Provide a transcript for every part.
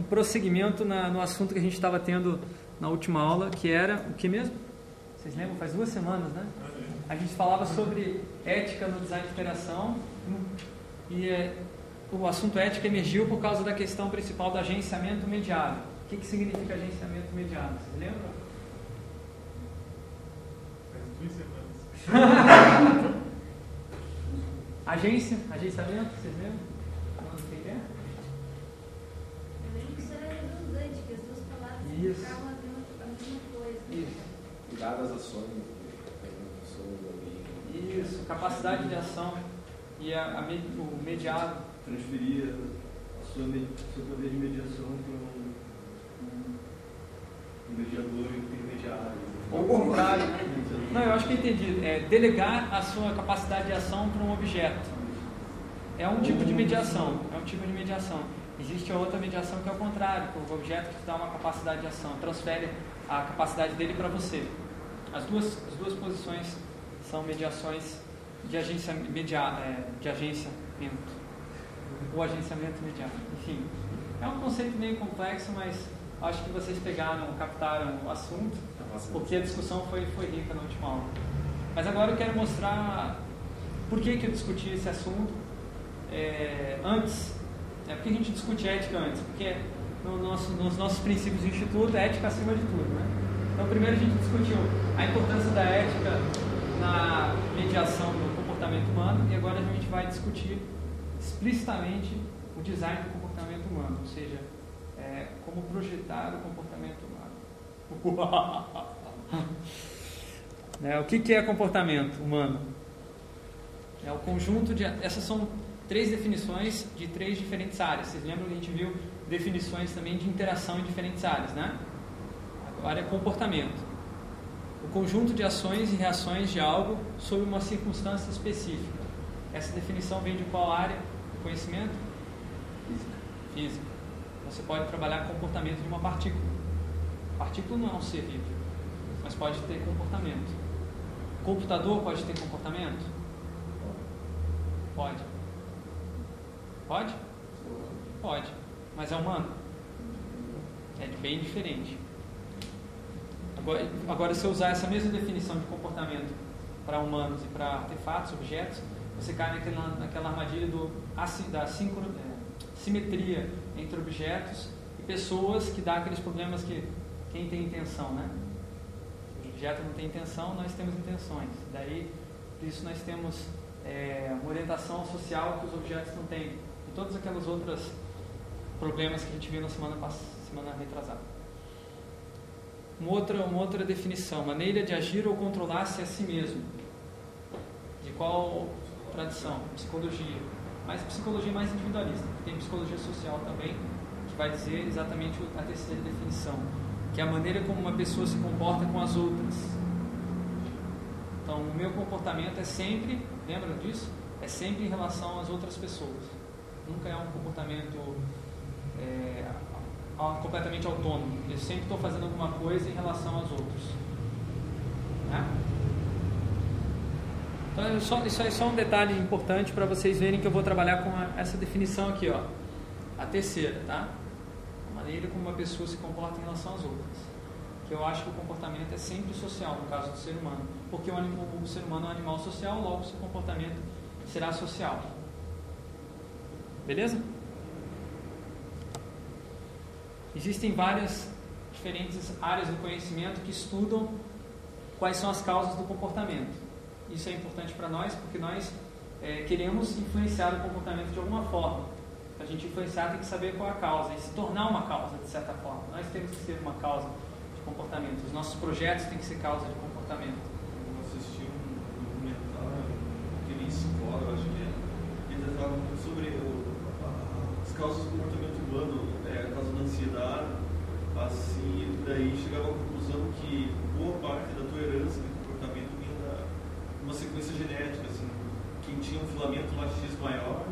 um prosseguimento na, no assunto que a gente estava tendo na última aula, que era o que mesmo? Vocês lembram? Faz duas semanas, né? A gente falava sobre ética no design de operação e é, o assunto ética emergiu por causa da questão principal do agenciamento mediado. O que, que significa agenciamento mediado? Vocês lembram? Faz duas semanas. Agência, agenciamento, vocês lembram? Não sei o que é? Eu lembro que isso era redundante, que as duas palavras Isso. significavam a mesma, a mesma coisa. Isso. Cuidar das ações da pessoa, do alguém. Capacidade de ação e a, a o mediado. transferir me- seu poder de mediação para um, um mediador intermediário. Ou o contrário? Não, eu acho que eu entendi. É delegar a sua capacidade de ação para um objeto. É um tipo de mediação. É um tipo de mediação. Existe a outra mediação que é o contrário, que o objeto que te dá uma capacidade de ação, transfere a capacidade dele para você. As duas, as duas posições são mediações de, agência, media, é, de agenciamento. Ou agenciamento imediato. Enfim, é um conceito meio complexo, mas acho que vocês pegaram, captaram o assunto porque a discussão foi, foi rica na última aula. Mas agora eu quero mostrar por que, que eu discuti esse assunto é, antes. É, por que a gente discute ética antes? Porque no nosso, nos nossos princípios do Instituto, é ética acima de tudo. Né? Então, primeiro a gente discutiu a importância da ética na mediação do comportamento humano e agora a gente vai discutir explicitamente o design do comportamento humano, ou seja, é, como projetar o comportamento humano. Né, o que, que é comportamento humano? É o conjunto de. Essas são três definições de três diferentes áreas. Vocês lembram que a gente viu definições também de interação em diferentes áreas, né? Agora é comportamento. O conjunto de ações e reações de algo sob uma circunstância específica. Essa definição vem de qual área do conhecimento? Física. Física. Você pode trabalhar comportamento de uma partícula. Partícula não é um ser vivo, mas pode ter comportamento. Computador pode ter comportamento? Pode. Pode? Pode. Mas é humano? É bem diferente. Agora, agora, se eu usar essa mesma definição de comportamento para humanos e para artefatos, objetos, você cai naquela, naquela armadilha do, da sincro, é, simetria entre objetos e pessoas que dá aqueles problemas que quem tem intenção, né? O objeto não tem intenção, nós temos intenções. Daí, por isso nós temos é, uma orientação social que os objetos não têm. E todos aqueles outros problemas que a gente viu na semana, semana retrasada. Uma outra, uma outra definição, maneira de agir ou controlar-se a si mesmo. De qual tradição? Psicologia. Mas psicologia mais individualista. Tem psicologia social também, que vai dizer exatamente a terceira definição, que é a maneira como uma pessoa se comporta com as outras. Então, o meu comportamento é sempre, lembra disso? É sempre em relação às outras pessoas. Nunca é um comportamento é, completamente autônomo. Eu sempre estou fazendo alguma coisa em relação aos outros. Né? Então, só, isso é só um detalhe importante para vocês verem que eu vou trabalhar com a- essa definição aqui, ó. A terceira, tá? A maneira como uma pessoa se comporta em relação às outras. Que eu acho que o comportamento é sempre social, no caso do ser humano. Porque o, anim- o ser humano é um animal social, logo seu comportamento será social. Beleza? Existem várias diferentes áreas do conhecimento que estudam quais são as causas do comportamento. Isso é importante para nós porque nós eh, queremos influenciar o comportamento de alguma forma. Para a gente influenciar, tem que saber qual é a causa e se tornar uma causa, de certa forma. Nós temos que ser uma causa de comportamento. Os nossos projetos têm que ser causa de comportamento. Eu assisti um documentário, aquele psicólogo, acho que é, ele sobre o- a- as causas do comportamento humano, ansiedade, assim, daí chegava à conclusão que boa parte da tua herança de comportamento vinha da uma sequência genética, assim, quem tinha um filamento lá X maior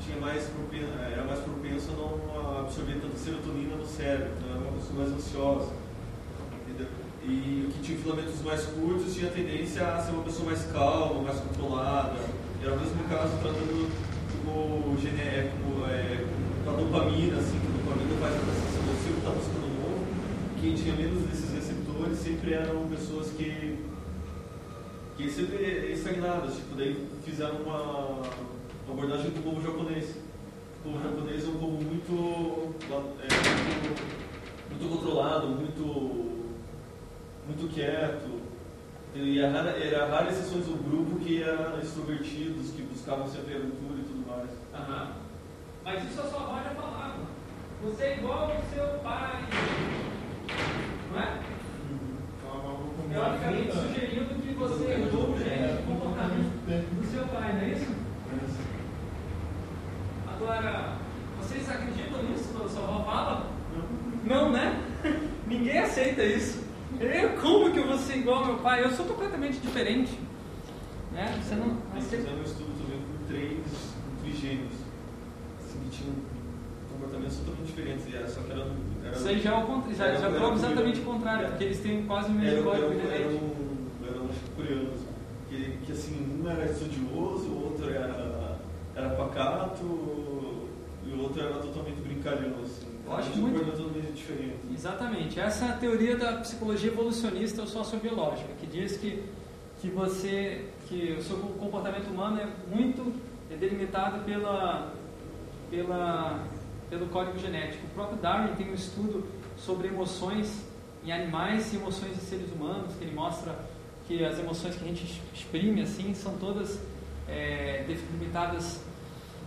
tinha mais propen- era mais propenso a não absorver tanta serotonina no cérebro, então era uma pessoa mais ansiosa. E o que tinha filamentos mais curtos tinha tendência a ser uma pessoa mais calma, mais controlada. Era o mesmo caso tratando como, gené como, é, com a dopamina, assim, que a dopamina faz a quem tinha menos desses receptores sempre eram pessoas que que sempre estagnadas, tipo, daí fizeram uma, abordagem do povo japonês. O povo japonês é um povo muito, é, muito, muito controlado, muito, muito quieto. E era, rara- era raras exceções do grupo que eram extrovertidos, que buscavam sempre aventura e tudo mais. Aham. Mas isso a sua avó já. Você é igual ao seu pai. Não é? Teoricamente sugerindo que você herdou o gene de comportamento do seu pai, não é isso? Agora, vocês acreditam nisso quando sua avó fala? Não, né? Ninguém aceita isso. Eu, como que eu vou ser igual ao meu pai? Eu sou completamente diferente. Né? Você não aceita. fizeram um estudo também com três, com três gêmeos, assim, que tinham comportamentos totalmente diferentes, e era- só que Isso aí já é o contrário, já, Era- já era prova coreano. exatamente o contrário, porque eles têm quase o mesmo código eram, genético. eram, acho que coreanos, que, que assim, um era estudioso, o outro era, era pacato, e o outro era totalmente brincalhão, assim. Eu acho um muito-. Exatamente. Essa é a teoria da psicologia evolucionista ou sociobiológica, que diz que, que você que o seu comportamento humano é muito é delimitado pela, pela, pelo código genético. O próprio Darwin tem um estudo sobre emoções em animais e emoções em seres humanos, que ele mostra que as emoções que a gente exprime assim são todas é, delimitadas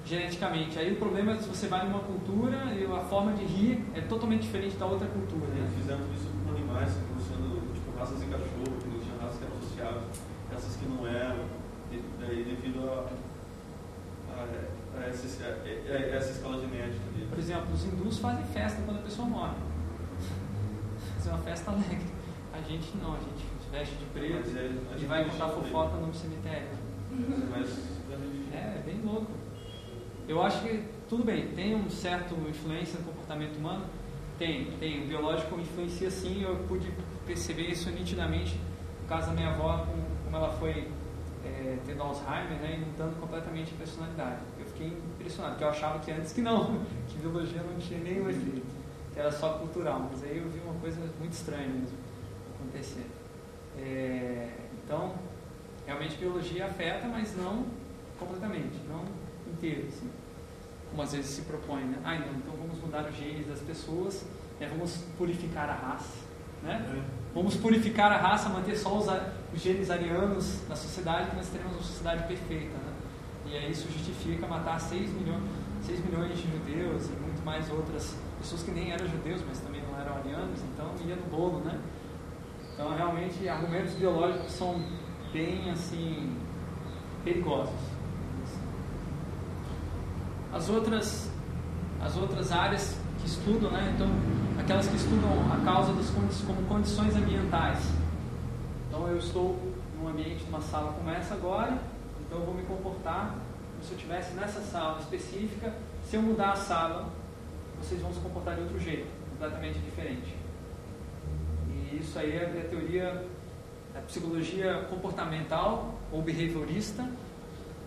geneticamente. Aí o problema é se você vai numa cultura e a forma de rir é totalmente diferente da outra cultura. Né? Tudo isso com animais, usando tipo, raças de cachorro, que tinha raças que eram associadas, raças que não eram, daí devido a, a, a, essa, a, a essa escala genética Por exemplo, os hindus fazem festa quando a pessoa morre. Fazem uma festa alegre. A gente não, a gente veste de preto é- a e vai contar fofoca no cemitério. Mas, É, é bem louco. Eu acho que, tudo bem, tem um certo influência no comportamento humano? Tem, tem. O biológico influencia sim, eu pude perceber isso nitidamente no caso da minha avó, com, como ela foi é, tendo Alzheimer né, e mudando completamente a personalidade. Eu fiquei impressionado, porque eu achava que antes que não, que biologia não tinha nenhum efeito, que era só cultural. Mas aí eu vi uma coisa muito estranha mesmo acontecer. É, então, realmente biologia afeta, mas não completamente, não inteiro, assim, como às vezes se propõe, né? Ah, não, então vamos mudar os genes das pessoas, né? vamos purificar a raça, né? Vamos purificar a raça, manter só os, os genes arianos na sociedade, que nós teremos uma sociedade perfeita, né? E aí isso justifica matar 6 milhões, 6 milhões de judeus e muito mais outras pessoas que nem eram judeus, mas também não eram arianos, então ia no bolo, né? Então, realmente, argumentos biológicos são bem, assim, perigosos. As outras, as outras áreas que estudam, né? Então, aquelas que estudam a causa das condi como condições ambientais. Então, eu estou num ambiente, numa sala como essa agora, então eu vou me comportar como se eu estivesse nessa sala específica. Se eu mudar a sala, vocês vão se comportar de outro jeito, completamente diferente. E isso aí é a teoria da psicologia comportamental ou behaviorista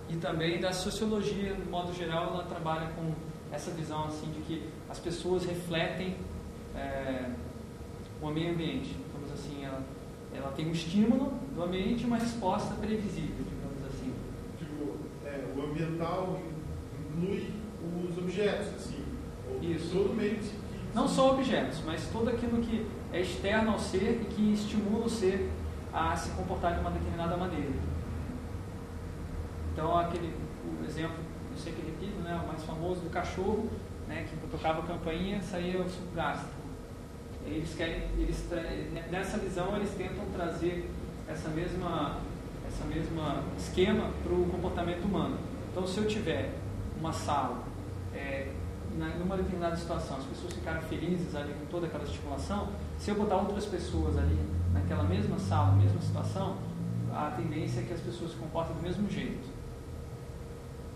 e também da sociologia, de modo geral, ela trabalha com essa visão assim de que as pessoas refletem é, o meio ambiente. Digamos assim, ela, ela tem um estímulo do ambiente e uma resposta previsível, digamos assim. Tipo, é, o ambiental inclui os objetos, assim. Isso. Todo meio que. que- Não só objetos, mas tudo aquilo que é externo ao ser e que estimula o ser a se comportar de uma determinada maneira. Então, aquele o exemplo, eu sei que repito, né, o mais famoso do cachorro, né, que tocava a campainha, saía o suco gástrico. Eles querem, eles nessa visão eles tentam trazer essa mesma, essa mesma esquema para o comportamento humano. Então, se eu tiver uma sala é, numa determinada situação, as pessoas ficaram felizes ali com toda aquela estimulação, se eu botar outras pessoas ali naquela mesma sala, mesma situação, a tendência é que as pessoas se comportem do mesmo jeito.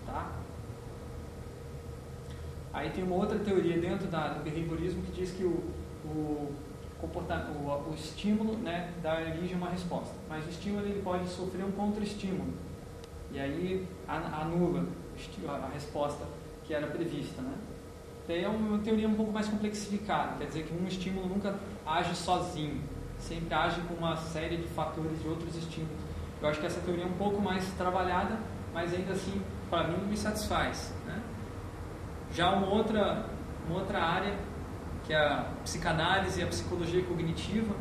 Tá? Aí tem uma outra teoria dentro da, do behaviorismo que diz que o, o, o, o estímulo né, dá origem a uma resposta. Mas o estímulo ele pode sofrer um contra-estímulo. E aí anula a resposta que era prevista. Né? Daí é uma teoria um pouco mais complexificada, quer dizer que um estímulo nunca age sozinho, sempre age com uma série de fatores de outros estímulos. Eu acho que essa teoria é um pouco mais trabalhada, mas ainda assim, para mim, me satisfaz. Né? Já uma outra, uma outra área, que é a psicanálise e a psicologia cognitiva,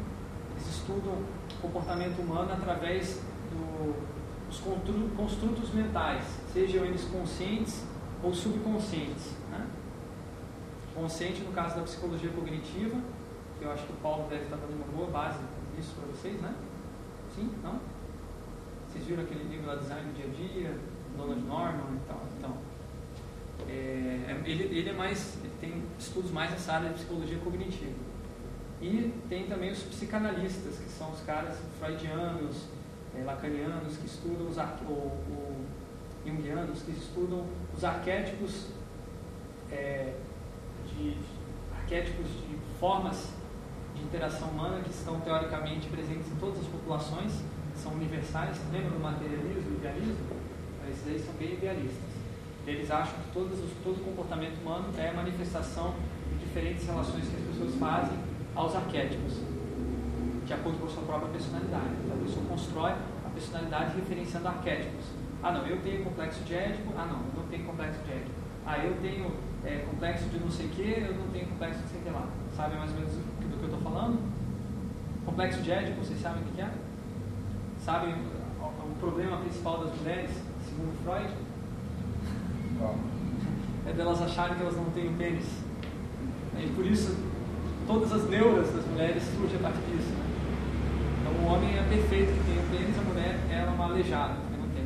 eles estudam o comportamento humano através do, dos construtos mentais, sejam eles conscientes ou subconscientes. Né? Consciente no caso da psicologia cognitiva, que eu acho que o Paulo deve estar dando uma boa base disso para vocês, né? Sim? Não? Vocês viram aquele livro lá, Design do Dia a Dia, Donald Norman e tal? Então, é, ele, ele é mais, ele tem estudos mais nessa área de psicologia cognitiva. E tem também os psicanalistas, que são os caras freudianos, é, lacanianos, que estudam os, ou, ou jungianos, que estudam os arquétipos é, de, arquétipos de formas de interação humana que estão teoricamente presentes em todas as populações, são universais. Lembra do materialismo e idealismo? Esses aí são bem idealistas. Eles acham que todos os, todo comportamento humano é manifestação de diferentes relações que as pessoas fazem aos arquétipos, de acordo com a sua própria personalidade. Então, a pessoa constrói a personalidade referenciando arquétipos. Ah, não, eu tenho complexo de édipo. Ah, não, eu não tenho complexo de édipo. Ah, eu tenho é, complexo de não sei o que, eu não tenho complexo de sei o que lá. Sabe mais ou menos do que eu estou falando? Complexo de édipo, vocês sabem o que é? Sabem o, o problema principal das mulheres, segundo Freud? É delas acharem que elas não têm pênis. E por isso, todas as neuras das mulheres surgem a partir disso. Então, o homem é perfeito que tem o pênis, a mulher é uma aleijada, que não tem.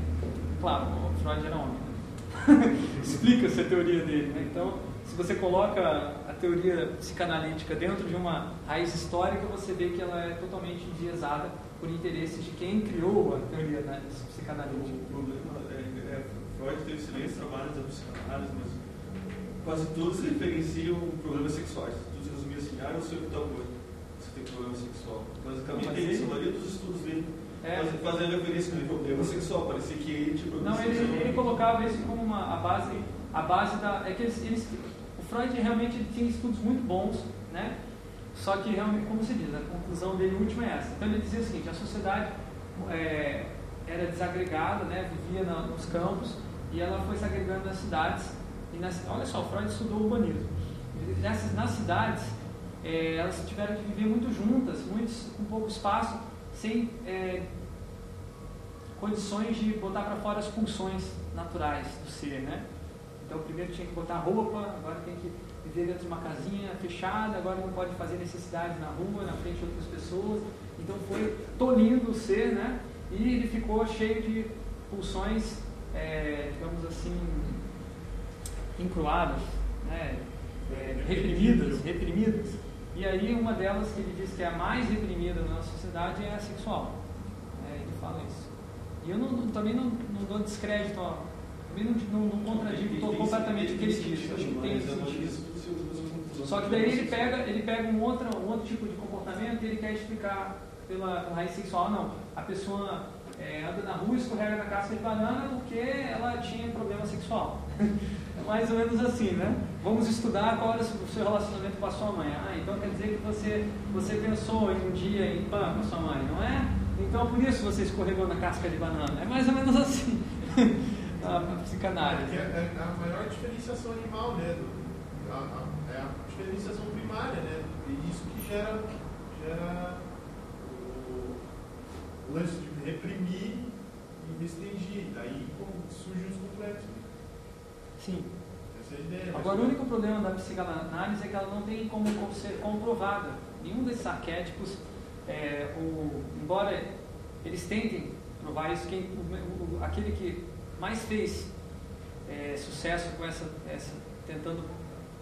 Claro, o Freud era homem. Né? Explica-se a teoria dele. Né? Então, se você coloca a teoria psicanalítica dentro de uma raiz histórica, você vê que ela é totalmente enviesada por interesses de quem criou a teoria né, psicanalítica. O problema é, é Freud teve excelentes trabalhos da psicanálise, mas quase todos referenciam problemas sexuais. Todos resumiam assim, ah, eu sei que tal coisa, você tem problema sexual. Basicamente é isso, a maioria dos estudos dele é. fazendo referência com problema sexual, parecia que ele tinha problema Não, sexual. Ele, ele colocava isso como uma, a base, a base da... É que eles, eles, o Freud realmente tinha estudos muito bons, né? Só que realmente, como se diz, a conclusão dele última é essa. Então ele dizia o seguinte, a sociedade é, era desagregada, né, vivia na, nos campos, e ela foi se agregando nas cidades. E nas, olha só, Freud estudou urbanismo. Nessas, nas cidades, é, elas tiveram que viver muito juntas, muitos, com pouco espaço, sem é, condições de botar para fora as pulsões naturais do ser. Né? Então, primeiro tinha que botar roupa, agora tem que viver dentro de uma casinha fechada, agora não pode fazer necessidades na rua, na frente de outras pessoas. Então, foi tolindo o ser, né? e ele ficou cheio de pulsões é, digamos assim, encruadas, né, é, reprimidas, reprimidas. E aí uma delas que ele diz que é a mais reprimida na nossa sociedade é a sexual. É, ele fala isso. E eu não, também não, não, dou descrédito, ó, também não, não, contradigo completamente o que ele diz. Acho que tem sentido. Só que daí ele pega, ele pega um, outro, um outro tipo de comportamento e ele quer explicar pela raiz sexual. Não, a pessoa é, anda na rua e escorrega na casca de banana porque ela tinha problema sexual. é mais ou menos assim, né? Vamos estudar qual era o seu relacionamento com a sua mãe. Ah, então quer dizer que você, você pensou em um dia em pã com a sua mãe, não é? Então por isso você escorregou na casca de banana. É mais ou menos assim. a, a psicanálise. É, é, a maior diferenciação animal, né? Do, a, a, é a diferenciação primária, né? E isso que gera, gera o lance de reprimir e restringir. Daí surgem os complexos. Sim. Agora, o único problema da psicanálise é que ela não tem como ser comprovada. Nenhum desses arquétipos, é, o, embora eles tentem provar isso, quem, o, o, aquele que mais fez é, sucesso com essa, essa, tentando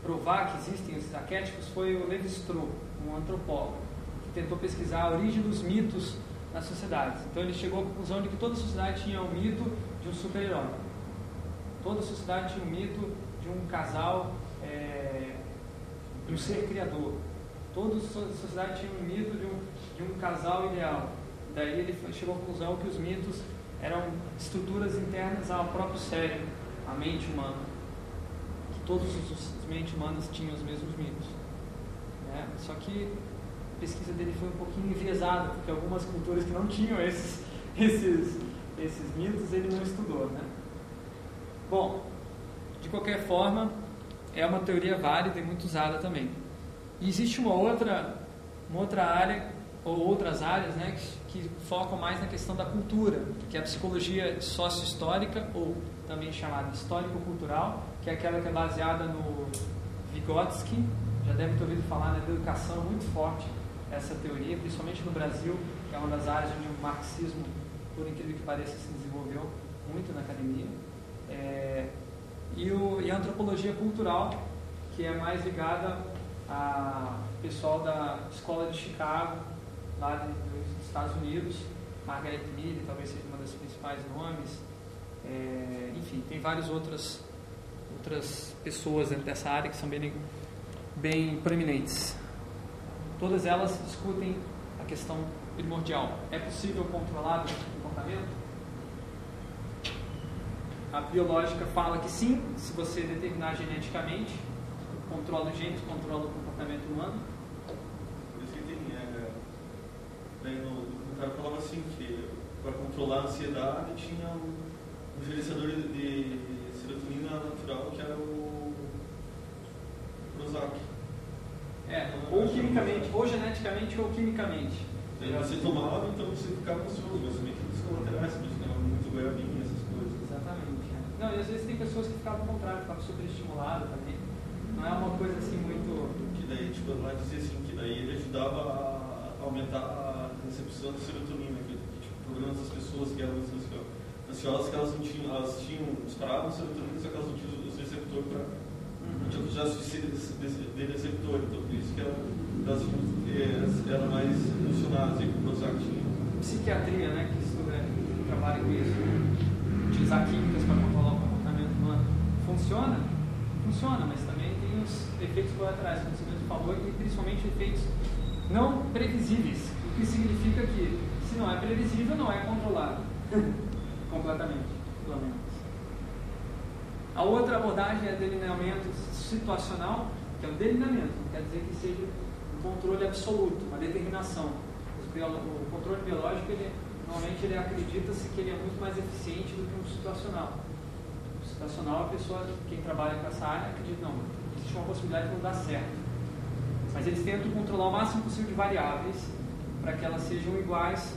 provar que existem esses arquétipos foi o Levi-Strauss, um antropólogo, que tentou pesquisar a origem dos mitos nas sociedades. Então ele chegou à conclusão de que toda sociedade tinha um mito de um super-herói. Toda sociedade tinha um mito de um casal, é, de um ser criador. Toda sociedade tinha um mito de um, de um casal ideal. Daí ele chegou à conclusão que os mitos eram estruturas internas ao próprio cérebro, à mente humana, que todos os mentes humanas tinham os mesmos mitos. Né? Só que a pesquisa dele foi um pouquinho enviesada, porque algumas culturas que não tinham esses, esses, esses mitos ele não estudou. Né? Bom, de qualquer forma, é uma teoria válida e muito usada também. E existe uma outra, uma outra área, ou outras áreas, né, que, que focam mais na questão da cultura, que é a psicologia sócio-histórica, ou também chamada histórico-cultural, que é aquela que é baseada no Vygotsky, já deve ter ouvido falar na educação muito forte essa teoria, principalmente no Brasil, que é uma das áreas onde o marxismo, por incrível que pareça, se desenvolveu muito na academia. É, e, o, e a antropologia cultural, que é mais ligada a pessoal da escola de Chicago, lá dos Estados Unidos, Margaret Mead, talvez seja uma das principais nomes. É, enfim, tem várias outras, outras pessoas dentro dessa área que são bem, bem proeminentes. Todas elas discutem a questão primordial. É possível controlar o comportamento? A biológica fala que sim, se você determinar geneticamente, controla os genes, controla o comportamento humano. Por isso que tem, é, no, o cara falava assim que para controlar a ansiedade tinha um, gerenciador de, de serotonina natural que era o Prozac. É, ou quimicamente, ou geneticamente ou quimicamente. Aí você tomava, então você ficava ansioso, mas também tem os colaterais, você ficava muito goiabinha, essas coisas. Exatamente. é. Não, e às vezes tem pessoas que ficavam ao contrário, ficavam super estimuladas também. Não é uma coisa assim muito. Que daí, tipo, lá dizia assim, que daí ele ajudava a aumentar a recepção de serotonina, que, que tipo, programas das pessoas que eram ansio- ansiosas, que elas não tinham, elas tinham, disparavam serotonina, só que elas não tinham os receptores para não tinha já suficiente de receptor, então por isso que ela, elas, eh, eram mais funcionadas e com o Prozac tinha. Psiquiatria, né, que estuda, que trabalha com isso, né? utilizar químicas para Funciona? Funciona, mas também tem os efeitos colaterais, como você mesmo falou, e principalmente efeitos não previsíveis, o que significa que se não é previsível, não é controlado completamente, pelo menos. A outra abordagem é delineamento situacional, que é um delineamento, não quer dizer que seja um controle absoluto, uma determinação. O controle biológico, ele, normalmente, ele acredita-se que ele é muito mais eficiente do que um situacional. Situacional, a pessoa, quem trabalha com essa área, acredita, não, existe uma possibilidade de não dar certo. Mas eles tentam controlar o máximo possível de variáveis para que elas sejam iguais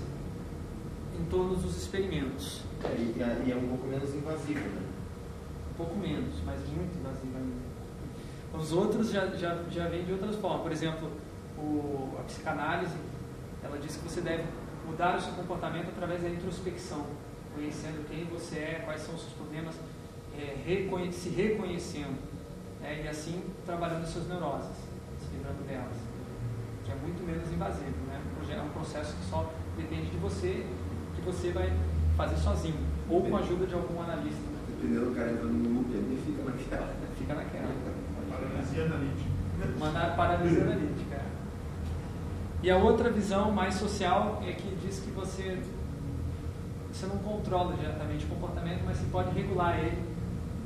em todos os experimentos. É, e, e é um pouco menos invasivo, né? Um pouco menos, mas muito invasiva ainda. Os outros já, já, já vêm de outras formas. Por exemplo, o, a psicanálise, ela diz que você deve mudar o seu comportamento através da introspecção, conhecendo quem você é, quais são os seus problemas, é, reconhe- se reconhecendo, né, e assim trabalhando as suas neuroses, se livrando delas. Que é muito menos invasivo, né? É um processo que só depende de você, que você vai fazer sozinho, ou com a ajuda de algum analista. né? Dependendo do cara entrando no loop, ele fica naquela. Fica naquela. Paralisia analítica. Mandar paralisia analítica. é. E a outra visão mais social é que diz que você, você não controla diretamente o comportamento, mas você pode regular ele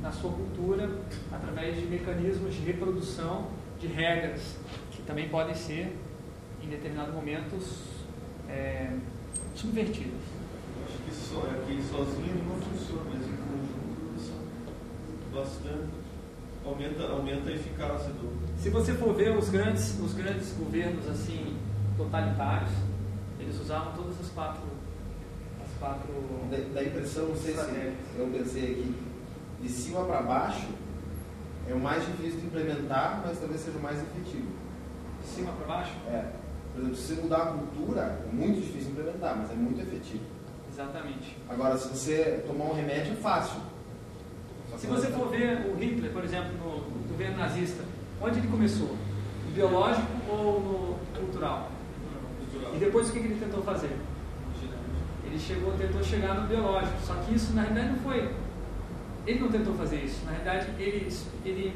na sua cultura através de mecanismos de reprodução de regras que também podem ser, em determinados momentos, é, subvertidas. Eu acho que só, aqui sozinho não funciona, mas em conjunto isso bastante aumenta, aumenta a eficácia do. Se você for ver os grandes, os grandes governos assim totalitários, eles usavam todas as quatro, as quatro Dá, dá a impressão, não sei se eu pensei aqui, de cima para baixo é o mais difícil de implementar, mas talvez seja o mais efetivo. De cima para baixo? É. Por exemplo, se você mudar a cultura, é muito difícil de implementar, mas é muito efetivo. Exatamente. Agora, se você tomar um remédio, é fácil. Só Se você for ver o Hitler, por exemplo, no, no governo nazista, onde ele começou? No biológico ou no cultural? cultural. E depois o que que ele tentou fazer? Ele chegou, tentou chegar no biológico, só que isso na realidade não foi. Ele não tentou fazer isso. Na realidade, ele, ele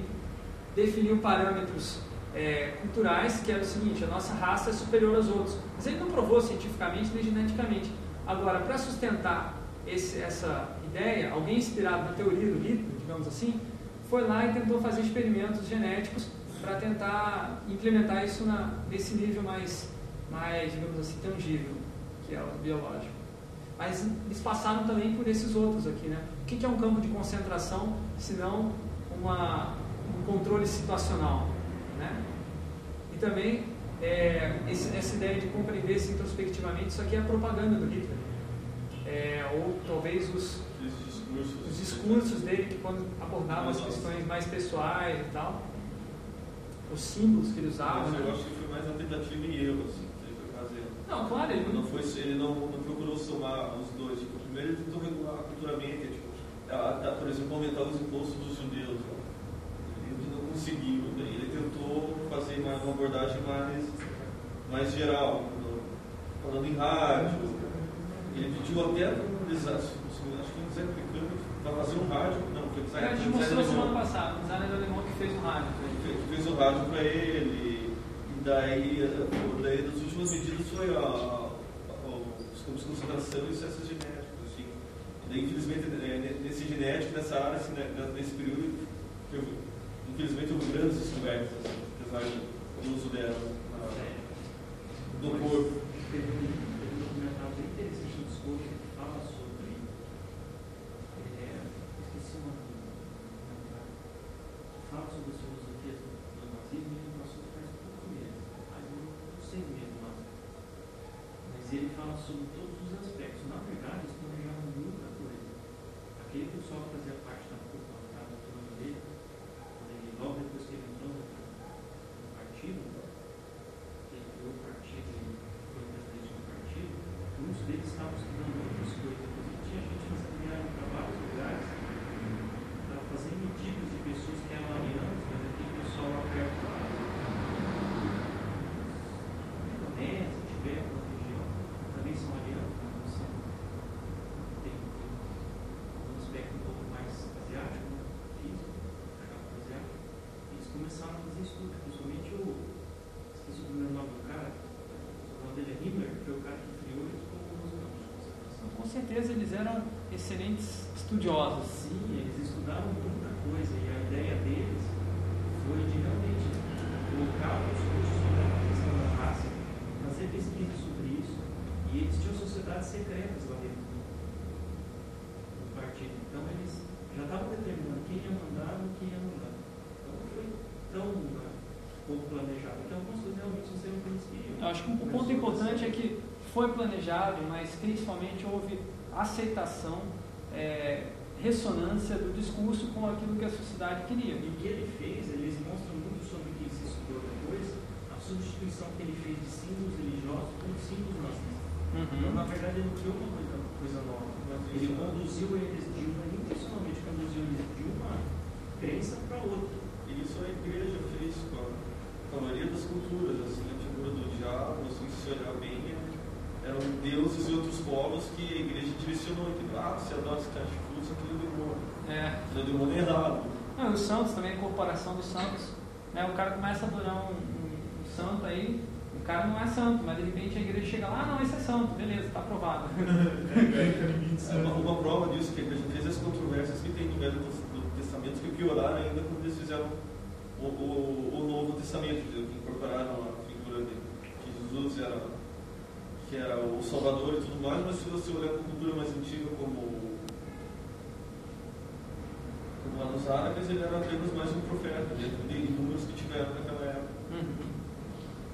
definiu parâmetros é, culturais que era o seguinte: a nossa raça é superior aos outros. Mas ele não provou cientificamente nem geneticamente. Agora, para sustentar esse, essa ideia, alguém inspirado na teoria do Hitler, digamos assim, foi lá e tentou fazer experimentos genéticos para tentar implementar isso na, nesse nível mais, mais, digamos assim, tangível, que é o biológico. Mas eles passaram também por esses outros aqui, né? O que é um campo de concentração, se não uma, um controle situacional, né? E também é, essa ideia de compreender-se introspectivamente, isso aqui é a propaganda do Hitler. É, ou talvez os, discursos, os discursos dele, que quando abordava as questões mais pessoais e tal, os símbolos que ele usava. Mas eu né? acho que foi mais uma tentativa e erro, assim, que ele foi fazendo. Não, claro, ele Ele não não, foi, ele não, não procurou somar os dois. Tipo, primeiro ele tentou regular culturalmente, tipo, a- a- por exemplo, aumentar os impostos dos judeus. Ele não conseguiu. Daí ele tentou fazer uma, uma abordagem mais, mais geral, falando em rádio. Ele pediu até para um design, acho que um design americano para fazer um rádio. Não, foi É, design, a gente mostrou semana passada, o designer alemão que fez o rádio. que fez- o rádio para ele. E daí, eh, daí das últimas medidas foi a, a- os campos de concentração e os excessos genéticos. Assim. E infelizmente, eh, ne- nesse genético, nessa área, assim, né, nesse período, eu- infelizmente houve grandes descobertas, assim, apesar do uso dela na- do corpo. Teve um, teve um documentário bem interessante no Discovery que fala sobre. É, esqueci o nome do documentário. Fala sobre as filosofias do, do nazismo e ele passou faz pouco mesmo. Faz uns seis meses mais. Mas ele fala sobre todos os aspectos. Na verdade, eles planejavam muita coisa. Aquele pessoal que fazia parte da culpa da turma dele, quando ele, logo depois que ele entrou no, no partido, ele criou o partido e foi presidente do partido, muitos deles estavam estudando outras coisas. Inclusive, tinha gente fazendo viagem para vários lugares para fazer medidas de pessoas que eram alianas, mas aquele pessoal lá perto lá, Indonésia, Tibete, uma região, também são alianos, mas não são. Tem, tem um aspecto um pouco mais asiático, né? físico, mercado asiático. Eles começaram a fazer estudo, principalmente o esqueci o primeiro nome do cara, o nome dele é Himmler, que foi o cara que criou eles como os campos de concentração. Com certeza eles eram excelentes estudiosos. Sim, eles estudaram muita coisa e a ideia deles foi de realmente colocar os cursos sobre a questão da raça, fazer pesquisa sobre isso, e eles tinham sociedades secretas lá dentro do, do partido. Então eles já estavam determinando quem ia mandar e quem ia mandar. Então não foi tão né, pouco planejado, porque algumas coisas realmente não seriam o que eles queriam. Eu acho que um ponto importante é que foi planejado, mas principalmente aceitação, é, ressonância do discurso com aquilo que a sociedade queria. E o que ele fez, eles mostram muito sobre o que se estudou depois, a substituição que ele fez de símbolos religiosos por símbolos nazistas. Então, na Uhum. verdade, ele não criou uma coisa, coisa nova. Ele conduziu eles de uma, intencionalmente conduziu eles de uma crença para outra. E isso a igreja fez com a, com a maioria das culturas, assim, a figura do diabo, assim, se você olhar bem, é- eram deuses e outros povos que a igreja direcionou, que, ah, você adora esse cara de aquilo é demônio. É. Aquilo é demônio errado. Não, os santos também, a incorporação dos santos. Né? O cara começa a adorar um, um- um santo aí, o cara não é santo, mas de repente a igreja chega lá, ah, não, esse é santo, beleza, está aprovado. É uma, uma prova disso que a igreja fez as controvérsias que tem no Velho do Testamento que pioraram ainda quando eles fizeram o, o, o Novo Testamento, que incorporaram a figura de que Jesus era, que era o Salvador e tudo mais, mas se você olhar para a cultura mais antiga como, como lá nos árabes, ele era apenas mais um profeta, dentro de inúmeros que tiveram naquela época. Uhum.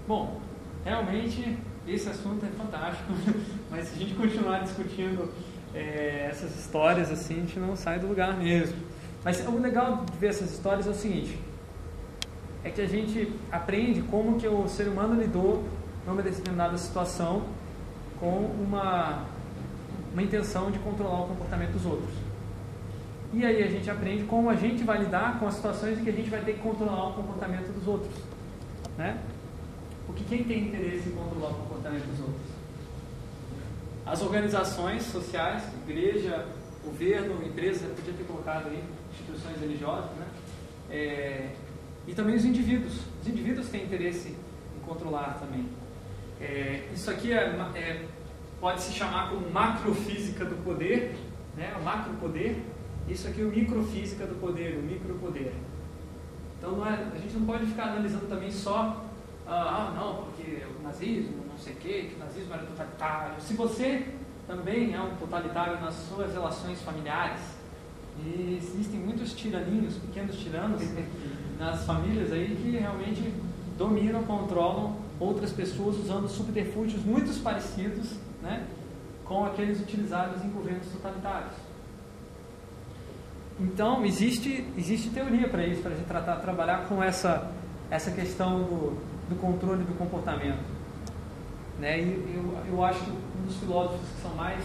Bom, realmente esse assunto é fantástico, mas se a gente continuar discutindo é, essas histórias assim, a gente não sai do lugar mesmo. Mas o legal de ver essas histórias é o seguinte: é que a gente aprende como que o ser humano lidou numa determinada situação com uma, uma intenção de controlar o comportamento dos outros. E aí a gente aprende como a gente vai lidar com as situações em que a gente vai ter que controlar o comportamento dos outros. Né? Porque quem tem interesse em controlar o comportamento dos outros? As organizações sociais, igreja, governo, empresa, podia ter colocado aí, instituições religiosas, né? É, e também os indivíduos. Os indivíduos têm interesse em controlar também. É, isso aqui é, é- pode se chamar como macrofísica do poder, né? o macropoder, Isso aqui é o microfísica do poder, o micropoder. Então é, a gente não pode ficar analisando também só, ah, ah, não, porque o nazismo, não sei o quê, que o nazismo era totalitário. Se você também é um totalitário nas suas relações familiares, e existem muitos tiraninhos, pequenos tiranos nas famílias aí que realmente dominam, controlam outras pessoas usando subterfúgios muito parecidos né, com aqueles utilizados em governos totalitários. Então, existe, existe teoria para isso, para a gente tratar, trabalhar com essa, essa questão do, do controle do comportamento. Né? E eu, eu acho que um dos filósofos que são mais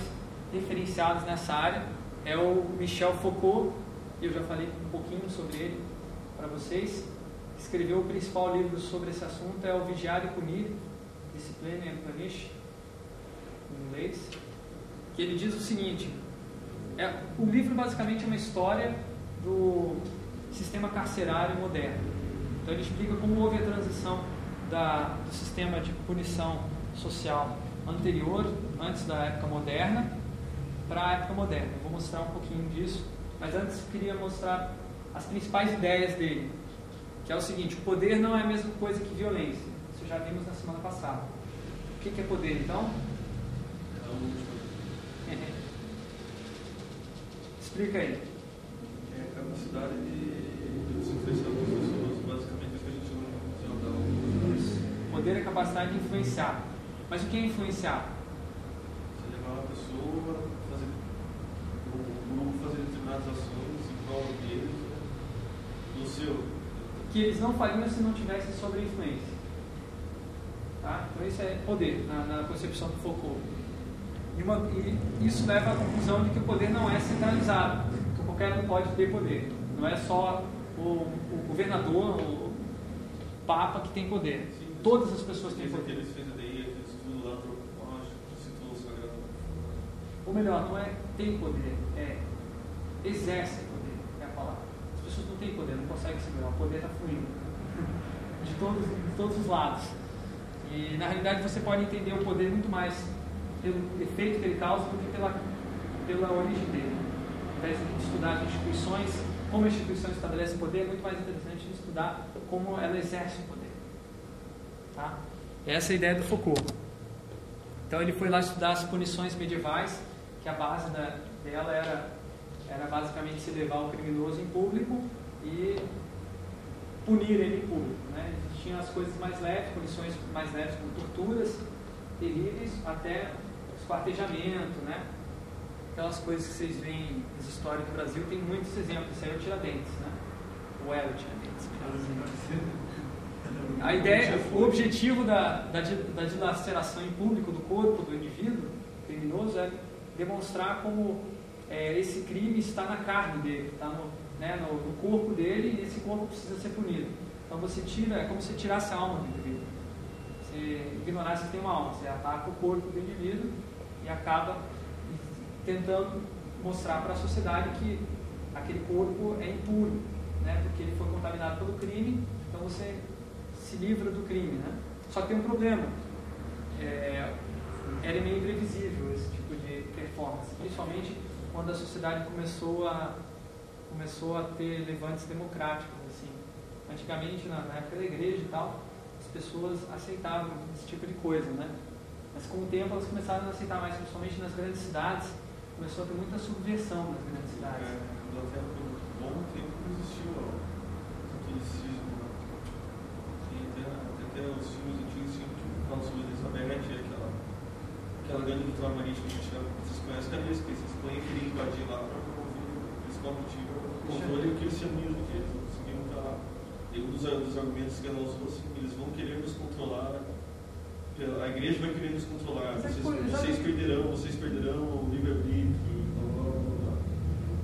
referenciados nessa área é o Michel Foucault, eu já falei um pouquinho sobre ele para vocês. Escreveu o principal livro sobre esse assunto, é o Vigiar e Punir, Discipline and Punish, em inglês, que ele diz o seguinte, é, o livro basicamente é uma história do sistema carcerário moderno. Então ele explica como houve a transição da, do sistema de punição social anterior, antes da época moderna, para a época moderna. Eu vou mostrar um pouquinho disso, mas antes queria mostrar as principais ideias dele, que é o seguinte: o poder não é a mesma coisa que violência. Isso já vimos na semana passada. O que é poder, então? Explica aí. É a capacidade de influenciar as pessoas, basicamente isso que a gente chama de confusão Poder é a capacidade de influenciar. Mas o que é influenciar? Você levar uma pessoa fazer grupo fazer determinadas ações em prol deles, do seu. Que eles não fariam se não tivessem sobre influência. Tá? Então isso é poder, na, na concepção do Foucault. E, uma, e, isso leva à conclusão de que o poder não é centralizado, que qualquer um pode ter poder. Não é só o, o governador, o papa que tem poder. Sim, Todas as pessoas têm poder. aquele, fez daí aquele estudo lá. Ou melhor, não é tem poder, é exerce poder, é a palavra. As pessoas não têm poder, não conseguem segurar, o poder está fluindo de todos, de todos os lados. E na realidade você pode entender o poder muito mais pelo efeito que ele causa do que pela, pela origem dele. Ao invés de estudar as instituições, como a instituição estabelece poder, é muito mais interessante estudar como ela exerce o poder. Tá? Essa é a ideia do Foucault. Então ele foi lá estudar as punições medievais, que a base da, dela era, era basicamente se levar o criminoso em público e punir ele em público. Né? Existiam as coisas mais leves, punições mais leves como torturas terríveis, até esquartejamento, né? Aquelas coisas que vocês veem nas histórias do Brasil, tem muitos exemplos. Isso aí é o Tiradentes, né? O era o Tiradentes. A ideia, o objetivo da, da, da dilaceração em público do corpo do indivíduo criminoso é demonstrar como é, esse crime está na carne dele, está no, né, no, no corpo dele e esse corpo precisa ser punido. Então você tira, é como se tirasse a alma do indivíduo. Você ignorasse que tem uma alma, você ataca o corpo do indivíduo acaba tentando mostrar para a sociedade que aquele corpo é impuro, né, porque ele foi contaminado pelo crime, então você se livra do crime. Né? Só que tem um problema. É, era meio imprevisível esse tipo de performance, principalmente quando a sociedade começou a, começou a ter levantes democráticos. Assim. Antigamente, na, na época da igreja e tal, as pessoas aceitavam esse tipo de coisa. Né? Mas com o tempo elas começaram a aceitar mais, principalmente nas grandes cidades, começou a ter muita subversão nas grandes cidades. É, até por um bom tempo não existiu o catolicismo. Tem até, os filmes antigos tinham que falam sobre Elizabeth, aquela, aquela grande vitória marítima que tinha, vocês conhecem, cadê isso? Que a Espanha queria invadir lá para promover o principal motivo o controle e o cristianismo, que eles não conseguiam estar. E um dos, dos argumentos que ela usou assim, eles vão querer nos controlar. A igreja vai querer nos controlar. Vocês, vocês perderão, vocês perderão o livre-arbítrio.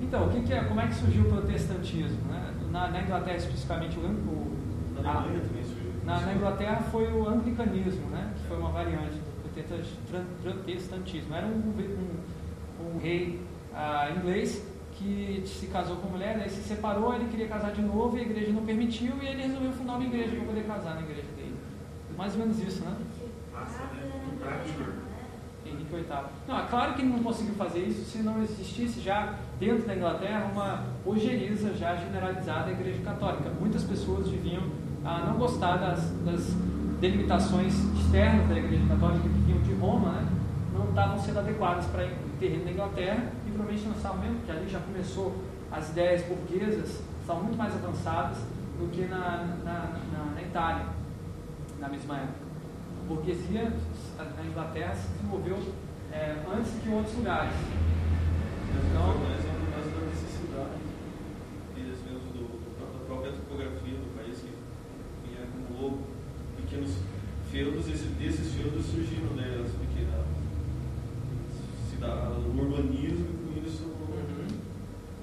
Então, o que que é, como é que surgiu o protestantismo? Né? Na, na Inglaterra, especificamente, o, o, Na a- Alemanha também surgiu. na, na Inglaterra foi o anglicanismo, né? que foi uma variante do protestan- protestantismo. Era um, um, um rei ah, inglês que se casou com mulher, aí se separou, ele queria casar de novo e a igreja não permitiu e ele resolveu fundar uma igreja para poder casar na igreja dele. Mais ou menos isso, né? Né? Prático. Ele quinto e oitavo. Não, é claro que ele não conseguiu fazer isso se não existisse já dentro da Inglaterra uma ojeriza já generalizada da Igreja Católica. Muitas pessoas deviam ah, não gostar das, das delimitações externas da Igreja Católica que vinham de Roma, né? não estavam sendo adequadas para o terreno da Inglaterra e provavelmente nós estávamos mesmo, que ali já começou as ideias burguesas, são muito mais avançadas do que na, na, na, na Itália, na mesma época. A burguesia na Inglaterra se desenvolveu é, antes que em outros lugares. Então, mas é necessidades eles mesmos do, do, da própria topografia do país que vinha lobo, pequenos feudos, e desses feudos surgiram né, as pequenas cidades, o urbanismo e com isso Uhum.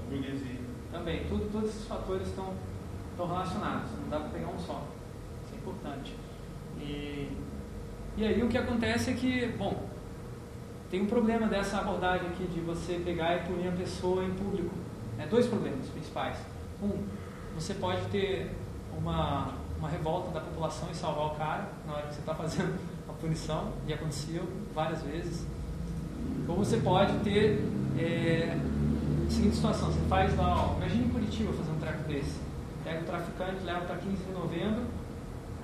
a burguesia. Também, tudo, todos esses fatores estão, estão relacionados, não dá para pegar um só. Isso é importante. E, e aí o que acontece é que, bom, tem um problema dessa abordagem aqui de você pegar e punir a pessoa em público. É, dois problemas principais. Um, você pode ter uma, uma revolta da população e salvar o cara na hora que você está fazendo a punição, e aconteceu várias vezes. Ou você pode ter é, a seguinte situação, você faz lá, ó, imagine Curitiba fazer um treco desse. Pega o traficante, leva para 15 de novembro,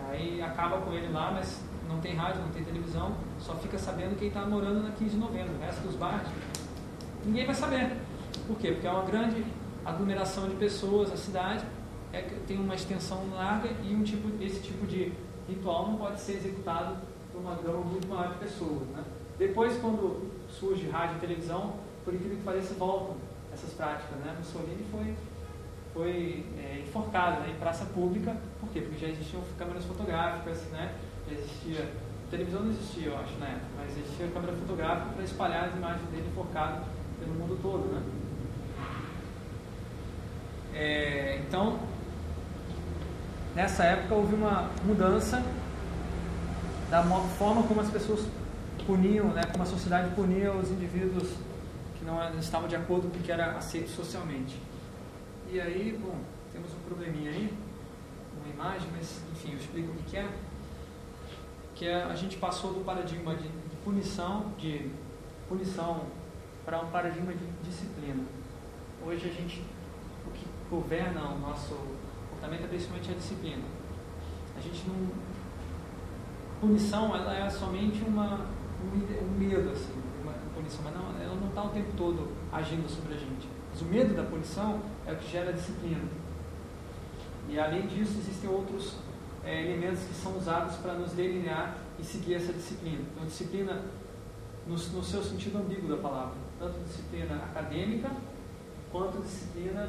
aí acaba com ele lá, mas não tem rádio, não tem televisão, só fica sabendo quem está morando na 15 de novembro. O resto dos bairros, ninguém vai saber. Por quê? Porque é uma grande aglomeração de pessoas, a cidade é, tem uma extensão larga e um tipo, esse tipo de ritual não pode ser executado por uma gama muito maior de pessoas. Né? Depois, quando surge rádio e televisão, por incrível que pareça, voltam essas práticas. Né? Mussolini foi, foi é, enforcado né, em praça pública, por quê? Porque já existiam câmeras fotográficas, né? Existia. Televisão não existia, eu acho, na época, mas existia câmera fotográfica para espalhar as imagens dele enforcado pelo mundo todo. Né? É, então, nessa época houve uma mudança da forma como as pessoas puniam, né, como a sociedade punia os indivíduos que não estavam de acordo com o que era aceito socialmente. E aí, bom, temos um probleminha aí, uma imagem, mas enfim, eu explico o que é. Que é, a gente passou do paradigma de, punição, de punição para um paradigma de disciplina. Hoje a gente, o que governa o nosso comportamento é principalmente a disciplina. A gente não. Punição, ela é somente uma, um, um medo, assim, uma punição, mas não, ela não está o tempo todo agindo sobre a gente. Mas o medo da punição é o que gera a disciplina. E além disso, existem outros é, elementos que são usados para nos delinear e seguir essa disciplina. Então, disciplina no, no seu sentido ambíguo da palavra, tanto disciplina acadêmica quanto disciplina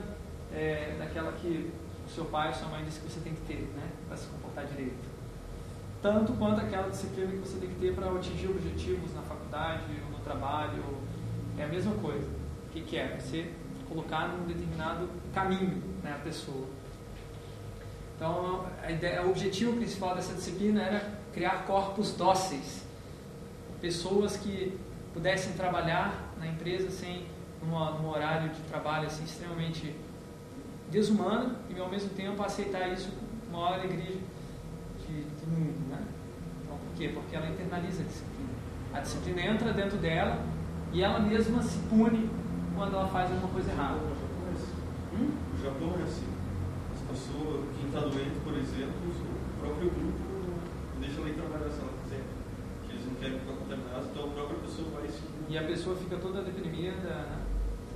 é, daquela que o seu pai ou sua mãe disse que você tem que ter, né, para se comportar direito. Tanto quanto aquela disciplina que você tem que ter para atingir objetivos na faculdade ou no trabalho. É a mesma coisa. O que, que é? Você colocar num determinado caminho né, a pessoa. Então, ideia, o objetivo principal dessa disciplina era criar corpos dóceis, pessoas que pudessem trabalhar na empresa sem numa, num horário de trabalho assim, extremamente desumano e ao mesmo tempo aceitar isso com maior alegria de, de mundo. Né? Então, por quê? Porque ela internaliza a disciplina. A disciplina entra dentro dela e ela mesma se pune quando ela faz alguma coisa errada. Hum? O Japão é assim. As pessoas, quem está doente, por exemplo, o próprio grupo não deixa ela ir trabalhar se ela quiser. Que eles não querem ficar contaminados, então a própria pessoa vai se. E a pessoa fica toda deprimida, né?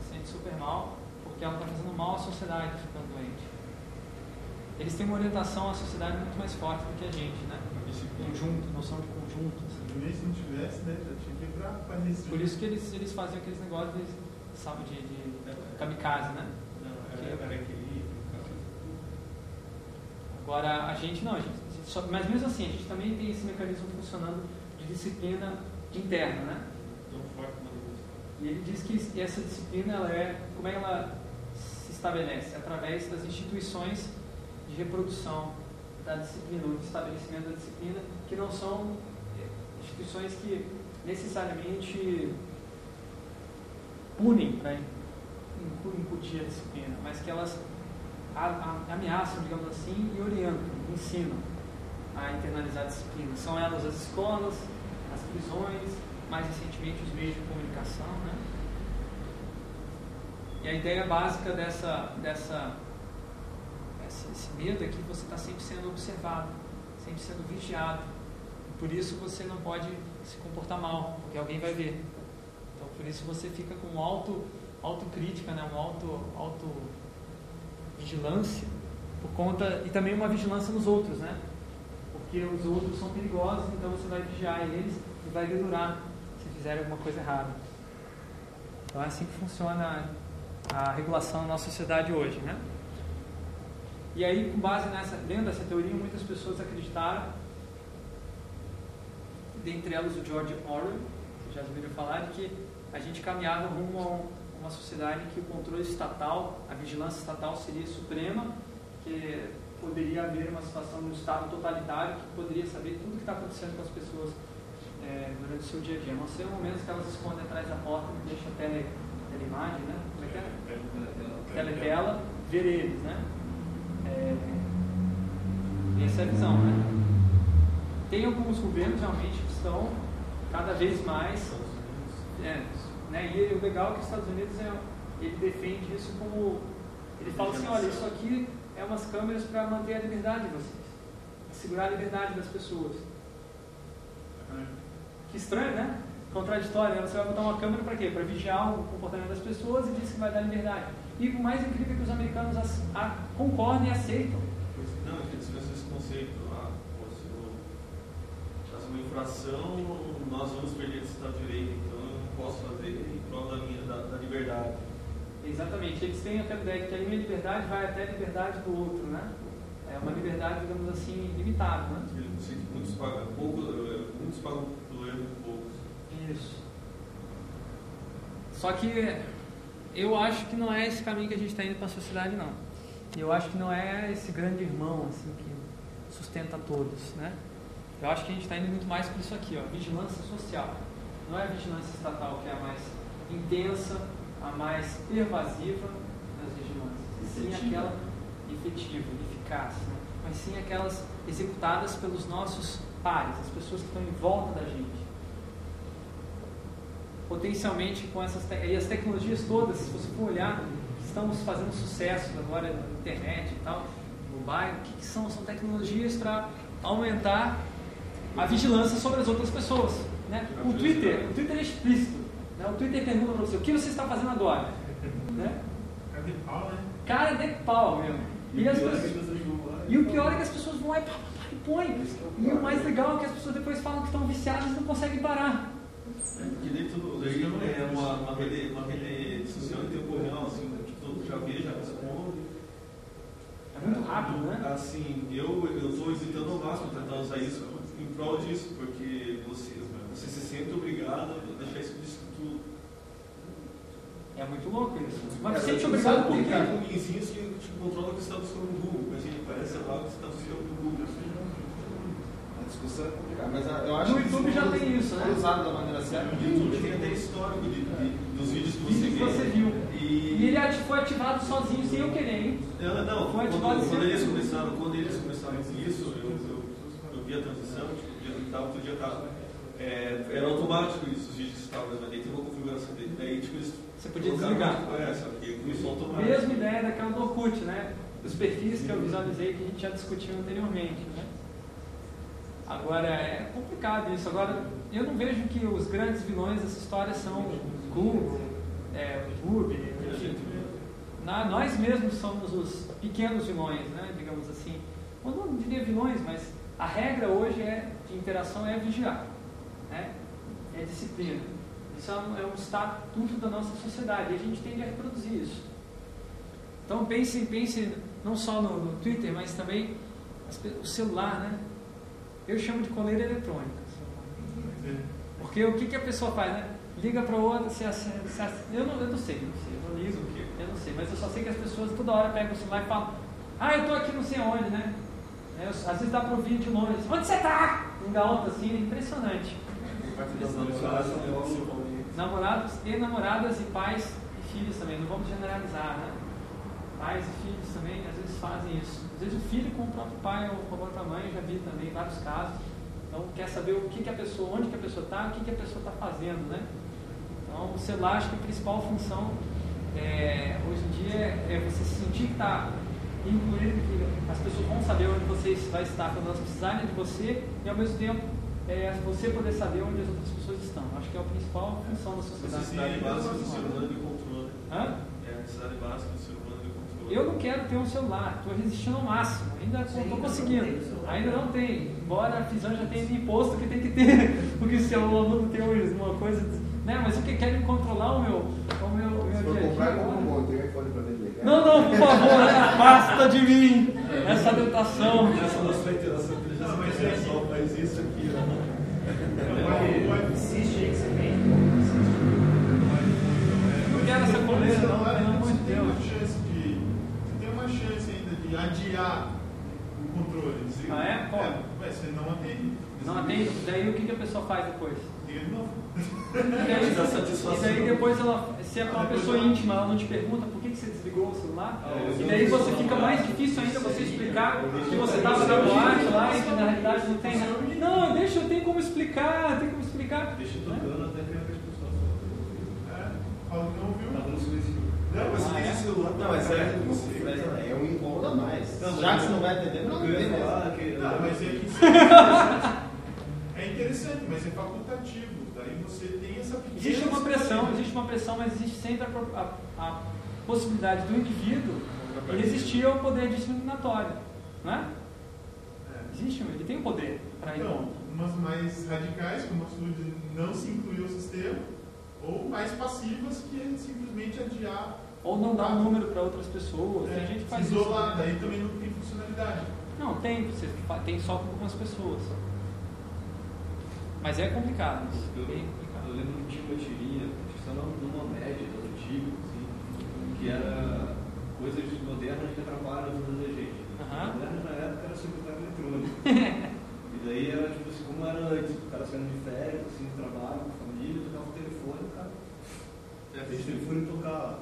se sente super mal, porque ela está fazendo mal à sociedade ficando doente. Eles têm uma orientação à sociedade muito mais forte do que a gente, né? Conjunto, noção de conjunto. Assim. Também se não tivesse, né? Já tinha que ir pra, pra restringir. Por isso que eles, eles faziam aqueles negócios de, sabe, de, de kamikaze, né? Não, era, era equilíbrio. Agora, a gente não, a gente, só- mas mesmo assim, a gente também tem esse mecanismo funcionando de disciplina interna, né? E ele diz que essa disciplina, ela é, como é que ela se estabelece? Através das instituições de reprodução da disciplina, ou de estabelecimento da disciplina, que não são eh, instituições que necessariamente punem para incutir a disciplina, mas que elas ameaçam, digamos assim, e orientam, ensinam a internalizar a disciplina. São elas as escolas, as prisões, mais recentemente os meios de comunicação, né? E a ideia básica dessa, dessa esse, medo é que você está sempre sendo observado, sempre sendo vigiado. E por isso você não pode se comportar mal, porque alguém vai ver. Então por isso você fica com auto autocrítica, né? Um auto auto vigilância por conta e também uma vigilância nos outros, né? Porque os outros são perigosos, então você vai vigiar eles e vai dedurar se fizerem alguma coisa errada. Então é assim que funciona a regulação na nossa sociedade hoje, né? E aí, com base nessa, dentro dessa teoria, muitas pessoas acreditaram, dentre elas o George Orwell, que já ouviram falar, de que a gente caminhava rumo a uma sociedade em que o controle estatal, a vigilância estatal seria suprema, que poderia haver uma situação de um Estado totalitário que poderia saber tudo o que está acontecendo com as pessoas é, durante o seu dia a dia. A não ser momentos que elas escondem atrás da porta e deixam a tele, teleimagem, né? Como é que é? Teletela, ver eles, né? É, essa é a visão, né? Tem alguns governos realmente que estão cada vez mais. É, né? E o legal é que os Estados Unidos é, ele defende isso como. Ele fala assim: olha, isso aqui é umas câmeras para manter a liberdade de vocês, segurar a liberdade das pessoas. Que estranho, né? Contraditório, né? Você vai botar uma câmera para quê? Para vigiar o comportamento das pessoas e diz que vai dar liberdade. E o mais incrível é que os americanos as, a, concordam e aceitam. Não, é eles pensam esse conceito. Pô, se eu uma infração, nós vamos perder esse Estado de Direito, então posso fazer em prol da minha da, da liberdade. Exatamente. Eles têm aquela ideia de que a minha liberdade vai até a liberdade do outro, né? É uma liberdade, digamos assim, limitada, né? Ele conceito que muitos pagam, pouco, muitos pagam pelo erro de poucos. Isso. Só que eu acho que não é esse caminho que a gente está indo para a sociedade, não. Eu acho que não é esse grande irmão assim que sustenta todos, né? Eu acho que a gente está indo muito mais por isso aqui, ó, vigilância social. Não é a vigilância estatal que é a mais intensa, a mais pervasiva das vigilâncias, e sim aquela efetiva, eficaz, né? mas sim aquelas executadas pelos nossos pares, as pessoas que estão em volta da gente potencialmente com essas te e as tecnologias todas, se você for olhar, estamos fazendo sucesso agora na internet e tal, mobile, o que, que são? São tecnologias para aumentar a vigilância sobre as outras pessoas. Né? O Twitter, o Twitter é explícito. Né? O Twitter pergunta para você, o que você está fazendo agora? Né? Cara de pau, né? Cara de pau mesmo. E, as pior é pessoas- as lá e o pior é que as pessoas vão lá e pá, pá, pá, e põem. E o mais legal é que as pessoas depois falam que estão viciadas e não conseguem parar. Que daí tudo daí é uma, uma, rede, uma rede social em tempo real, assim, que todo já vê, já responde. É muito rápido, né? Assim, eu estou hesitando ao máximo tentar usar isso em prol disso, porque você, sente obrigado a deixar isso tudo. É muito louco isso. Mas É, você sente eu obrigado por quê? Tem caminhozinhos que te controlam o que você está buscando no Google, mas assim, parece lá o que você está buscando no Google. A discussão é complicada, mas eu acho No que YouTube se já tem isso, né? usado da maneira certa. No YouTube tem até histórico de, de- dos vídeos que você você viu. E, E ele ati- foi ativado sozinho, sem eu querer, hein? Não, não, Foi quando, ativado quando sempre. eles começaram, quando eles começaram com isso, eu, eu, eu vi a transição, tipo, o dia que estava, outro dia estava. É, era automático isso, os vídeos que estavam, mas daí tem uma configuração dele. Daí, tipo, eles Você podia desligar. É, só que começou automático. Mesma ideia daquela do Orkut, né? Dos perfis que eu visualizei que a gente já discutiu anteriormente, né? Agora, é complicado isso. Agora, eu não vejo que os grandes vilões dessa história são Google, é, YouTube, enfim. Na- nós mesmos somos os pequenos vilões, né? Digamos assim. Eu não diria vilões, mas a regra hoje é, de interação é vigiar, né? É disciplina. Isso é um, é um estatuto da nossa sociedade e a gente tende a reproduzir isso. Então pense, pense não só no, no Twitter, mas também as o celular, né? Eu chamo de coleira eletrônica. Porque o que, que a pessoa faz, né? Liga para outra, se, se, se, eu, não, eu não sei, não sei, eu não ligo, eu não sei, mas eu só sei que as pessoas toda hora pegam o celular e falam, ah, eu tô aqui não sei onde, né? Eu- às vezes dá para ouvir de longe, onde você tá? Engalta assim, é impressionante. Namorados e namoradas e pais e filhos também, não vamos generalizar, né? Pais e filhos também às vezes fazem isso. Às vezes o filho com o próprio pai ou com a outra mãe, já vi também vários casos. Então quer saber o que, que a pessoa, onde que a pessoa está, o que, que a pessoa está fazendo, né? Então o celular acho que a principal função é, hoje em dia é você se sentir que está incluído, que as pessoas vão saber onde você vai estar quando elas precisarem de você e ao mesmo tempo é, você poder saber onde as outras pessoas estão. Acho que é a principal função da sociedade. Necessidade básica do ser humano de controle. Hã? É a necessidade básica do ser humano de controle. Eu não quero ter um celular, estou resistindo ao máximo, ainda não estou não conseguindo. celular. Ainda não tem, embora a Fisan já tenha me imposto que tem que ter, porque se o aluno tem uma coisa. Né? Mas o que querem controlar o meu, o meu, o meu Se dia a comprar, dia. compra um monte. Não, não, por favor, afasta de mim essa tentação. Essa nossa interação inteligência adiar o controle. Você- Ah, é? Como? ué, você não atende. Não atende, daí o que, que a pessoa faz depois? Liga de novo. E daí, e daí depois ela, se é uma pessoa íntima, ela não te pergunta por que, que você desligou o celular, É, e daí você fica mais difícil ainda você explicar que você estava na boate lá e que na realidade não tem nada. Não, deixa, eu tenho como explicar, tem como explicar. Deixa tocando até que a resposta. É, fala que não ouviu. Tá no silêncio. Não, mas Ah, é? celular. Não, mas é, é, é um incômodo a mais. Não, Já que você não vai atender, não Eu ia atende. falar que. Não, mas é que é interessante, mas é facultativo. Daí você tem essa pequena. Existe uma pressão, existe uma pressão, mas existe sempre a, a- a possibilidade do indivíduo resistir ao poder discriminatório. Né? É. Existe, um- ele tem o poder para ir Então, contra. umas mais radicais, como a sua de não se incluir ao sistema, ou mais passivas, que é simplesmente adiar. Ou não dar um número para outras pessoas. É, tem gente que se faz isso. isolar, né? daí também não tem funcionalidade. Não, tem, você tem só com algumas pessoas. Mas é complicado, isso, Eu, bem eu complicado. lembro que tinha uma tirinha, acho que só numa média das antigas, assim, que era coisas modernas que atrapalham a vida da gente. Aham. Modernas na época era secretário eletrônico. e daí era tipo assim, como era antes, o cara saindo de férias, assim, de trabalho, com família, tocava o telefone, o cara deixa o telefone tocar lá.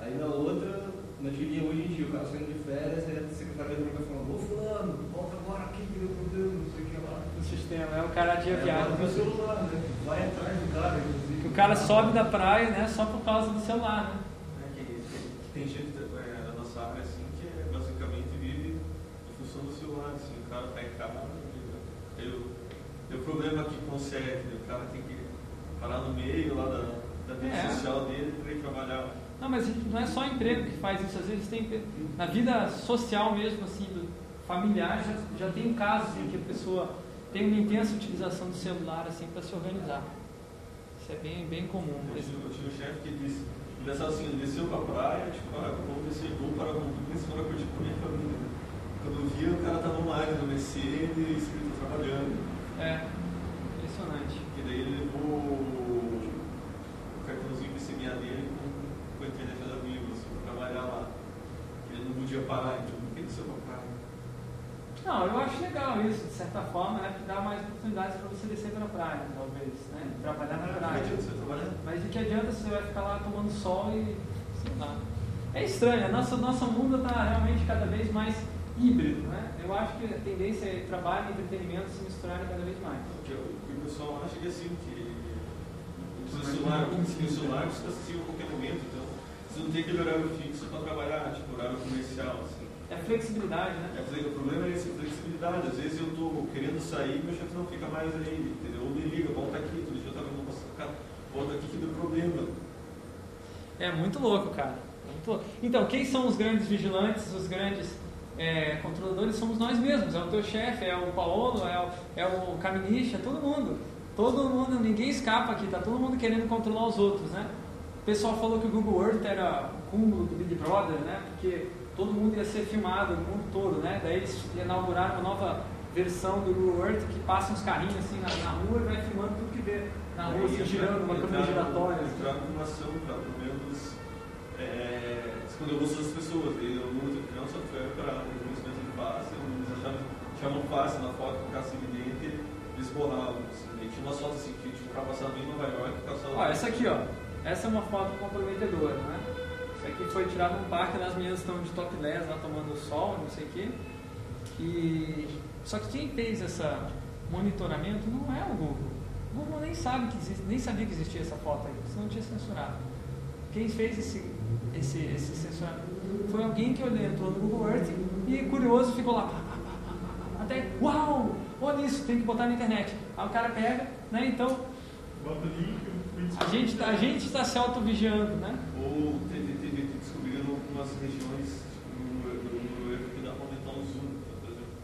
Aí na outra, na tirinha hoje em dia, o cara saindo de férias, aí a secretária eletrônica falando, ô fulano, volta agora aqui que deu problema, não sei o que lá. O sistema é o cara de É, celular, né? Vai atrás do cara, inclusive. O cara sobe da praia, né, só por causa do celular, né? É que, que tem gente é, na nossa área assim que é, basicamente vive em função do celular, assim, o cara tá em casa, tem tem o problema que consegue, o cara tem que parar no meio lá da, da vida É. social dele para ir trabalhar. Não, mas não é só emprego que faz isso, às vezes tem na vida social mesmo, assim, do familiar, já, já tem casos em que a pessoa tem uma intensa utilização do celular, assim, para se organizar. Isso é bem, bem comum. Eu tinha, eu tinha um chefe que disse, engraçado assim, ele desceu pra praia, tipo, ah, vamos descer, vamos para o principal para curtir com a minha família. Quando eu via, o cara tava mais no Mercedes, escrito trabalhando. É, impressionante. E daí ele levou o cartãozinho de CMA dele com, com a internet da Vivo, assim, pra trabalhar lá. Ele não podia parar, então por que desceu pra praia? Não, eu acho legal isso, de certa forma, né? Que dá mais oportunidades para você descer para a praia, talvez, né? Trabalhar na praia. Mas de que adianta se você vai ficar lá tomando sol e. sei lá. É estranho, a nossa, nosso mundo está realmente cada vez mais híbrido, né? Eu acho que a tendência é trabalho e entretenimento se misturarem cada vez mais. Porque o que o pessoal acha que é assim, que o celular, o celular você está acessível a qualquer momento, então você não tem aquele horário fixo para trabalhar, tipo horário comercial, assim. É flexibilidade, né? É, o problema é esse, a flexibilidade. Às vezes eu estou querendo sair, meu chefe não fica mais aí, entendeu? Ou me liga, volta aqui, todo dia eu estava indo passar volta aqui que deu problema. É muito louco, cara. Muito louco. Então, quem são os grandes vigilantes, os grandes é, controladores? Somos nós mesmos. É o teu chefe, é o Paolo, é o, é o Caminicha, todo mundo. Todo mundo, ninguém escapa aqui, tá todo mundo querendo controlar os outros, né? O pessoal falou que o Google Earth era o cúmulo do Big Brother, né? Porque todo mundo ia ser filmado, no mundo todo, né? Daí eles inauguraram uma nova versão do Google Earth que passa uns carrinhos assim na, na rua e vai filmando tudo que vê na rua, se girando, uma câmera giratória. assim. Entrar com uma ação para pelo menos é, esconder o rosto das pessoas. E eu não criar um software para reconhecimento de face, eles achavam, achavam face na foto que ficasse evidente, eles borravam. Assim. Tinha uma foto assim, que tinha cara passando em Nova York. Ó, essa aqui, ó. Essa é uma foto comprometedora, né? Isso aqui foi tirado num parque, as meninas estão de topless lá tomando sol, não sei o quê. E... Só que quem fez essa, monitoramento não é o Google. O Google nem sabe que existe, nem sabia que existia essa foto aí, senão tinha censurado. Quem fez esse, esse, esse censuramento foi alguém que entrou no Google Earth e curioso ficou lá. Até, uau, olha isso, tem que botar na internet. Aí o cara pega, né? Então Bota o link, print a gente tá- a gente está se auto-vigiando, né? Ou teve, teve, descobriram algumas regiões no Earth que dá para aumentar o zoom. Por exemplo,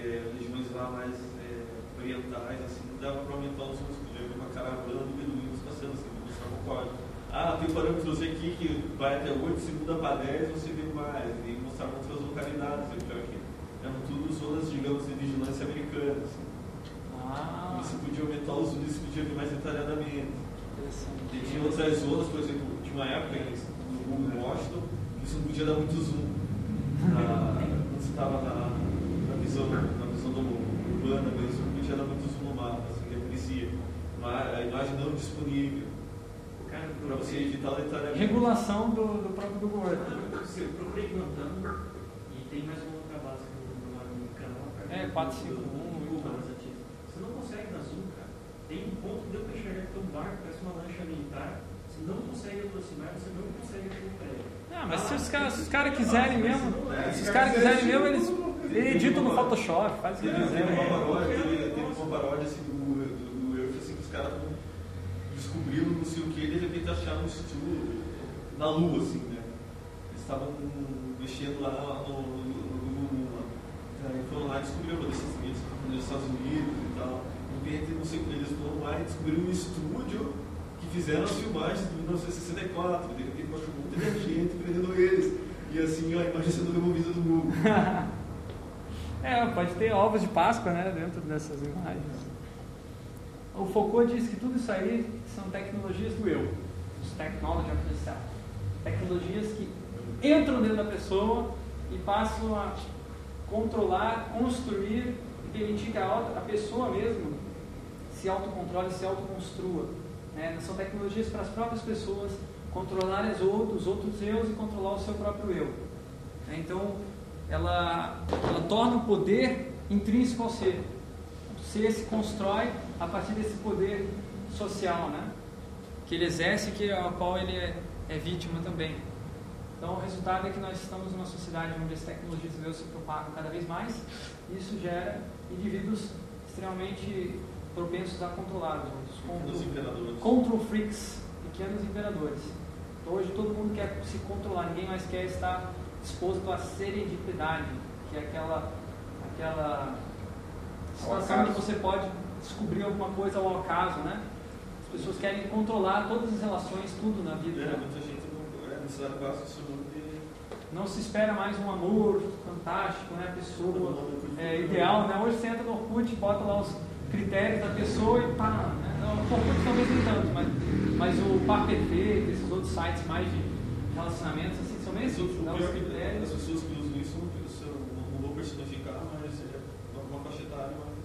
é, regiões lá mais é, orientais, assim, dava para aumentar o zoom. Você podia ver uma caravana de beduínos passando, assim, mostrar um código. Ah, tem parâmetros aqui que vai até 8, se muda para 10, você vê mais. E mostraram outras localidades. Então, aqui, eram tudo zonas, digamos, de vigilância americana. Assim. Ah, você podia aumentar o zoom e você podia ver mais detalhadamente. interessante. E tinha outras zonas, por exemplo, tinha uma época no Washington não podia dar muito zoom. Na, quando você estava na, na visão, na visão do, urbana mesmo, não podia dar muito zoom no mapa, assim, que aparecia. Uma- A imagem não disponível. O cara Para você o detalhamento. Regulação do, do próprio Google Earth. eu procurei plantando e tem mais uma outra base que eu vou no canal. É, do- 451 do- do e. Você não consegue dar zoom, cara. Tem um ponto que deu pra enxergar que tem um barco, parece uma lancha militar. Você não consegue aproximar, você não consegue ver o prédio. Ah, mas se os caras caras quiserem mesmo, se os caras quiserem mesmo, eles editam no Photoshop, faz o que quiser. teve uma paródia, assim, do, do, Earth, assim, que os caras descobriram não sei o que, e de repente acharam um estudo na Lua, assim, né? Eles estavam mexendo lá no, Google. Aí foram lá e descobriram uma desses vídeos nos Estados Unidos e tal. De repente, não sei o que, eles foram lá e descobriram um estúdio que fizeram as filmagens de 1964. De repente, achou um monte de gente prendendo eles. E assim, a imagem sendo removida do Google. É, pode ter ovos de Páscoa, né, dentro dessas imagens. O Foucault diz que tudo isso aí são tecnologias do eu, os technology of the self. Tecnologias que entram dentro da pessoa e passam a controlar, construir e permitir que a, auto- a pessoa mesmo se autocontrole, se autoconstrua. Né? São tecnologias para as próprias pessoas controlarem os outros, os outros eus e controlar o seu próprio eu. né? Então, ela, ela torna o poder intrínseco ao ser. O ser se constrói a partir desse poder social, né? Que ele exerce, que ao qual ele é, é vítima também. Então, o resultado é que nós estamos numa sociedade onde as tecnologias do eu se propagam cada vez mais. E isso gera indivíduos extremamente propensos a controlar os outros. Control, control freaks, pequenos imperadores. Hoje todo mundo quer se controlar, ninguém mais quer estar exposto à serendipidade, que é aquela, aquela situação que você pode descobrir alguma coisa ao acaso, né? As pessoas querem controlar todas as relações, tudo na vida. É, né? muita gente não. É, não de. Não se espera mais um amor fantástico, né? Pessoa é, ideal, né? Hoje você entra no Orkut, bota lá os critérios da pessoa e pá, né? Não, Orkut talvez nem tanto, mas, mas o Par Perfeito, esses outros sites mais de relacionamentos, assim, são bem Isso, assim, o dá pior os critérios. as pessoas que usam isso não, vou personificar, mas é uma, faixa etária, mas.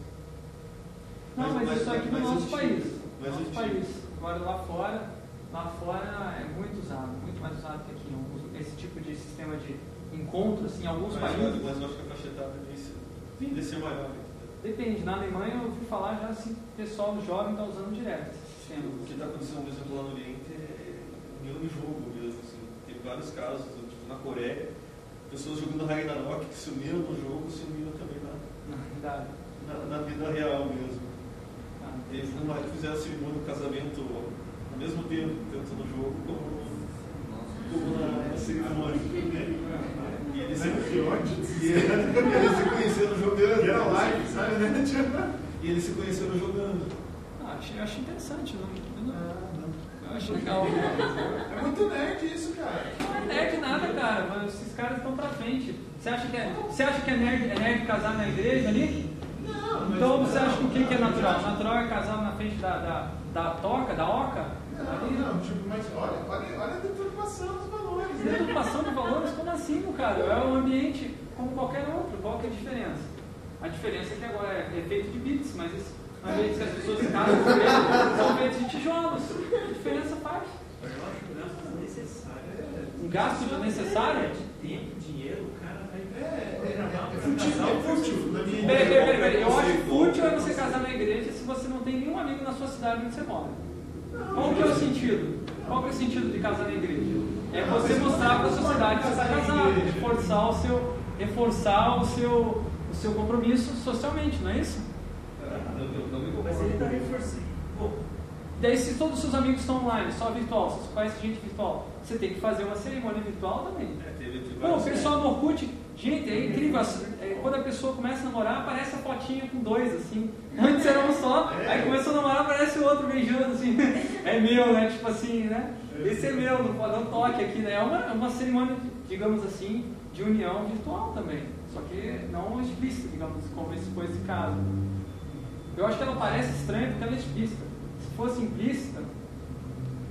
Não, mas, mas- isso aqui no nosso antigo, país. mas nosso antigo. país. Agora lá fora, lá fora é muito usado, muito mais usado que aqui. Esse tipo de sistema de encontro, assim, em alguns Mas, países. mas eu acho que a faixa etária a ser maior. né? Depende, na Alemanha eu ouvi falar já assim, o pessoal jovem está usando direto esse sistema. O que está acontecendo, por exemplo, lá no Oriente é união de jogo mesmo. Assim. Teve vários casos, tipo na Coreia, pessoas jogando Ragnarok que se uniram no jogo, se uniram também na, Na na, vida real mesmo. Ah, uma que fizeram a cerimônia do casamento ao mesmo tempo, tanto no jogo como, como na, na cerimônia. E eles se, e eles se conheceram jogando. Sabe, né? E eles se conheceram jogando. Ah, achei, achei interessante. Não, eu, não, Ah, eu acho legal. É muito nerd isso, cara. Não é nerd nada, cara. Mas esses caras estão pra frente. Você acha que é, você acha que é, nerd, é nerd casar na igreja ali? Não, Então você acha que o que, que é natural? Natural é casar na frente da, da, da toca, da oca? Não, não, tipo, mas olha, olha, olha a deturpação dos valores, né? Deturpação de valores? Como assim, cara? É um ambiente como qualquer outro. Qual que é a diferença? A diferença é que agora é, é feito de bits, mas esse ambiente que as pessoas casam com ele são feitos de tijolos. Que diferença faz? Eu acho um gasto desnecessário. Um gasto desnecessário? De tempo, dinheiro, o cara vai É, é, é, é fútil, casar é fútil, Peraí, peraí, peraí, peraí. Eu acho fútil é você casar na igreja se você não tem nenhum amigo na sua cidade onde você mora? Qual que é o sentido? Qual que é o sentido de casar na igreja? É você mostrar para a sociedade que você está casado, reforçar o seu, reforçar o seu, o seu compromisso socialmente, não é isso? Mas ele está reforçando. Daí, se todos os seus amigos estão online, só virtual, você só conhece gente virtual, você tem que fazer uma cerimônia virtual também. É, Pô, o pessoal no Orkut, gente, é incrível. é, quando a pessoa começa a namorar, aparece a fotinha com dois, assim. Antes era um só, aí começou a namorar, aparece o outro beijando, assim. É meu, né? Tipo assim, né? Esse é meu, não pode dar um toque aqui, né? É uma, é uma cerimônia, digamos assim, de união virtual também. Só que não explícita, digamos, como esse foi esse caso. Eu acho que ela parece estranha porque ela é explícita. Se fosse implícita,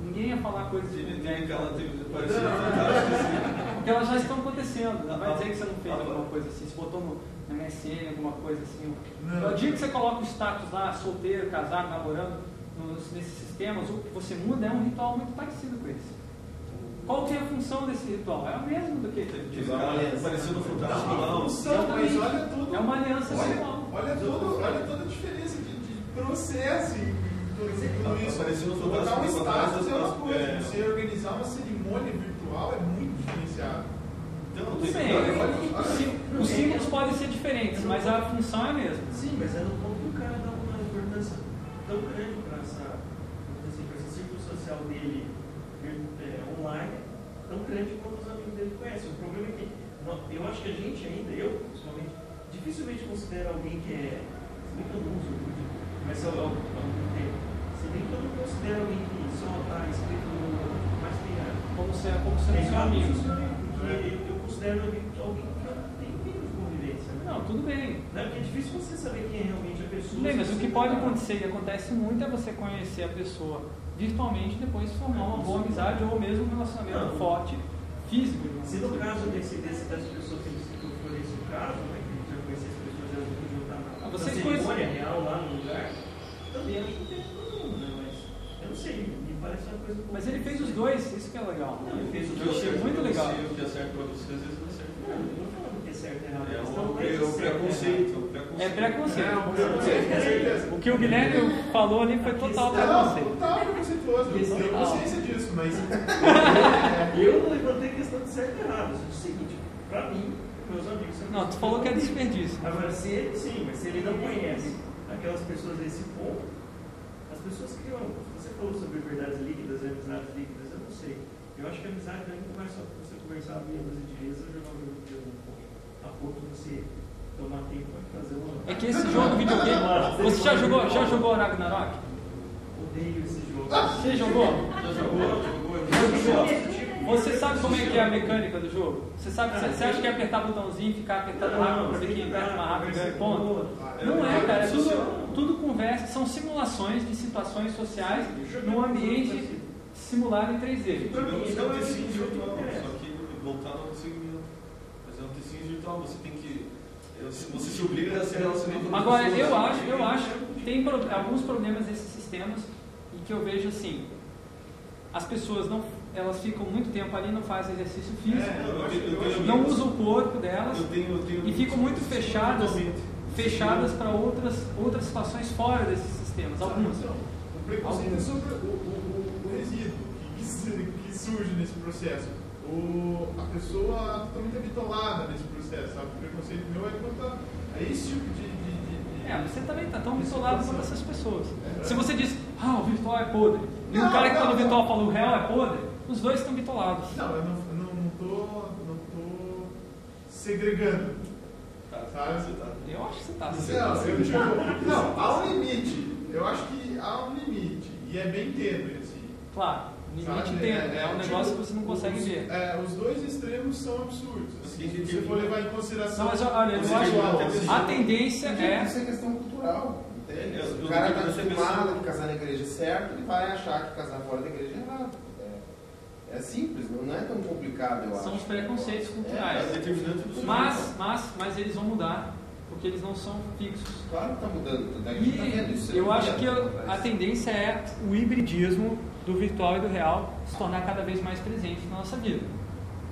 ninguém ia falar coisas de Teve, mulher. teve aquela, assim. Porque elas já estão acontecendo. Não vai Ah, dizer que você não fez ah, alguma coisa assim, se botou no, na MSN, alguma coisa assim. Não. No dia que você coloca o status lá, solteiro, casado, namorando, nos- nesses sistemas, o que você muda é um ritual muito parecido com esse. Qual que é a função desse ritual? É o mesmo do que. Teve Usar uma cara, aliança. Apareceu no Não, Fantástico não, uns- não, mas olha tudo. É uma aliança Olha, sexual. olha, todo, olha toda a diferença de, de processo em tudo, tudo isso. Apareceu no Botar um Fantástico status é uma coisa, é. você organizar uma cerimônia virtual é muito diferenciado. Então, não Tudo olha, olha, os símbolos podem ser diferentes, mas a função é a mesma. Sim, mas é no ponto que o cara dá uma importância tão grande para essa, assim, pra esse círculo social dele é, tão grande quanto os amigos dele conhecem. O problema é que eu acho que a gente ainda, eu principalmente, dificilmente considero alguém que é. Se bem que eu não uso muito, mas há algum tempo. Se bem que eu não considero alguém que só está inscrito no. Mas tem a. Como se é como sendo Tem seu amigo. Porque eu considero alguém que alguém que eu tenho de convivência. né? Não, tudo bem. Não, porque é difícil você saber quem é realmente a pessoa. Bem, mas o que pode tá- acontecer e acontece muito é você conhecer a pessoa virtualmente depois formar uma boa amizade ou mesmo um relacionamento Não. forte físico. Se no assim. caso desse, desse, dessa pessoa que citou for esse o caso, né, que a gente já conhecia as pessoas, elas não podiam estar na, Ah, na vocês cerimônia real lá no lugar, também acho que não tem problema, né? Mas eu não sei, me parece uma coisa. Mas ele fez os dois, isso que é legal. Não, ele fez os O que dois. eu sei muito legal. O que é certo pra você, às vezes não é certo. Não, eu certo e errado. É é e preconceito. preconceito. É preconceito. Certeza. O que o Guilherme falou ali foi total Não, preconceito. total preconceituoso. Eu tenho consciência disso, mas. Eu não levantei questão de certo e errado. Eu disse o seguinte, pra mim, meus amigos Não, tu falou que é desperdício. Agora, se ele, sim, mas se ele não conhece aquelas pessoas desse ponto, as pessoas criam. Você falou sobre verdades líquidas e amizades líquidas, eu não sei. Eu acho que a amizade não é muito mais só você conversar meia dúzia de vezes ou jogar um jogo de um pouco. A pouco você tomar tempo pra fazer uma. É que esse jogo videogame. Você já jogou, já jogou Ragnarok? Odeio esse jogo. Você jogou? Já jogou? Você sabe como é que é a mecânica do jogo? Você sabe, você, você acha que é apertar botãozinho e ficar apertando rápido para ver quem aperta mais rápido ganha ponto? Não é, cara. É tudo, tudo conversa. São simulações de situações sociais num ambiente simulado em 3D. Digamos que é um tecinho virtual, só que voltado ao segmento. É tecinho virtual, você tem que. Você se obriga a se relacionar com Agora, pessoas. eu acho, eu acho que tem pro- alguns problemas desses sistemas e que eu vejo assim, as pessoas não, elas ficam muito tempo ali, não fazem exercício físico, É, eu acho- eu acho- não usam o corpo delas tenho, tenho e ficam muito fechadas, fechadas para outras, outras situações fora desses sistemas, algumas. Não, o preconceito é sobre o, o, o, resíduo que, que surge nesse processo. O, a pessoa totalmente habitolada nesse processo, sabe? O preconceito meu é quanto a, a esse tipo de. de, de, de- É, você também está tão isolado quanto essas pessoas. Se você diz, ah, o virtual é podre, e o Não, cara que está no virtual fala o real é podre, os dois estão bitolados. Não, eu não, eu não, não, tô, não tô segregando, Tá, sabe? você tá. Eu acho que você está. Não, eu não, há um limite. Eu acho que há um limite. E é bem tênue, assim. Claro, limite Sabe? tem, é, um tipo, negócio que você não consegue os, ver. É, os dois extremos são absurdos. Assim, se você for levar em consideração. Não, mas olha, eu acho que a tendência é. Isso é questão cultural. entende? É, Se eu- o cara eu- está eu- eu- acostumado a casar na igreja certo, ele vai achar que casar fora da igreja é errado. É, é simples, não é tão complicado, eu acho. São os preconceitos É culturais. do sujeito. Mas, mas, mas eles vão mudar, porque eles não são fixos. Claro que está mudando. A gente tá vendo isso E eu acho que a, a tendência é o hibridismo do virtual e do real se tornar cada vez mais presente na nossa vida.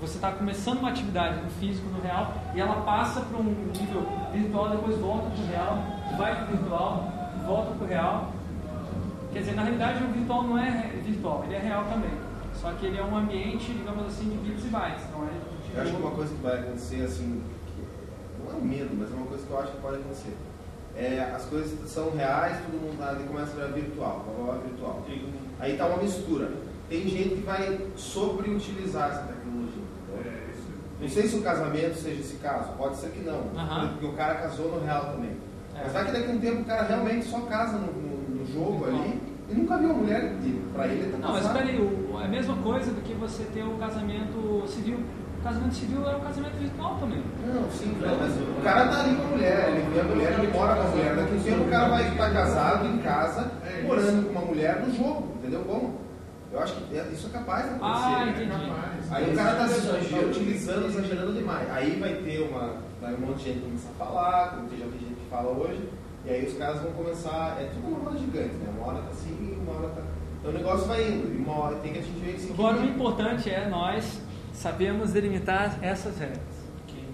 Você está começando uma atividade no físico, no real, e ela passa para um nível virtual, depois volta para o real, vai para o virtual, volta para o real. Quer dizer, na realidade o virtual não é virtual, ele é real também. Só que ele é um ambiente, digamos assim, de bits e bytes. Não é de Eu acho que uma coisa que vai acontecer, assim, não é um medo, mas é uma coisa que eu acho que pode acontecer. É, as coisas são reais, todo mundo daí começa a virar virtual, blá, blá, blá, virtual. Aí tá uma mistura. Tem gente que vai sobreutilizar essa tecnologia. É. Não sei se o casamento seja esse caso, pode ser que não, porque o cara casou no real também. É. Mas vai que daqui a um tempo o cara realmente só casa no, no- no jogo ali e nunca viu a mulher, pra ele tá Não, mas casado. espera aí, o- é a mesma coisa do que você ter o casamento civil. O casamento civil é o casamento virtual também. Não, sim, não, mas o cara tá ali com a mulher, ele vê a mulher, ele mora com a mulher. Daqui a um tempo o cara vai estar casado em casa, É morando com uma mulher no jogo, entendeu como? Eu acho que é- isso é capaz de acontecer. Ah, né? entendi. Capaz. Aí o cara tá, se- tá exagero. utilizando, exagerando demais. Aí vai ter uma. Vai um monte de gente começar a falar, como já tem gente que fala hoje, e aí os caras vão começar. É tudo uma roda gigante, né? Uma hora tá assim, uma hora tá. Então o negócio vai indo, e uma hora tem que atingir esse Agora o importante é nós sabemos delimitar essas regras.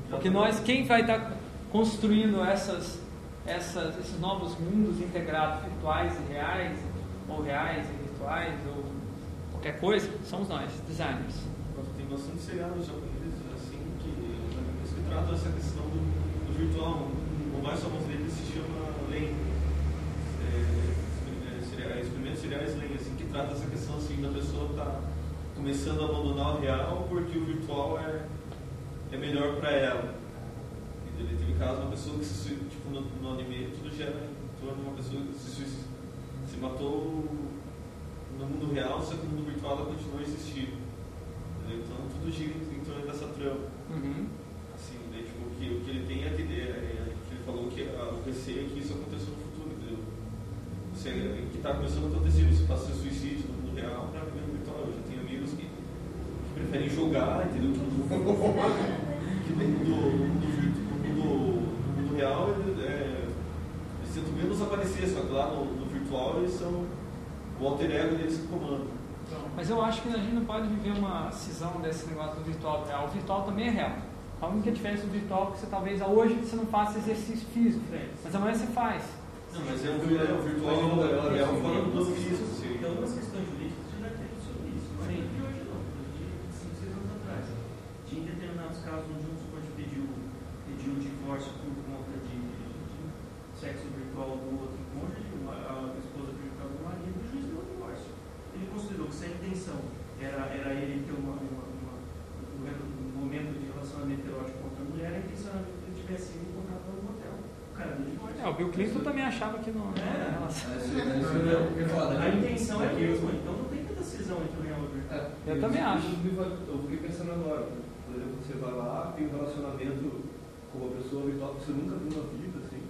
Porque nós, quem vai estar construindo essas, essas, esses novos mundos integrados, virtuais e reais, ou reais e virtuais, ou qualquer coisa, somos nós, designers. Tem bastante seriados japoneses assim que, que tratam essa questão do, do virtual. O mais famoso deles se chama Len. É, seria- Experimentos seriais Len, assim, que trata essa questão assim, da pessoa estar começando a abandonar o real porque o virtual é, é melhor para ela. Entendeu? Teve caso de uma pessoa que se tipo, no, no anime tudo gira em torno de uma pessoa que se, se matou no mundo real, só que no mundo virtual ela continua existindo. Entendeu? Então tudo gira em torno dessa trama. Uhum. Assim, né? tipo, o, que, o que ele tem é que, é, é, que ele falou que a, o receio é que isso aconteça no futuro, entendeu? Você, que está começando a acontecer, você passa seu suicídio no mundo real para viver no virtual. Eu já tenho amigos que, que preferem jogar, entendeu? Que no, mundo, real ele, é, eles tentam menos aparecer, só que lá no, no virtual eles são o alter ego deles que comandam. Então, Mas eu acho que a gente não pode viver uma cisão desse negócio do virtual e real. O virtual também é real. A única diferença do virtual é que você talvez hoje você não faça exercício físico, mas amanhã você faz. Não, mas é o, é o virtual é o fora do plano físico. assim. Então, algumas questões jurídicas já deve ter sobre isso. Não é de hoje, não. De 5, 6 anos atrás. Tinha em determinados casos onde um suporte pediu, pediu um divórcio por conta de, de sexo virtual do outro cônjuge, uma- a esposa prejudicava o marido, e o juiz deu o divórcio. Ele considerou que se a intenção era, era ele ter uma, uma, uma- um re- um momento de relacionamento erótico com outra mulher, a intenção era que ele tivesse ido encontrar no motel. O cara deu É, Clinton também achava que não É. era relação. A intenção é a mesma, então não tem tanta cisão entre o real e o virtual. Eu também acho. Eu fiquei pensando agora, por exemplo, você vai lá, tem um relacionamento com uma pessoa virtual que você nunca viu na vida, assim,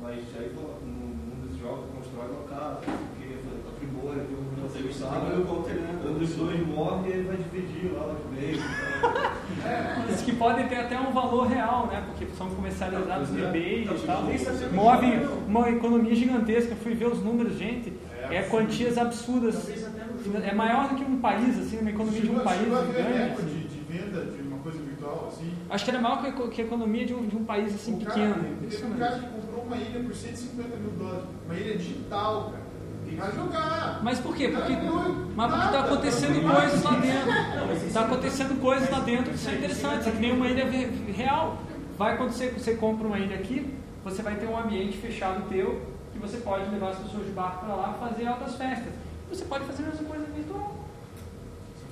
mas aí mundo dos jogos constrói uma casa, porque patrimônio, tem um Você você sabe sabe, o alter ego. quando os dois morrem, ele vai dividir lá os bens. Que podem ter até um valor real, né? Porque são comercializados no Pois é. eBay e tal. nem sabia Move que- uma economia gigantesca. Fui ver os números, gente. É quantias absurdas. É maior do que um país, assim, uma economia de um país chegou a ver grande. recorde de venda de uma coisa virtual, assim. Acho que era maior que a- economia de um, de um país assim O cara- pequeno. Teve um cara que comprou uma ilha por 150 mil dólares. Uma ilha digital, cara. E vai jogar. Mas por quê? Porque, mas porque está acontecendo coisas lá dentro. Está acontecendo coisas lá dentro que são interessantes. É que nem uma ilha real. Vai acontecer que você compra uma ilha aqui, você vai ter um ambiente fechado teu, que você pode levar as pessoas de barco para lá e fazer altas festas. Você pode fazer a mesma coisa virtual.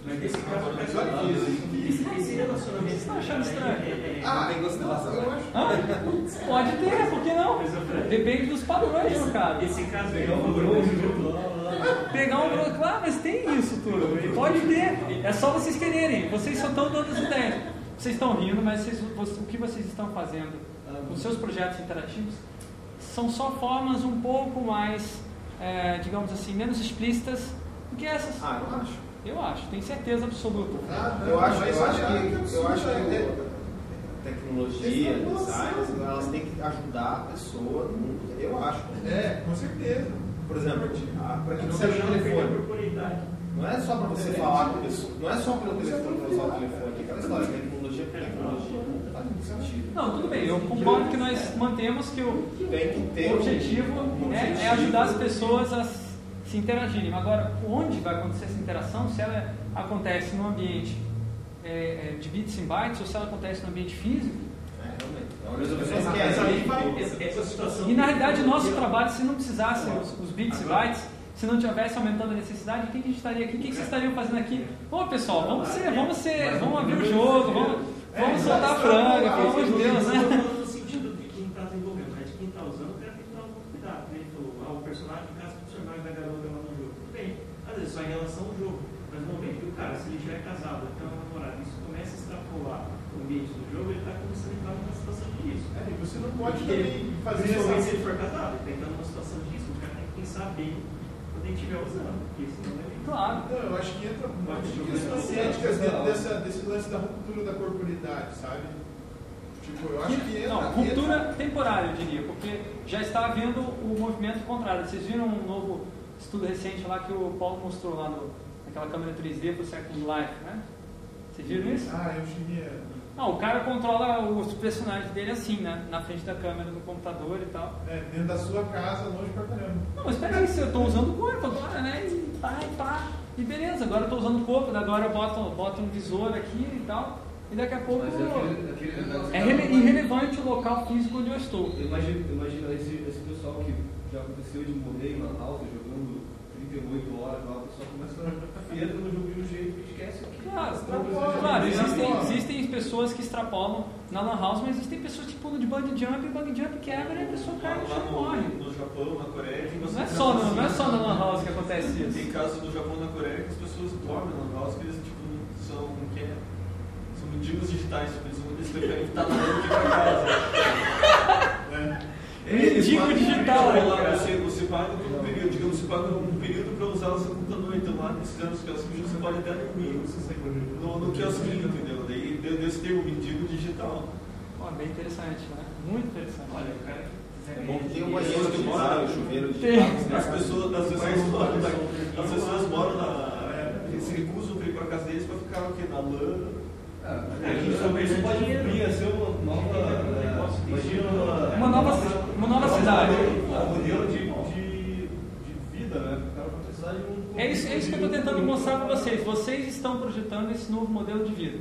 Mas nesse caso, Mas olha que isso- esse, relacionamento. Você tá achando estranho? É, é, é, Ah, tem constelação, eu né? acho. Hã? Pode ter, por que não? Depende dos padrões, meu cara. Esse caso aí, Pegar um lá. Pegar um drone, claro, mas tem isso tudo. Pode ter. É só vocês quererem. Vocês só estão dando as ideias. Vocês estão rindo, mas vocês- vocês- o que vocês estão fazendo com seus projetos interativos são só formas um pouco mais, é, digamos assim, menos explícitas do que essas. Ah, eu acho. Eu acho, tenho certeza absoluta. Ah, Eu acho, eu acho que, eu acho que né? tecnologia, Essa design, assim, elas têm que ajudar a pessoa no mundo. Eu acho. É, com certeza. Por exemplo, para que Não você seja deixando um de perder a telefone? Não é só para você falar com a pessoa, não é só pelo telefone para usar o telefone, é aquela história, tecnologia por tecnologia, não faz muito sentido. Não, tudo bem, eu concordo que nós mantemos que o, Tem que ter o um- objetivo um é, é ajudar as pessoas a se interagirem. Agora, onde vai acontecer essa interação? Se ela acontece no ambiente é, é, de bits e bytes ou se ela acontece no ambiente físico? É. É. E na realidade, o nosso trabalho, se não precisasse os, os bits e bytes, se não tivesse aumentando a necessidade, o que, a gente estaria aqui? O que, que vocês estariam fazendo aqui? Ô pessoal, vamos ser, vamos ser, vamos abrir o jogo, vamos, vamos soltar a franga, pelo amor de Deus, né? falando no sentido de quem está desenvolvendo, mas de quem está usando, o cara tem que tomar um pouco de cuidado. Como ele falou, ah, o personagem de casa com o personagem da garota lá no jogo. Tudo bem, às vezes só em relação ao jogo. Mas no momento que o cara, se ele já é casado, ele tem uma namorada, isso começa a extrapolar o ambiente do jogo, ele está começando a entrar numa situação de risco. É, e você não pode Porque, também fazer Principalmente se ele for casado, ele está entrando numa situação de risco, o cara tem que pensar bem quando ele estiver usando, porque senão ele. Claro. Não, eu acho que entra Mas, questões éticas dentro dessa, desse lance da ruptura da corporidade, sabe? Tipo, eu acho que entra. Não, ruptura entra- temporária, eu diria, porque já está havendo o movimento contrário. Vocês viram um novo estudo recente lá que o Paulo mostrou lá no, naquela câmera 3D para o Second Life, né? Vocês viram isso? Ah, eu cheguei a. Não, o cara controla os personagens dele assim, né? Na frente da câmera do computador e tal. É, dentro da sua casa, longe pra caramba. Não, mas peraí, se eu estou usando o corpo agora, né? E pá, e pá. E beleza, agora eu estou usando o corpo, agora eu boto, boto um visor aqui e tal. E daqui a pouco Mas aquele, aquele é rele- irrelevante o local físico onde eu estou. Imagina, imagina esse, esse pessoal já aconteceu de morrer em Lan House jogando 38 horas lá, o pessoal começa a entra no jogo de um jeito e esquece o que Claro, Extrapola, claro, existem, existem pessoas que extrapolam na Lan House, mas existem pessoas que pulam de bungee jump e bungee jump quebra e a pessoa cai no chão e morre. no, Japão, na Coreia, tem Não é, só, no- não é assim. só na Lan House que acontece Tem isso. casos no Japão e na Coreia que as pessoas dormem na house, que eles tipo, são, como que é? são mendigos digitais, tipo, eles, eles preferem estar na rua do que pra casa. Mendigo digital, Tipo, lá, cara. você, você paga por um período, digamos, você paga um período para usar o seu computador, então lá nesses anos que você pode até dormir no, no quiosquinho, entendeu? Daí deu desse termo mendigo digital. Ó, bem interessante, né? Muito interessante. Olha, cara É bom que tem um Pessoas banheiro que moram- moram, chuveiro de Tem. As pessoas, as pessoas moram, na- as pessoas moram na. Eles se recusam para ir para casa deles para ficar o quê? Na lã. É, isso, isso pode vir a ser uma nova. é, imagina Uma nova, uma nova cidade. Um modelo de, de, de vida, né? O cara vai precisar de um. É isso, é isso que eu estou tentando mostrar para vocês. Vocês estão projetando esse novo modelo de vida.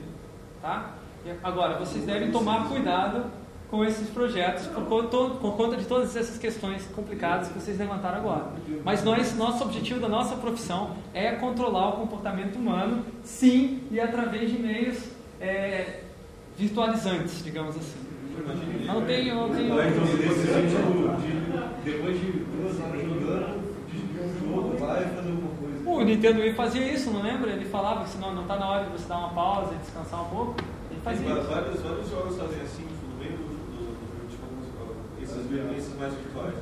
Tá? Agora, vocês devem tomar cuidado com esses projetos por conta, por conta de todas essas questões complicadas que vocês levantaram agora. Mas nós, nosso objetivo da nossa profissão é controlar o comportamento humano, sim, e através de meios é, virtualizantes, digamos assim. Não tenho, não tenho. Então, de, depois de duas horas jogando, desligar um jogo, vai fazer alguma coisa. O Nintendo Wii fazia isso, não lembra? Ele falava que se não está na hora de você dar uma pausa e descansar um pouco. Ele Tem fazia isso. vários, vários jogos fazem assim, no meio do, do, do tipo, essas vivências mais virtuais.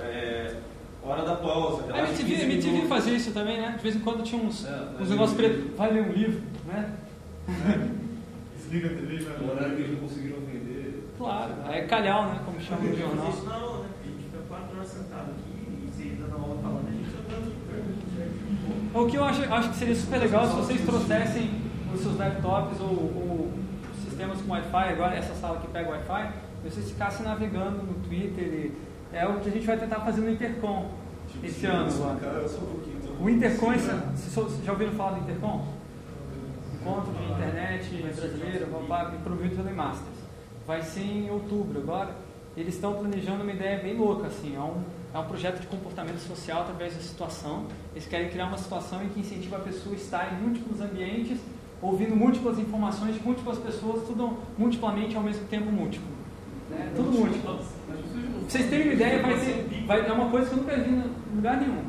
É, hora da pausa. A relaxa MTV, 15 MTV minutos. fazia isso também, né? De vez em quando tinha uns, É, uns negócios pretos. Vai ler um livro, né? Desliga a TV vai O horário que eles não conseguiram vender. Claro. Aí é calhau, né? Como chama no jornal. Isso na aula, né? A gente fica quatro horas sentado aqui e você dando aula falando, a gente andando de perguntas. O que eu acho, acho que seria super legal se vocês trouxessem os seus laptops ou, ou sistemas com Wi-Fi, agora essa sala que pega Wi-Fi, e vocês ficassem navegando no Twitter. E, é o que a gente vai tentar fazer no Intercom Tipo, esse se ano agora. Um então. O Intercom, vocês já ouviram falar do Intercom? Encontro de internet brasileira, papá, promovido pela Masters. Vai ser em outubro agora. Eles estão planejando uma ideia bem louca, assim. É um, é um projeto de comportamento social através da situação. Eles querem criar uma situação em que incentiva a pessoa a estar em múltiplos ambientes, ouvindo múltiplas informações de múltiplas pessoas, tudo multiplamente ao mesmo tempo múltiplo. Né? Tudo múltiplo. Vocês terem uma ideia, vai ser, vai, é uma coisa que eu nunca vi em lugar nenhum.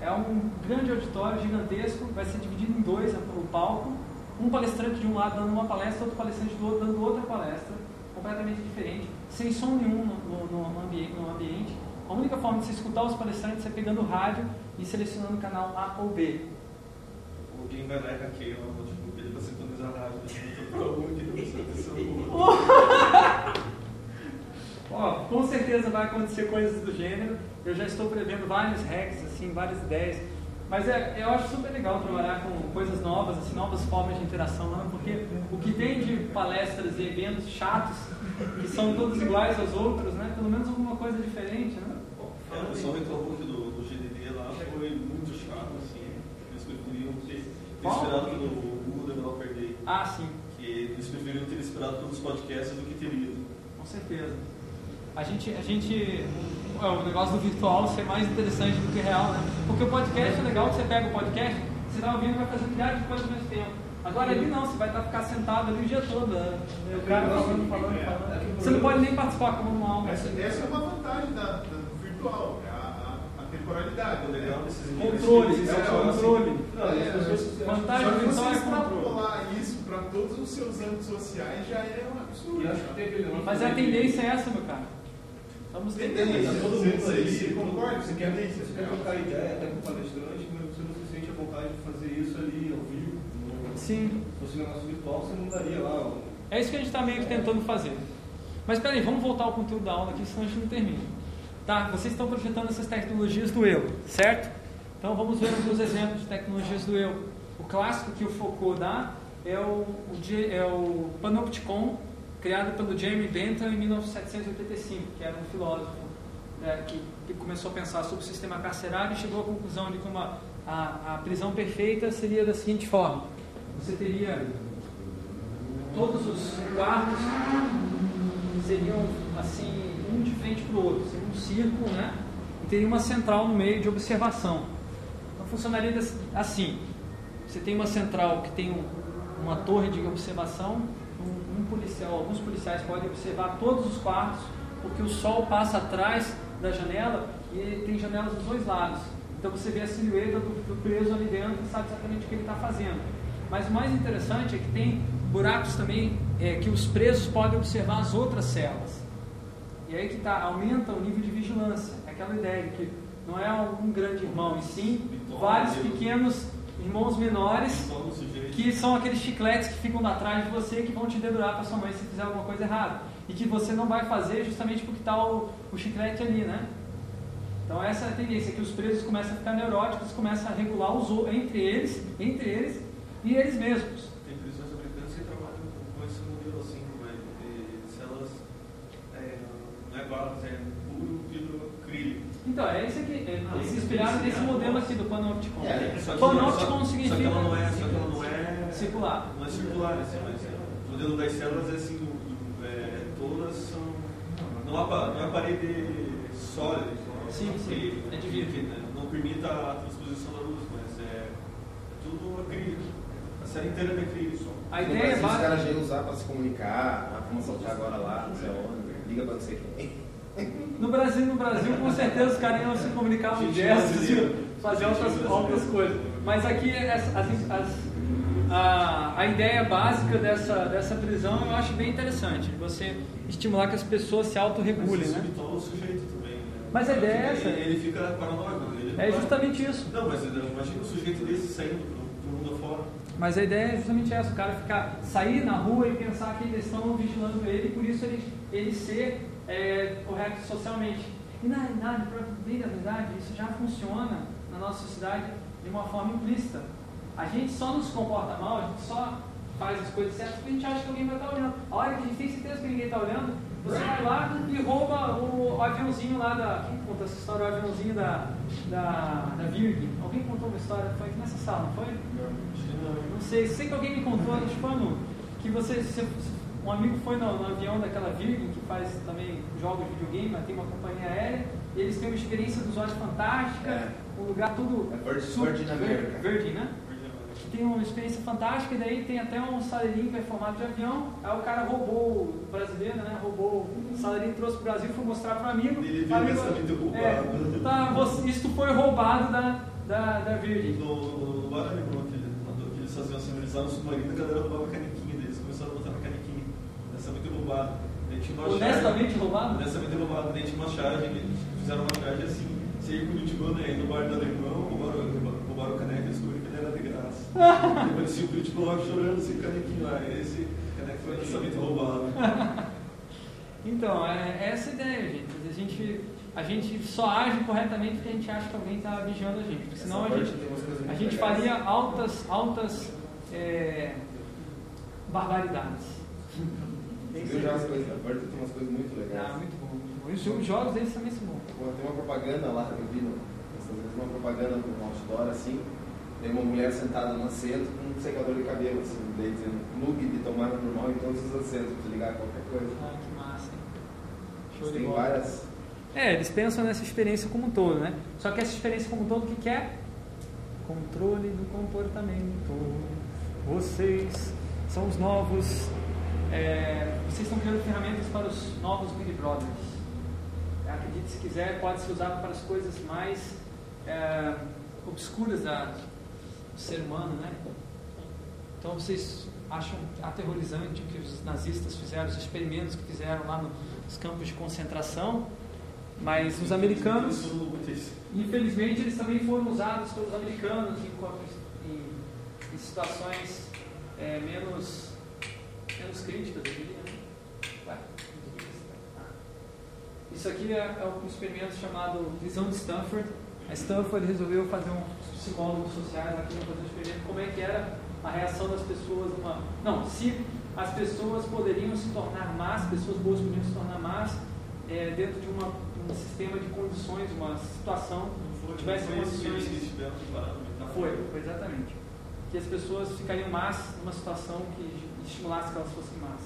É um grande auditório gigantesco, vai ser dividido em dois o palco. Um palestrante de um lado dando uma palestra, outro palestrante do outro dando outra palestra, completamente diferente, sem som nenhum no, no, no ambiente, no ambiente. A única forma de você escutar os palestrantes é pegando o rádio e selecionando o canal A ou B. Alguém vai lá e hackeia uma notebook dele pra sintonizar a rádio. Boa. Ó, com certeza vai acontecer coisas do gênero. Eu já estou prevendo vários hacks, assim, várias ideias Mas é, eu acho super legal trabalhar com coisas novas, assim, novas formas de interação, né? porque o que tem de palestras e eventos chatos, que são todos iguais aos outros, né? pelo menos alguma coisa diferente. Né? É, o pessoal reclamou que do, do GDD lá foi muito chato, assim. Eles preferiam ter, ter esperado pelo Google Developer Day. Ah, sim, Que eles preferiam ter esperado pelos podcasts do que ter lido. com certeza. A gente, a gente, é, o negócio do virtual ser mais interessante do que real, né? Porque o podcast é legal que você pega o podcast, você está ouvindo e vai fazer um milhar de coisas ao mesmo tempo. Agora ali não, você vai estar ficar sentado ali o dia todo, né? o cara falando, falando, falando. Você não pode nem participar como uma aula. Essa, essa é uma vantagem da, da- do virtual, é a, a, temporalidade. O legal desses Controle, é é, o controle. Vantagem virtual é controle. extrapolar isso para todos os seus âmbitos sociais já é um absurdo. Mas a tendência é essa, meu cara. Vamos Tendência. ter. Tá todo Você- mundo você- concorda? Você quer, você quer trocar ideia até com o palestrante, mas você não se sente a vontade de fazer isso ali ao vivo. Sim. Se fosse um negócio virtual, você não daria lá. É isso que a gente está meio que tentando fazer. Mas peraí, vamos voltar ao conteúdo da aula aqui, senão a gente não termina. Tá, vocês estão projetando essas tecnologias do eu, certo? Então vamos ver alguns exemplos de tecnologias do eu. O clássico que o Foucault dá é o, é o Panopticon, criado pelo Jeremy Bentham em 1785, que era um filósofo né, que, que começou a pensar sobre o sistema carcerário e chegou à conclusão de que uma, a, a prisão perfeita seria da seguinte forma: você teria todos os quartos seriam assim, um de frente para o outro, seria um círculo, né? E teria uma central no meio de observação. Então funcionaria assim: você tem uma central que tem um- uma torre de observação, um, policial, alguns policiais podem observar todos os quartos, porque o sol passa atrás da janela e tem janelas dos dois lados. Então você vê a silhueta do, do preso ali dentro e sabe exatamente o que ele está fazendo. Mas o mais interessante é que tem buracos também é, que os presos podem observar as outras celas. E aí que tá, aumenta o nível de vigilância. É aquela ideia de que não é um grande irmão, e sim vários pequenos irmãos menores que são aqueles chicletes que ficam atrás de você que vão te dedurar para sua mãe se fizer alguma coisa errada. E que você não vai fazer justamente porque está o, o chiclete ali, né? Então essa é a tendência, que os presos começam a ficar neuróticos, começam a regular os, entre eles, entre eles e eles mesmos. Tem prisões americanas que trabalham com esse modelo assim, né? de celas, é, não é puro vidro acrílico. Então, é esse aqui, é, Ah, eles inspiraram é nesse esse modelo é aqui do Panopticon. É, Só que- Panopticon significa Só que ela não é, só que ela não é circular. Não é circular, assim, mas é, o modelo das células é assim, do, do- é, todas são. Não há, não é parede sólida, então, Sim, sim, que, é de vidro. que, né, não permita a transposição da luz, mas é tudo acrílico. A série inteira é de acrílico. A ideia é os caras já iam usar para se comunicar, ah, vamos soltar agora lá, não sei onde, liga para não sei quem. No Brasil, no Brasil, com certeza os caras iam se comunicar com gestos e fazer outras, outras coisas. Mas aqui as- as- as- a, a ideia básica dessa, dessa prisão eu acho bem interessante. Você estimular que as pessoas se autorregulem, né? o sujeito também. Né? Mas a ideia é Ele- essa. Ele, fica paranoico. Ele É justamente isso. Não, mas imagina um sujeito desse saindo pro, pro mundo afora. Mas a ideia é justamente essa, o cara ficar, sair na rua e pensar que eles estão vigilando ele e por isso ele, ele ser é, correto socialmente. E na realidade, para bem da verdade, isso já funciona na nossa sociedade de uma forma implícita. A gente só nos comporta mal, a gente só faz as coisas certas porque a gente acha que alguém vai estar olhando. A hora que a gente tem certeza que ninguém está olhando, você vai lá e rouba o, aviãozinho lá da. Quem conta essa história? O aviãozinho da, da, da Virgin. Alguém contou uma história? Foi aqui nessa sala, não foi? Não. Não sei, sei que alguém me contou, acho que foi no, que você, você- um amigo foi no, no avião daquela Virgin, que faz também jogos de videogame, mas tem uma companhia aérea, e eles têm uma experiência dos olhos fantástica, É. um lugar tudo... É Virgin- super- Virgin America. Virgin, né? que tem uma experiência fantástica, e daí tem até um saleirinho que é formado de avião. Aí o cara roubou, o brasileiro, né? Roubou o saleirinho, trouxe pro Brasil, foi mostrar pro amigo. Ele viu amigo, essa vida roubada. é, tá, você, isso foi roubado da, da, da Virgin. No, no, no bar ele- quando que eles faziam assim, eles usavam o submarino, a galera roubava a canequinha deles, começaram a botar na canequinha. Essa é muito roubado. Honestamente roubado? Honestamente roubado. Daí tinha uma charge, eles fizeram uma charge assim, você ia Curitibano aí no bar do alemão, roubaram, roubaram o caneco e descobriram que ele era de graça. Daí parecia o Curitibano lá chorando, assim, canequinho lá. Esse caneco foi honestamente roubado. Então, é, é essa a ideia, gente. A gente a gente só age corretamente porque a gente acha que alguém está vigiando a gente. Porque senão a gente, a gente faria altas, altas é, barbaridades. Viu já as coisas, a Bird tem umas coisas muito legais. Ah, muito bom, muito bom. E os jo- os jogos deles também são bons. Pô, Tem uma propaganda lá, eu vi essas vezes uma propaganda no outdoor assim, tem uma mulher sentada no assento com um secador de cabelo, assim, daí dizendo plug de tomada normal em todos os assentos, pra você ligar qualquer coisa. Ah, que massa, hein? Show de Tem bola. várias. É, eles pensam nessa experiência como um todo, né? Só que essa experiência como um todo, o que que é? Controle do comportamento. Vocês são os novos. É, vocês estão criando ferramentas para os novos Big Brothers. Acredite se quiser, pode ser usado para as coisas mais é, obscuras da, do ser humano, né? Então vocês acham aterrorizante o que os nazistas fizeram, os experimentos que fizeram lá nos campos de concentração, mas os americanos, infelizmente, eles também foram usados pelos americanos em, em- em situações é, menos, menos críticas, eu diria. Né? Ué, ah. Isso aqui é, é um experimento chamado Visão de Stanford. A Stanford resolveu fazer um os psicólogos sociais aqui para fazer um experimento como é que era a reação das pessoas numa não se as pessoas poderiam se tornar más pessoas boas poderiam se tornar más é, dentro de uma, um sistema de condições uma situação foi, tivesse foi que condições mas foi, foi exatamente. Que as pessoas ficariam más numa situação que estimulasse que elas fossem más.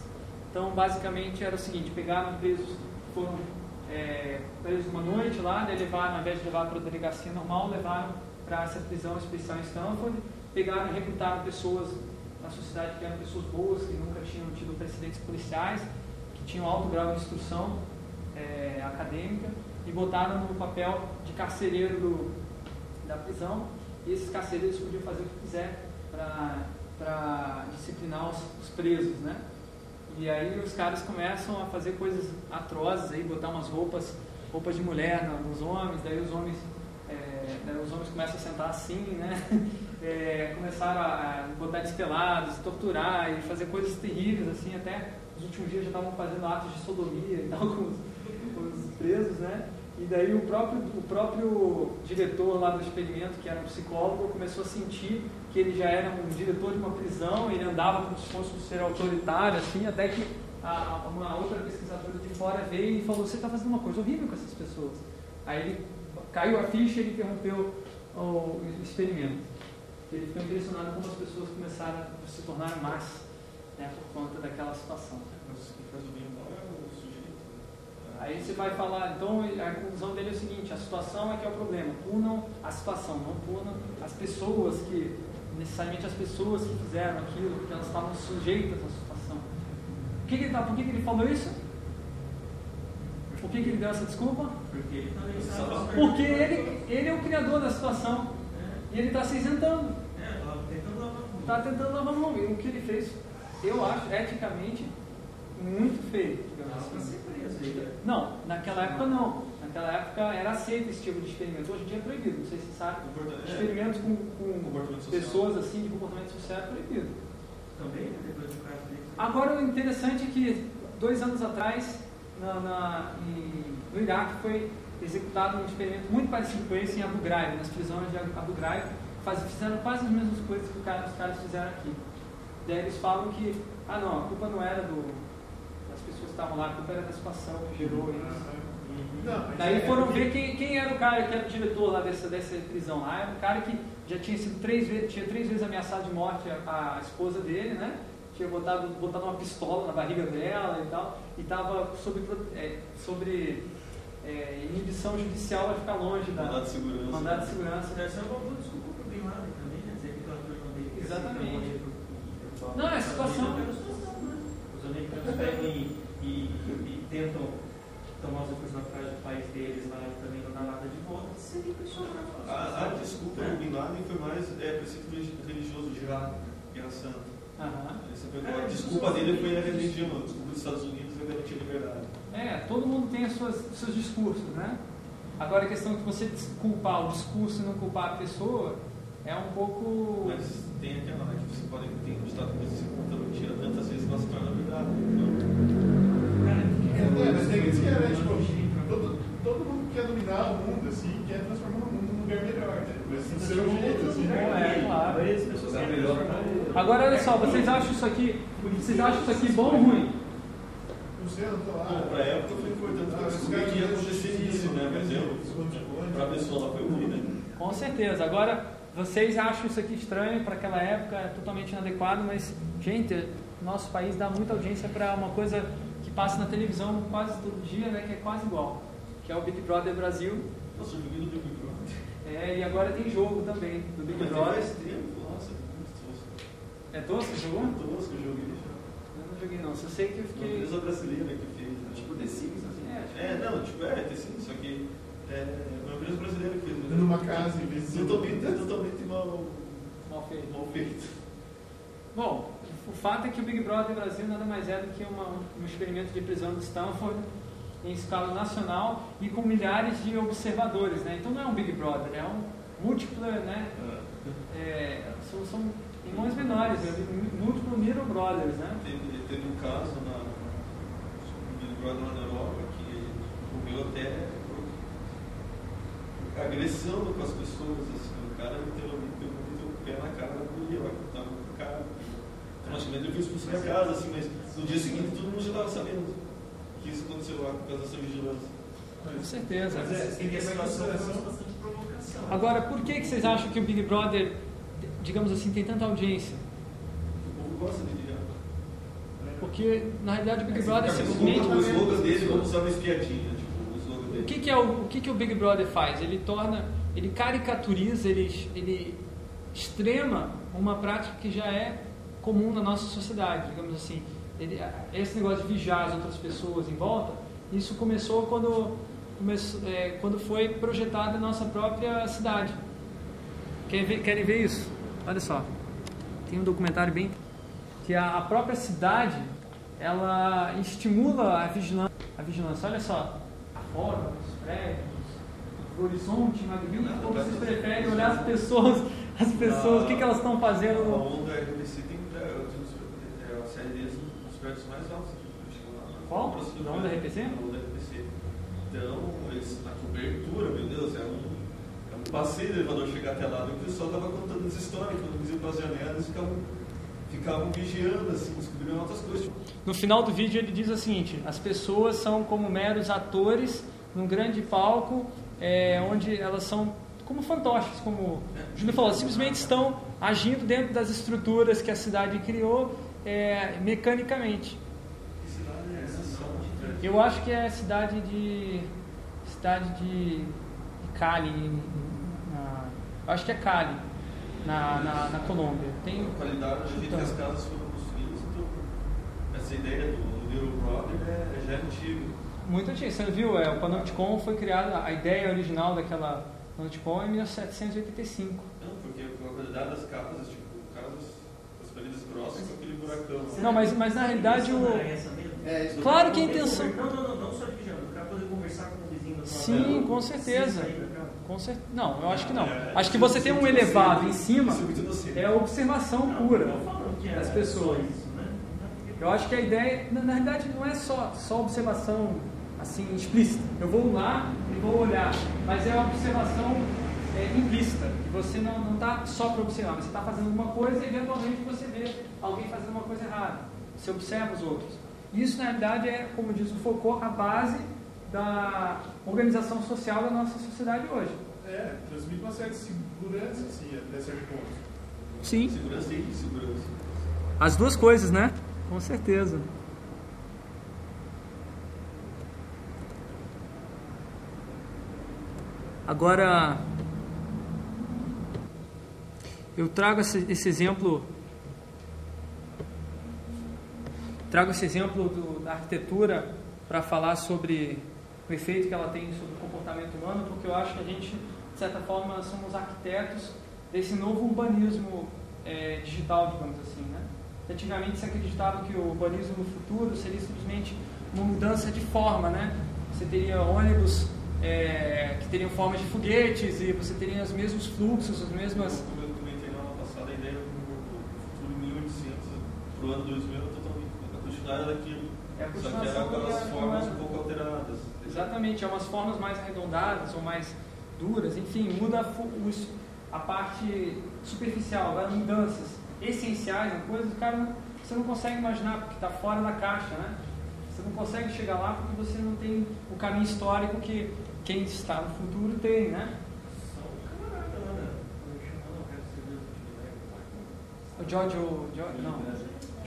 Então, basicamente, era o seguinte: pegaram presos, foram é, presos uma noite lá, levaram, ao invés de levar para a delegacia normal, levaram para essa prisão especial em Stanford, pegaram e recrutaram pessoas na sociedade que eram pessoas boas, que nunca tinham tido precedentes policiais, que tinham alto grau de instrução é, acadêmica, e botaram no papel de carcereiro do, da prisão e esses carcereiros podiam fazer o que quiser para disciplinar os, os presos, né? E aí os caras começam a fazer coisas atrozes aí, botar umas roupas, roupas de mulher nos homens, daí os homens, é, daí os homens começam a sentar assim, né? É, começaram a botar despelados, torturar e fazer coisas terríveis assim, até nos últimos dias já estavam fazendo atos de sodomia e tal com os, com os presos, né? E daí o próprio, o próprio diretor lá do experimento, que era um psicólogo, começou a sentir que ele já era um diretor de uma prisão, ele andava se fosse um ser autoritário, assim, até que a- uma outra pesquisadora de fora veio e falou, você está fazendo uma coisa horrível com essas pessoas. Aí ele caiu a ficha e ele interrompeu o experimento. Ele ficou impressionado como as pessoas começaram a se tornar más né, por conta daquela situação. É sujeito. Aí você vai falar, então a conclusão dele é o seguinte, a situação é que é o problema, punam a situação, não punam as pessoas que, necessariamente as pessoas que fizeram aquilo, porque elas estavam sujeitas à situação. Por que, que ele, tá, por que, que ele falou isso? Por que, que ele deu essa desculpa? Porque ele Porque ele, ele é o criador da situação e ele está se isentando, É, tava tentando lavar a está tentando lavar a mão. E o que ele fez, eu acho, eticamente, muito feio. pra assim. Não, naquela época não. Naquela época era aceito esse tipo de experimento. Hoje em dia é proibido, não sei se você sabe. É, Experimentos com, com Comportamento social. pessoas assim de comportamento social é proibido. Também, né? Depois do caso. Agora o interessante é que dois anos atrás, na, na- em- no Iraque, foi executado um experimento muito parecido com esse em Abu Ghraib, nas prisões de Abu Ghraib, faz- fizeram quase as mesmas coisas que cara- os caras fizeram aqui. Daí eles falam que, ah não, a culpa não era do, das pessoas que estavam lá, a culpa era da situação que gerou isso. Não, Daí é foram ver quem, quem era o cara que era o diretor lá dessa, dessa prisão lá. Era um cara que já tinha sido três vezes, tinha três vezes ameaçado de morte a, a esposa dele, né? Tinha botado, botado uma pistola na barriga dela e tal, e estava sobre, é, sobre é, inibição judicial para ficar longe da Mandado de segurança. mandado de segurança. Deve ser uma boa desculpa Bin Laden também, né? Dizer que turma dele que Exatamente. Não, é a situação. É né? Os americanos pegam e, e, e tentam tomar os recursos naturais do país deles lá e também não dá nada de volta. Seria impressionante. A, a desculpa do Bin Laden foi mais é, preceito religioso de Guerra, Guerra Santa. A desculpa dele foi a religião, a desculpa dos Estados Unidos foi garantir a liberdade. É, todo mundo tem as suas, os seus discursos, né? Agora a questão de você culpar o discurso e não culpar a pessoa é um pouco. Mas tem aquela né, que você pode ter no Estado Unidos se conta mentira tantas vezes que ela se torna verdade. Então, É, mas tem aqueles que era, tipo, todo, todo mundo quer dominar o mundo, assim, quer transformar o mundo num lugar melhor, né? Mas do seu jeito, assim, É, né? claro. As pessoas querem transformar o- Agora olha só, vocês acham isso aqui, vocês acham isso aqui bom ou ruim? Não sei, eu não tô lá. Pra época foi importante Ah, descobrir que ia não acontecer isso, né? Mas eu, pra pessoa lá foi ruim, né? Com certeza. Agora, vocês acham isso aqui estranho para aquela época, é totalmente inadequado, mas, gente, nosso país dá muita audiência para uma coisa que passa na televisão quase todo dia, né, que é quase igual, que é o Big Brother Brasil. Nossa, eu joguei no Big Brother. É, e agora tem jogo também do Big Brother. Faz tempo, nossa, muito tosco. É tosco esse jogo? Muito tosco, eu joguei já. Eu não joguei não, só sei que eu Uma fiquei... empresa brasileira que fez, né? Tipo The Sims, assim. É, tipo, É, não, tipo, é, tem sim, só que é uma empresa brasileira que fez. mas é Numa casa, em vez de Totalmente, é totalmente mal, mal feito. mal feito. Bom, o fato é que o Big Brother Brasil nada mais é do que uma, um experimento de prisão de Stanford em escala nacional e com milhares de observadores, né? Então não é um Big Brother, é um múltiplo, né? É, são, são irmãos menores, né? múltiplo Little Brothers, né? Teve, teve um caso na, Big Brother lá na Europa que ocorreu até agressão com as pessoas, assim, o cara deu muito o pé na cara da mulher, vai contar com o cara. Automaticamente ele foi expulso da casa, assim, mas no dia seguinte todo mundo já estava sabendo que isso aconteceu lá por causa dessa vigilância. Com certeza. Mas é, consideração. bastante provocação. Agora, por que, que vocês acham que o Big Brother, digamos assim, tem tanta audiência? O povo gosta de vigiar. Porque, na realidade, o Big Brother é O simplesmente... o slogan dele, vamos usar uma espiadinha, tipo, o slogan dele. O que, que é o, o que, que o Big Brother faz? Ele torna, ele caricaturiza, ele, ele extrema uma prática que já é comum na nossa sociedade, digamos assim. Ele, esse negócio de vigiar as outras pessoas em volta, isso começou quando, começou, é, quando foi projetada a nossa própria cidade. Querem ver, querem ver isso? Olha só, tem um documentário bem que a, a própria cidade ela estimula a vigilância. A vigilância, olha só, a forma, os prédios, o horizonte magnífico, vocês preferem olhar as pessoas, as pessoas, o que, que elas estão A fazendo. onda RBC tem é, é, nos prédios mais altos aqui. na- Qual? próxima- Da RPC? Na onda RPC. Então, eles, a cobertura, meu Deus, é um, é um passeio do elevador chegar até lá. E o pessoal estava contando as histórias, quando eles iam para as janelas, ficavam, ficavam vigiando, assim, descobrindo outras coisas. No final do vídeo ele diz o seguinte: as pessoas são como meros atores num grande palco, é, onde elas são como fantoches, como o Júlio falou, simplesmente estão agindo dentro das estruturas que a cidade criou é, mecanicamente. é? Eu acho que é a cidade de. cidade de, de Cali. na- acho que é Cali, na, na, na Colômbia. Tem, A qualidade do jeito que as casas foram construídas, então, essa ideia do Little Brother é, já é antiga. Muito antigo. Você viu? É, o Panopticon foi criado, a ideia original daquela Panopticon é em 1785. Não, porque a qualidade das casas, tipo, lá. Não, mas, mas na realidade o. É? É, Claro que a intenção. Não, não, não, não só de vigiando, o cara poder conversar com o vizinho da sua Sim, com certeza. Com cer... Não, eu acho que não. É, Acho que você tem um é elevado em cima, é é observação Não, pura é das pessoas. né? Eu acho que a ideia, na, na realidade, não é só, só observação assim explícita. Eu vou lá e vou olhar, mas é uma observação é, implícita. que Você não está só para observar, você está fazendo uma coisa e eventualmente você vê alguém fazendo uma coisa errada. Você observa os outros. Isso, na realidade, é, como diz o Foucault, a base da organização social da nossa sociedade hoje. É, transmite uma certa segurança, assim, até certo ponto. Sim. Segurança e insegurança. As duas coisas, né? Com certeza. Agora, eu trago esse, esse exemplo, trago esse exemplo do- da arquitetura para falar sobre o efeito que ela tem sobre o comportamento humano, porque eu acho que a gente, de certa forma, somos arquitetos desse novo urbanismo é, digital, digamos assim, né? Antigamente se acreditava que o urbanismo no futuro seria simplesmente uma mudança de forma, né? Você teria ônibus é, que teriam formas de foguetes e você teria os mesmos fluxos, as mesmas... Como eu comentei na aula passada, a ideia do futuro 1800 para o ano 2000 era totalmente a continuidade daquilo. É a Só que era aquelas formas da- um pouco alteradas. Exatamente. É umas formas mais arredondadas ou mais duras, enfim, muda a, fu- os- a parte superficial, agora mudanças essenciais, né, coisas que o cara não- você não consegue imaginar porque está fora da caixa, né? Você não consegue chegar lá porque você não tem o caminho histórico que quem está no futuro tem, né? Só o camarada lá, né? É. O George, o George não,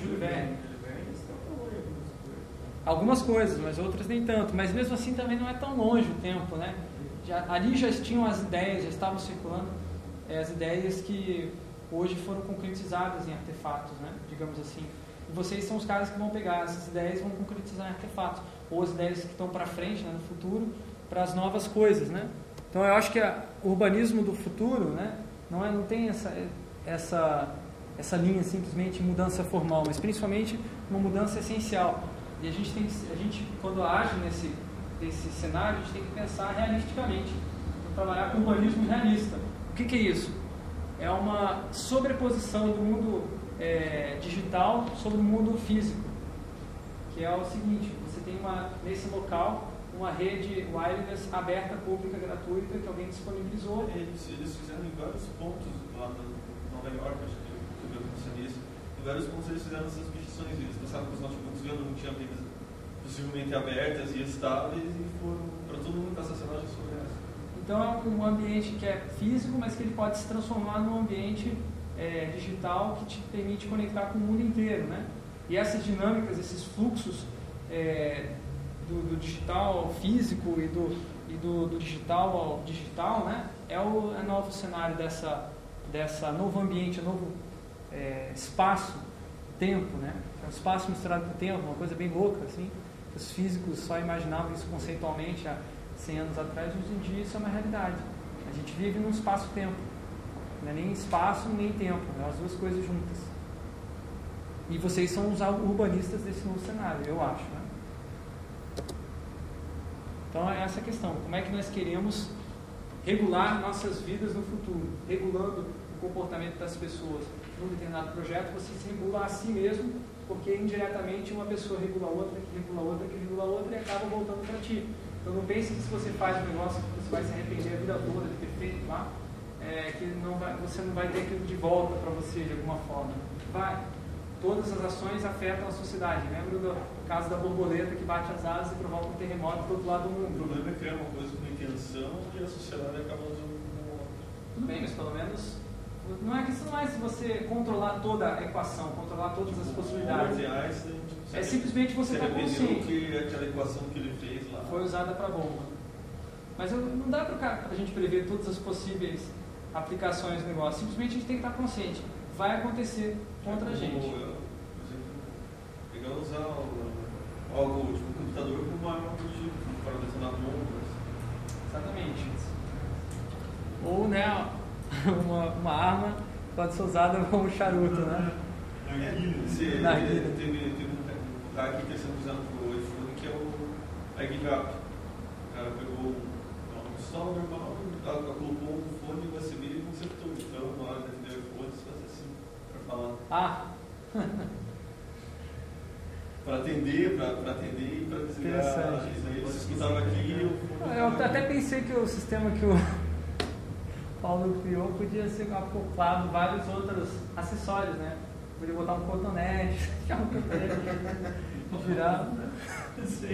Júlio Verne. Falando em algumas coisas. Mas outras nem tanto. Mas mesmo assim também não é tão longe o tempo, né? Já, ali já tinham as ideias, já estavam circulando eh, as ideias que hoje foram concretizadas em artefatos, né? Digamos assim. E vocês são os caras que vão pegar essas ideias e vão concretizar em artefatos. Ou as ideias que estão para frente, né, no futuro, para as novas coisas, né? Então eu acho que o urbanismo do futuro, né? Não, é, não tem essa, essa, essa linha simplesmente mudança formal, mas principalmente uma mudança essencial. E a gente tem a gente quando age nesse desse cenário, a gente tem que pensar realisticamente, Então, trabalhar com urbanismo realista. O que, que é isso? É uma sobreposição do mundo é, digital sobre o mundo físico, que é o seguinte: você tem uma nesse local uma rede wireless aberta, pública, gratuita que alguém disponibilizou. Eles, eles fizeram em vários pontos lá na Nova York, acho que eu vi acontecer nisso. Em vários pontos eles fizeram essas petições. Eles passaram com os notebooks não tinha redes possivelmente abertas e estáveis e foram para todo mundo passar essa loja sobre essa. Então é um ambiente que é físico, mas que ele pode se transformar num ambiente é, digital que te permite conectar com o mundo inteiro, né? E essas dinâmicas, esses fluxos é, do, do digital ao físico e do, e do, do digital ao digital, né? É o é novo cenário dessa, dessa novo ambiente, novo é, espaço-tempo, né? É um espaço misturado com tempo, uma coisa bem louca, assim. Os físicos só imaginavam isso conceitualmente há 100 anos atrás, hoje em dia isso é uma realidade. A gente vive num espaço-tempo. Não é nem espaço nem tempo, é as duas coisas juntas. E vocês são os urbanistas desse novo cenário, eu acho. Né? Então é essa a questão. Como é que nós queremos regular nossas vidas no futuro? Regulando o comportamento das pessoas num determinado projeto, você se regula a si mesmo, porque indiretamente uma pessoa regula a outra, que regula a outra, que regula a outra e acaba voltando para ti. Então não pense que se você faz um negócio que você vai se arrepender a vida toda de ter feito lá, é, que não vai, você não vai ter aquilo de volta para você de alguma forma. Vai. Todas as ações afetam a sociedade. Lembra do caso da borboleta que bate as asas e provoca um terremoto do outro lado do O mundo. problema é criar uma coisa com intenção e a sociedade acaba usando como outra. Tudo bem, mas pelo menos não é que isso não é se você controlar toda a equação, controlar todas as possibilidades. tipo, se É simplesmente você estar arrependeu consciente. que aquela equação que ele fez lá. Foi usada para bomba. Mas eu- não dá para a gente prever todas as possíveis aplicações do negócio. Simplesmente a gente tem que estar consciente. Vai acontecer contra a Como, gente. eu, por exemplo, pegar usar o, algo tipo um computador como arma para detonar bombas. Exatamente. Ou, né, uma, uma arma pode ser usada como charuto, né? É, se, Narguilha. teve, teve um hack que está sendo usado para o iPhone que é o iGiveUp. O cara pegou uma pistola normal, colocou um fone USB e consertou. Então, na hora de atender o iPhone, você faz assim, para falar. Ah, Para atender, para atender e para desligar. Você escutava aqui fone eu tava até pensei que o sistema que o Paulo criou podia ser acoplado vários outros acessórios, né? Podia botar um cotonete, um cotonete, girar.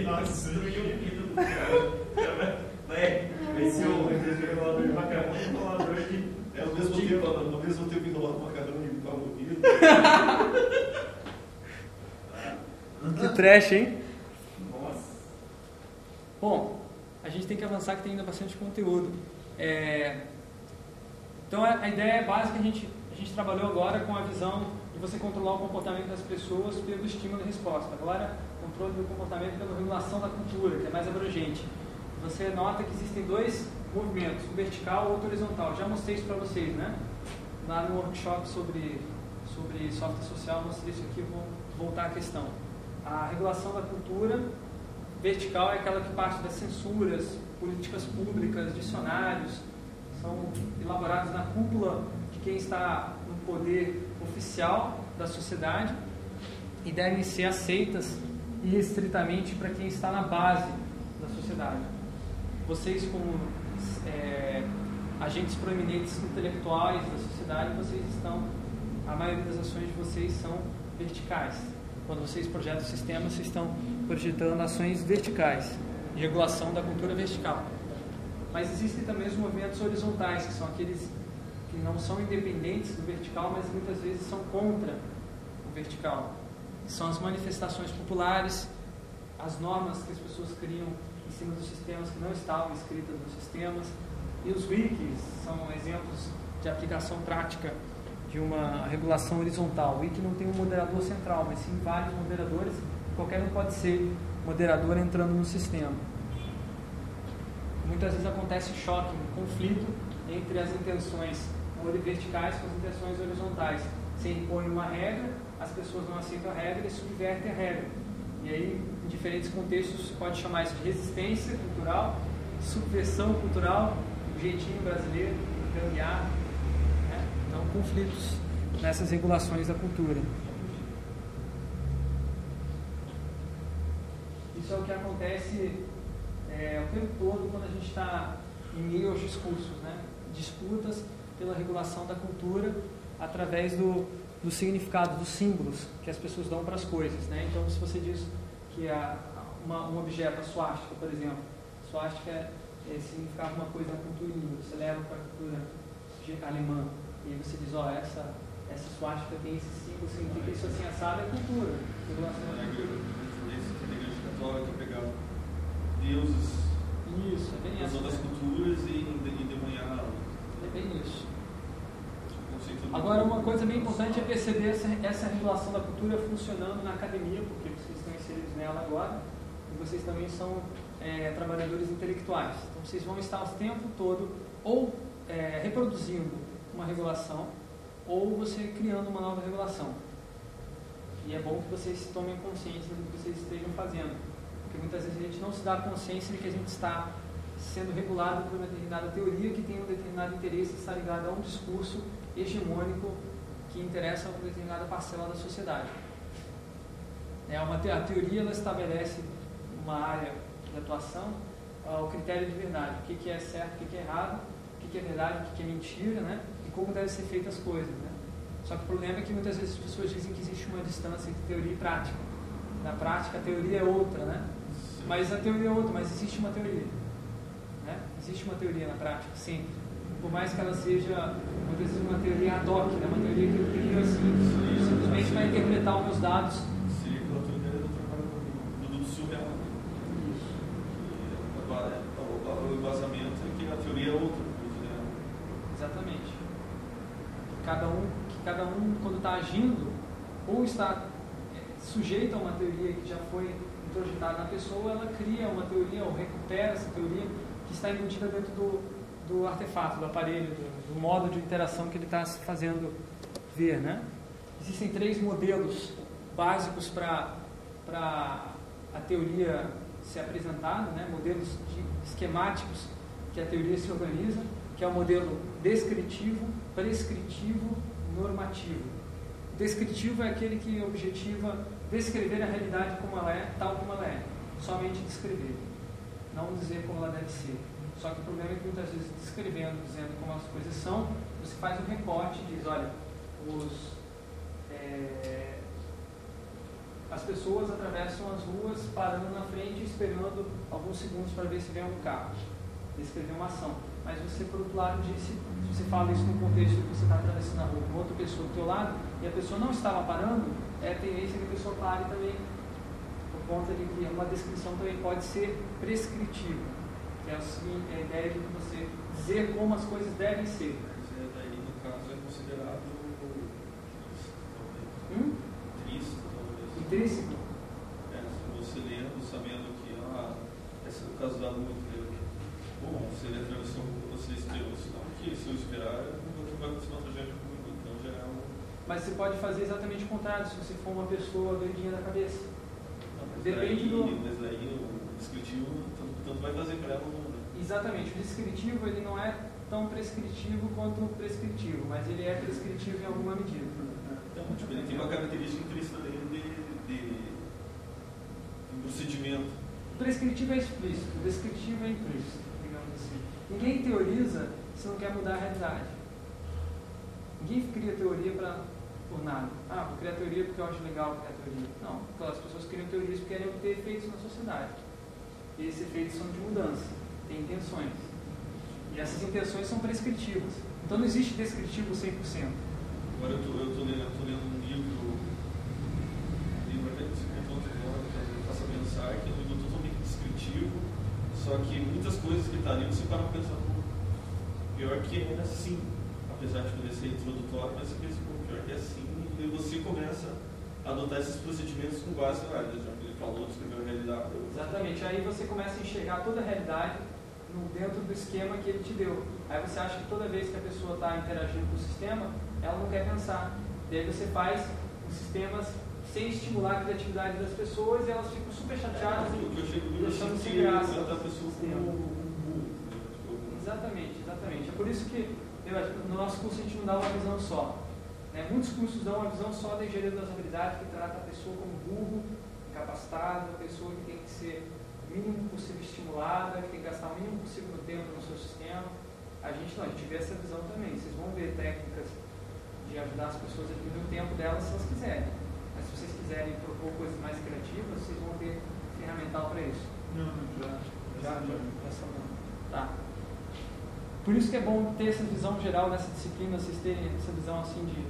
Nossa, Destruiu o do cara. Vai, ser o regulador de macarrão e regulador de. É ao mesmo tempo, ao mesmo tempo enrolar o macarrão e limpar o ouvido. Que trash, hein? Nossa. Bom, a gente tem que avançar que tem ainda bastante conteúdo. É, Então a ideia básica a gente, a gente trabalhou agora com a visão de você controlar o comportamento das pessoas pelo estímulo e resposta. Agora, controle do comportamento pela regulação da cultura, que é mais abrangente. Você nota que existem dois movimentos, um vertical e outro horizontal. Já mostrei isso para vocês, né? Lá no workshop sobre, sobre software social, mostrei isso aqui, vou voltar à questão. A regulação da cultura vertical é aquela que parte das censuras, políticas públicas, dicionários, são elaborados na cúpula de quem está no poder oficial da sociedade e devem ser aceitas irrestritamente para quem está na base da sociedade. vocês como é, agentes proeminentes intelectuais da sociedade, vocês estão, a maioria das ações de vocês são verticais. Quando vocês projetam sistemas, vocês estão projetando ações verticais, regulação da cultura vertical. Mas existem também os movimentos horizontais, que são aqueles que não são independentes do vertical, mas muitas vezes são contra o vertical. São as manifestações populares, as normas que as pessoas criam em cima dos sistemas que não estavam escritas nos sistemas. E os wikis são exemplos de aplicação prática de uma regulação horizontal. O wiki não tem um moderador central, mas sim vários moderadores. Qualquer um pode ser moderador entrando no sistema. Muitas vezes acontece choque, conflito entre as intenções verticais com as intenções horizontais. Você impõe uma regra, as pessoas não aceitam a regra e subvertem a regra. E aí, em diferentes contextos, você pode chamar isso de resistência cultural, subversão cultural, o jeitinho brasileiro, gambiar. Né? Então, conflitos nessas regulações da cultura. Isso é o que acontece é, o tempo todo quando a gente está em meio aos discursos, né? disputas pela regulação da cultura através do, do significado, dos símbolos que as pessoas dão para as coisas. Né? Então, se você diz que a, uma, um objeto, a suástica, por exemplo, suástica é, é, significava uma coisa na cultura inglesa, você leva para a cultura alemã, e você diz, ó, oh, essa, essa suástica tem esse símbolo, significa isso assim, assado é cultura, regulação da cultura. católica pegava deuses isso, é bem das outras culturas e, e demonhar. É bem isso. Agora, uma coisa bem importante é perceber essa, essa regulação da cultura funcionando na academia, porque vocês estão inseridos nela agora, e vocês também são é, trabalhadores intelectuais. Então, vocês vão estar o tempo todo ou é, reproduzindo uma regulação, ou você criando uma nova regulação. E é bom que vocês tomem consciência do que vocês estejam fazendo, porque muitas vezes a gente não se dá consciência de que a gente está sendo regulado por uma determinada teoria que tem um determinado interesse, está ligado a um discurso hegemônico que interessa a uma determinada parcela da sociedade. É uma te a teoria ela estabelece uma área de atuação, uh, o critério de verdade, o que, que é certo, o que, que é errado, o que, que é verdade, o que, que é mentira, né? e como devem ser feitas as coisas. Né? Só que o problema é que muitas vezes as pessoas dizem que existe uma distância entre teoria e prática. Na prática, a teoria é outra, né? Mas a teoria é outra, mas existe uma teoria. Né? Existe uma teoria na prática, sempre por mais que ela seja muitas vezes uma teoria ad hoc, né? uma teoria que eu crio assim, simplesmente para interpretar os meus dados. Seria aquela teoria do trabalho do surreal. O embasamento é que a teoria é outra. Né? Exatamente. Cada um, que cada um, quando está agindo, ou está é, sujeito a uma teoria que já foi introjetada na pessoa, ela cria uma teoria ou recupera essa teoria que está embutida dentro do, do artefato, do aparelho, do, do modo de interação que ele está fazendo ver. Né? Existem três modelos básicos para a teoria ser apresentada, né? modelos de, esquemáticos que a teoria se organiza, que é o modelo descritivo, prescritivo, normativo. O descritivo é aquele que objetiva descrever a realidade como ela é, tal como ela é, somente descrever, não dizer como ela deve ser. Só que o problema é que muitas vezes descrevendo, dizendo como as coisas são, você faz um recorte e diz, olha, os, é, as pessoas atravessam as ruas parando na frente esperando alguns segundos para ver se vem algum carro. Descrever uma ação. Mas você, por outro lado, disse, se você fala isso no contexto que você está atravessando a rua com outra pessoa do teu lado e a pessoa não estava parando, é a tendência que a pessoa pare também, por conta de que uma descrição também pode ser prescritiva que é, assim, é a ideia de você dizer como as coisas devem ser. Mas é daí, no caso, é considerado hum? intrínseco, talvez. Intrínseco? É, se você lendo, sabendo que, ah, esse é o caso da lua? Bom, se ele atravessou, você esperou, senão que se eu esperar, não vai acontecer uma tragédia comigo, então já é um... Mas você pode fazer exatamente o contrário, se você for uma pessoa doidinha da cabeça. Não, Depende daí, do... Mas daí o descritivo tanto vai fazer para ela ou não. Né? Exatamente. O descritivo ele não é tão prescritivo quanto o prescritivo, mas ele é prescritivo em alguma medida. Então, tipo, ele tem uma característica intrínseca dele de, de, de procedimento. prescritivo é explícito, o descritivo é implícito, digamos assim. Ninguém teoriza se não quer mudar a realidade. Ninguém cria teoria para por nada. Ah, vou criar teoria porque eu acho legal criar teoria. Não, porque as pessoas criam teorias porque querem obter efeitos na sociedade. E esses efeitos são de mudança, têm intenções. E essas intenções são prescritivas. Então não existe descritivo 100%. Agora eu estou lendo, eu um livro, um livro até que se me faça pensar, que é um livro totalmente descritivo, só que muitas coisas que está ali você para pensar, pior que é assim, apesar de poder ser introdutório, mas pô, pior que é assim, e você começa a adotar esses procedimentos com base, ah, já que ele falou, descreveu a realidade. eu- Exatamente. Aí você começa a enxergar toda a realidade no- dentro do esquema que ele te deu. Aí você acha que toda vez que a pessoa está interagindo com o sistema, ela não quer pensar. E aí você faz os sistemas sem estimular a criatividade das pessoas e elas ficam super chateadas eu chego e no deixando sem graça. né? Tipo, Exatamente, exatamente. É por isso que no nosso curso a gente não dá uma visão só. né? Muitos cursos dão uma visão só da engenharia das habilidades, que trata a pessoa como burro, incapacitado, a pessoa que tem que ser o mínimo possível estimulada, que tem que gastar o mínimo possível tempo no seu sistema. A gente não, a gente vê essa visão também. Vocês vão ver técnicas de ajudar as pessoas a diminuir o tempo delas se elas quiserem. Mas se vocês quiserem propor coisas mais criativas, vocês vão ter ferramental para isso. Não, não, já. Já, já. Essa não. Tá. Por isso que é bom ter essa visão geral nessa disciplina, vocês terem essa visão assim de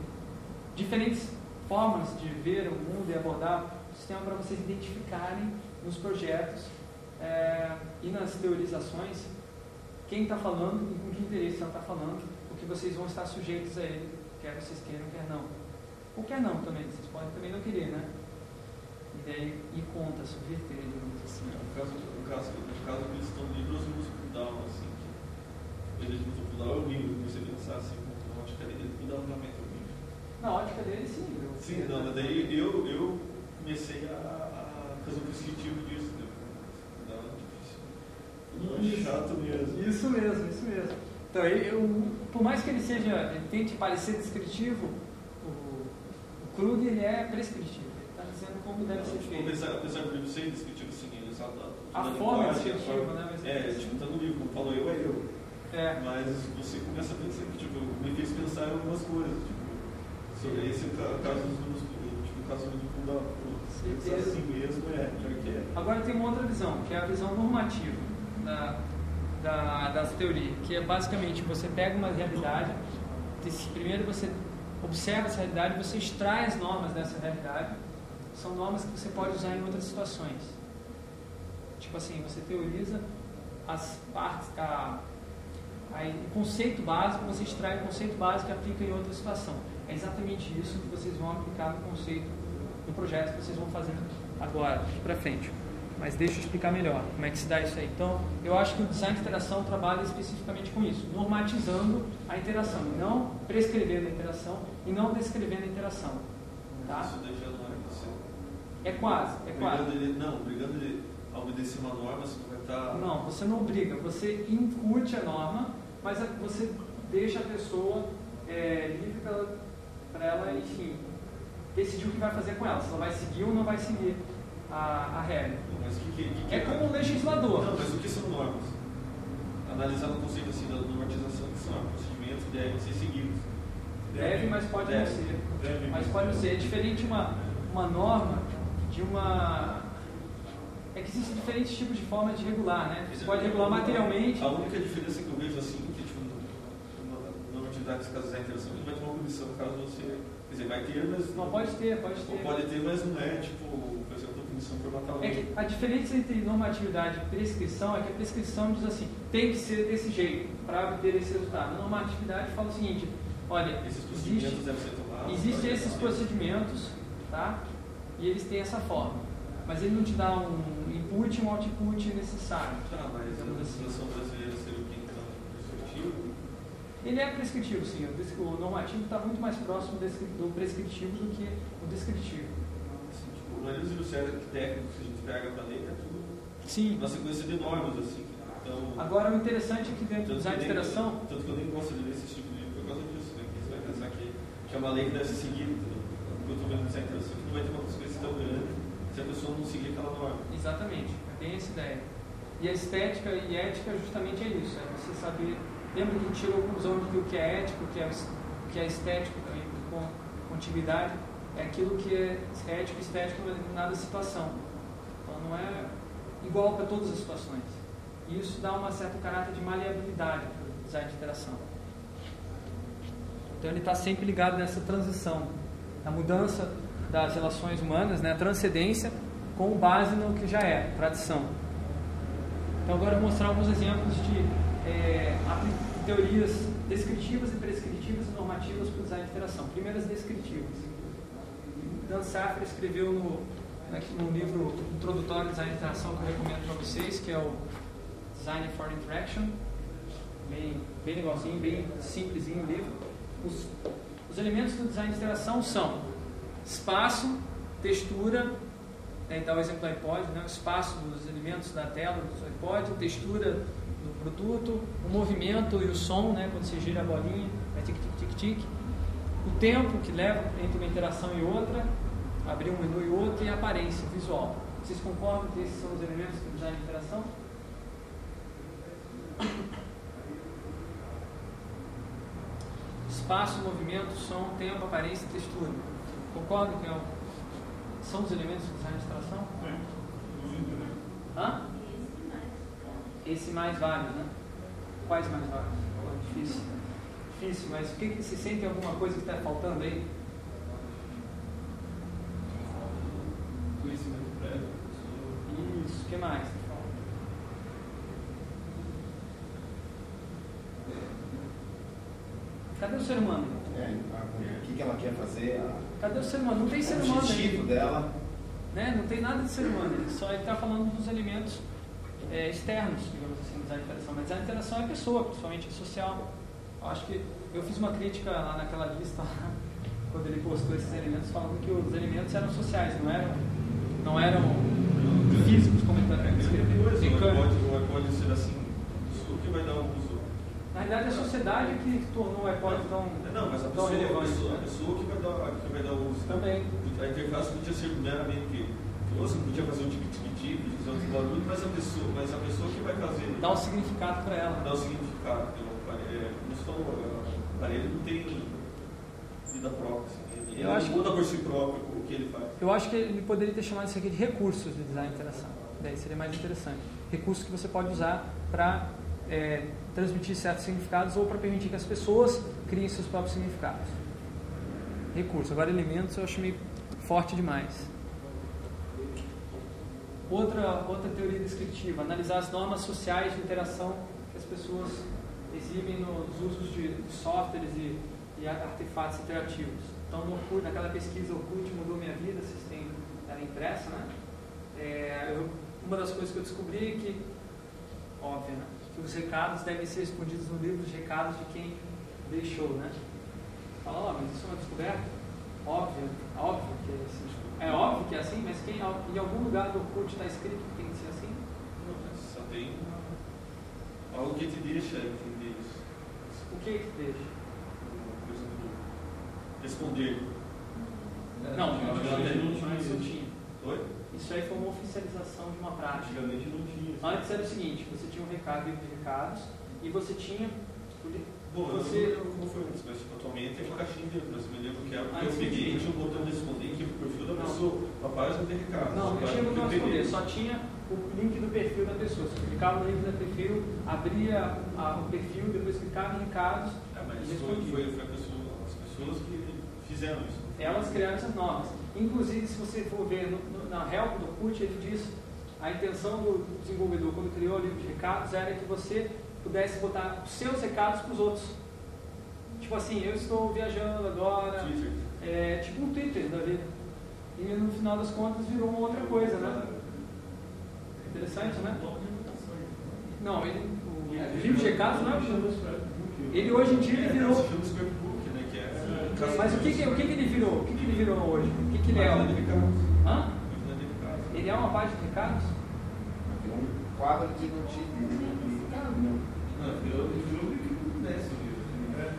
diferentes formas de ver o mundo e abordar o sistema para vocês identificarem nos projetos eh, e nas teorizações quem está falando e com que interesse ela está falando, porque vocês vão estar sujeitos a ele, quer vocês queiram, quer não. Ou quer não também, vocês podem também não querer, né? E daí ir contra, subverter, digamos assim. No caso, no caso, no caso eles estão eu uso cooldown, assim, que eles usam cooldown é horrível, você pensar assim, uma ótica dele, cooldown também é horrível. Na ótica dele, sim. eu- Sim, não, mas daí eu, eu comecei a, a fazer um prescritivo disso, né? Cooldown é difícil. Cooldown é chato mesmo. Isso mesmo, isso mesmo. Então, ele- eu, por mais que ele seja, ele tente parecer descritivo, o, o Krug ele é prescritivo. Ele está dizendo como deve ser Tipo, feito. apesar, apesar do livro ser descritivo assim, ele sabe da, A da forma é linguagem, a descritiva, forma- né? Mas É, tipo, tá no livro, como falou eu, é eu. É, Mas você começa a pensar que, tipo, me fez pensar em algumas coisas, tipo, sobre esse ca- caso dos números, tipo, o caso do cooldown. Pensar assim mesmo, é, pior que é. Agora tem uma outra visão, que é a visão normativa da, da, das teorias, que é basicamente você pega uma realidade, primeiro você observa essa realidade, você extrai as normas dessa realidade, são normas que você pode usar em outras situações. Tipo assim, você teoriza as partes, a, a, o conceito básico, você extrai o conceito básico e aplica em outra situação. É exatamente isso que vocês vão aplicar no conceito do projeto que vocês vão fazer agora, para frente. Mas deixa eu explicar melhor como é que se dá isso aí. Então, eu acho que o design de interação trabalha especificamente com isso, normatizando a interação, não prescrevendo a interação e não descrevendo a interação. Tá? Isso daí já não é você. É quase, é quase. Obrigando ele, não, obrigando ele a obedecer uma norma, você não vai estar. Não, você não obriga, você incute a norma, mas a- você deixa a pessoa é, livre para ela, enfim, decidir o que vai fazer com ela, se ela vai seguir ou não vai seguir a, a regra. Mas que, que, que, que É como o legislador. Não, mas o que são normas? Analisando o conceito assim da normatização, que são procedimentos que devem ser seguidos. Deve, mas pode Deve. não ser. Deve, Mas pode não ser. É diferente uma, uma norma de uma. É que existem diferentes tipos de formas de regular, né? Você pode regular materialmente. A única diferença que eu vejo assim, se caso da interação, ele vai ter uma punição caso você. Quer dizer, vai ter, mas. Não, pode ter, pode Ou ter. pode ter, mas não é, tipo, por exemplo, punição por matar É alguém. que a diferença entre normatividade e prescrição é que a prescrição diz assim, tem que ser desse jeito para obter esse resultado. A normatividade fala o seguinte, olha, Esses existe, tomados. esses procedimentos, tá? E eles têm essa forma. Mas ele não te dá um input e um output necessário. Tá, mas a assim. legislação brasileira seria o que então? Prescritivo? Ele é prescritivo, sim. O, o normativo está muito mais próximo do prescritivo do que o descritivo. Assim, tipo, a maioria dos livros técnicos que a gente pega para ler é tudo Sim. uma sequência de normas, assim. Então, Agora, o interessante é que dentro do design de interação, tanto que eu nem gosto de ler esse tipo de livro por causa disso, né? Que você vai pensar que, que é uma lei que deve ser seguida. O que eu estou vendo design de interação que não vai ter uma consequência tão grande se a pessoa não seguir aquela norma. exatamente, é Tem essa ideia. E a estética e ética justamente é isso, é você saber. Lembra que a gente tirou a conclusão de que o que é ético, o que é, o que é estético com contiguidade, é aquilo que é ético e estético em determinada situação. Então não é igual para todas as situações. E isso dá um certo caráter de maleabilidade para o design de interação. Então ele está sempre ligado nessa transição, na mudança das relações humanas, né, a transcendência com base no que já é, tradição. Então agora eu vou mostrar alguns exemplos de é, teorias descritivas e prescritivas e normativas para o design de interação. Primeiras descritivas. Dan Safra escreveu no, no livro introdutório de design de interação que eu recomendo para vocês, que é o Design for Interaction. Bem, bem legalzinho, bem simplesinho o livro. Os, os elementos do design de interação são espaço, textura, né, então o exemplo do iPod, né, o espaço dos elementos da tela do iPod, textura produto, o movimento e o som, né, quando você gira a bolinha, é tic-tic-tic-tic, o tempo que leva entre uma interação e outra, abrir um menu e outro, e a aparência visual. Vocês concordam que esses são os elementos do design de interação? Espaço, movimento, som, tempo, aparência e textura. Concordam que é são os elementos do design de interação? Hã? Esse mais válido, né? Quais mais válidos? Difícil. Difícil, mas o que, que se sente alguma coisa que está faltando aí? Conhecimento prévio. Isso, o que mais? Cadê o ser humano? É, o que, que ela quer fazer? A... Cadê o ser humano? Não tem ser o humano. objetivo aí. dela. Né? Não tem nada de ser humano. Ele só está falando dos elementos é, externos, digamos assim, do design de interação. Mas a interação é pessoa, principalmente social. Eu acho que eu fiz uma crítica lá naquela lista, quando ele postou esses elementos, falando que os elementos eram sociais, não eram, não eram físicos, como ele É, escreveu. pode, ser assim, o que vai dar um uso. Na realidade, a sociedade que tornou o iPod tão, Não, mas a tão pessoa, a relevante. pessoa, a né? pessoa que vai dar, que vai dar o uso. Também. A interface podia ser meramente que você podia fazer um tic-tic-tic, fazer outros barulhos, mas a pessoa, mas a pessoa que vai fazer Dá um significado para ela. dá significado. Um aparelho, é, como você falou, o aparelho não tem vida própria. Assim, ele Eu acho que- muda por si próprio o que ele faz. Eu acho que ele poderia ter chamado isso aqui de recursos de design de interação. Daí seria mais interessante. Recursos que você pode usar para é, transmitir certos significados ou para permitir que as pessoas criem seus próprios significados. Recursos. Agora, elementos eu acho meio forte demais. Outra, outra teoria descritiva, analisar as normas sociais de interação que as pessoas exibem nos usos de, softwares e, e artefatos interativos. Então, no naquela pesquisa Orkut mudou minha vida, vocês têm ela impressa, né? É, eu- uma das coisas que eu descobri é que, óbvio, né? que os recados devem ser escondidos no livro de recados de quem deixou, né? Fala lá, mas isso é uma descoberta? Óbvio, óbvio que é assim. É óbvio que é assim, mas quem, em algum lugar do Orkut está escrito que tem que ser assim? Não, mas só tem algo que te deixa entender isso. O que que deixa? Responder. Não, antigamente não tinha isso isso. tinha. Oi? Isso aí foi uma oficialização de uma prática. Antigamente não tinha. Antes era o seguinte, você tinha um recado, de recados, e você tinha... Bom, eu você, não lembro como foi antes, mas tipo, atualmente tem uma caixinha de mas eu me lembro que era porque Ah, eu peguei e tinha um botão de responder que o perfil da Não. pessoa, a página tem recado. Não, não tinha como eu peguei. responder, só tinha o link do perfil da pessoa. Você clicava no link do perfil, abria a- o perfil, depois clicava em recados É, mas e foi, foi, foi pessoa, as pessoas que fizeram isso. Elas criaram essas normas. Inclusive, se você for ver no, no, na help do CUT, ele diz a intenção do desenvolvedor, quando criou o livro de recados, era que você pudesse botar os seus recados para os outros. Tipo assim, eu estou viajando agora, Twitter. é, tipo um Twitter da vida. E no final das contas virou uma outra coisa, né? Interessante, né? Não, ele, o livro de recados não é o Ele hoje em dia ele virou. Scrapbook, né? É. Mas o que, que, o que, que ele virou? O que, que ele virou hoje? O que, que ele é? Página de recados. Hã? Página de recados. Ele é uma página de recados? Um quadro de notícias. Não, eu que não desce o livro. É.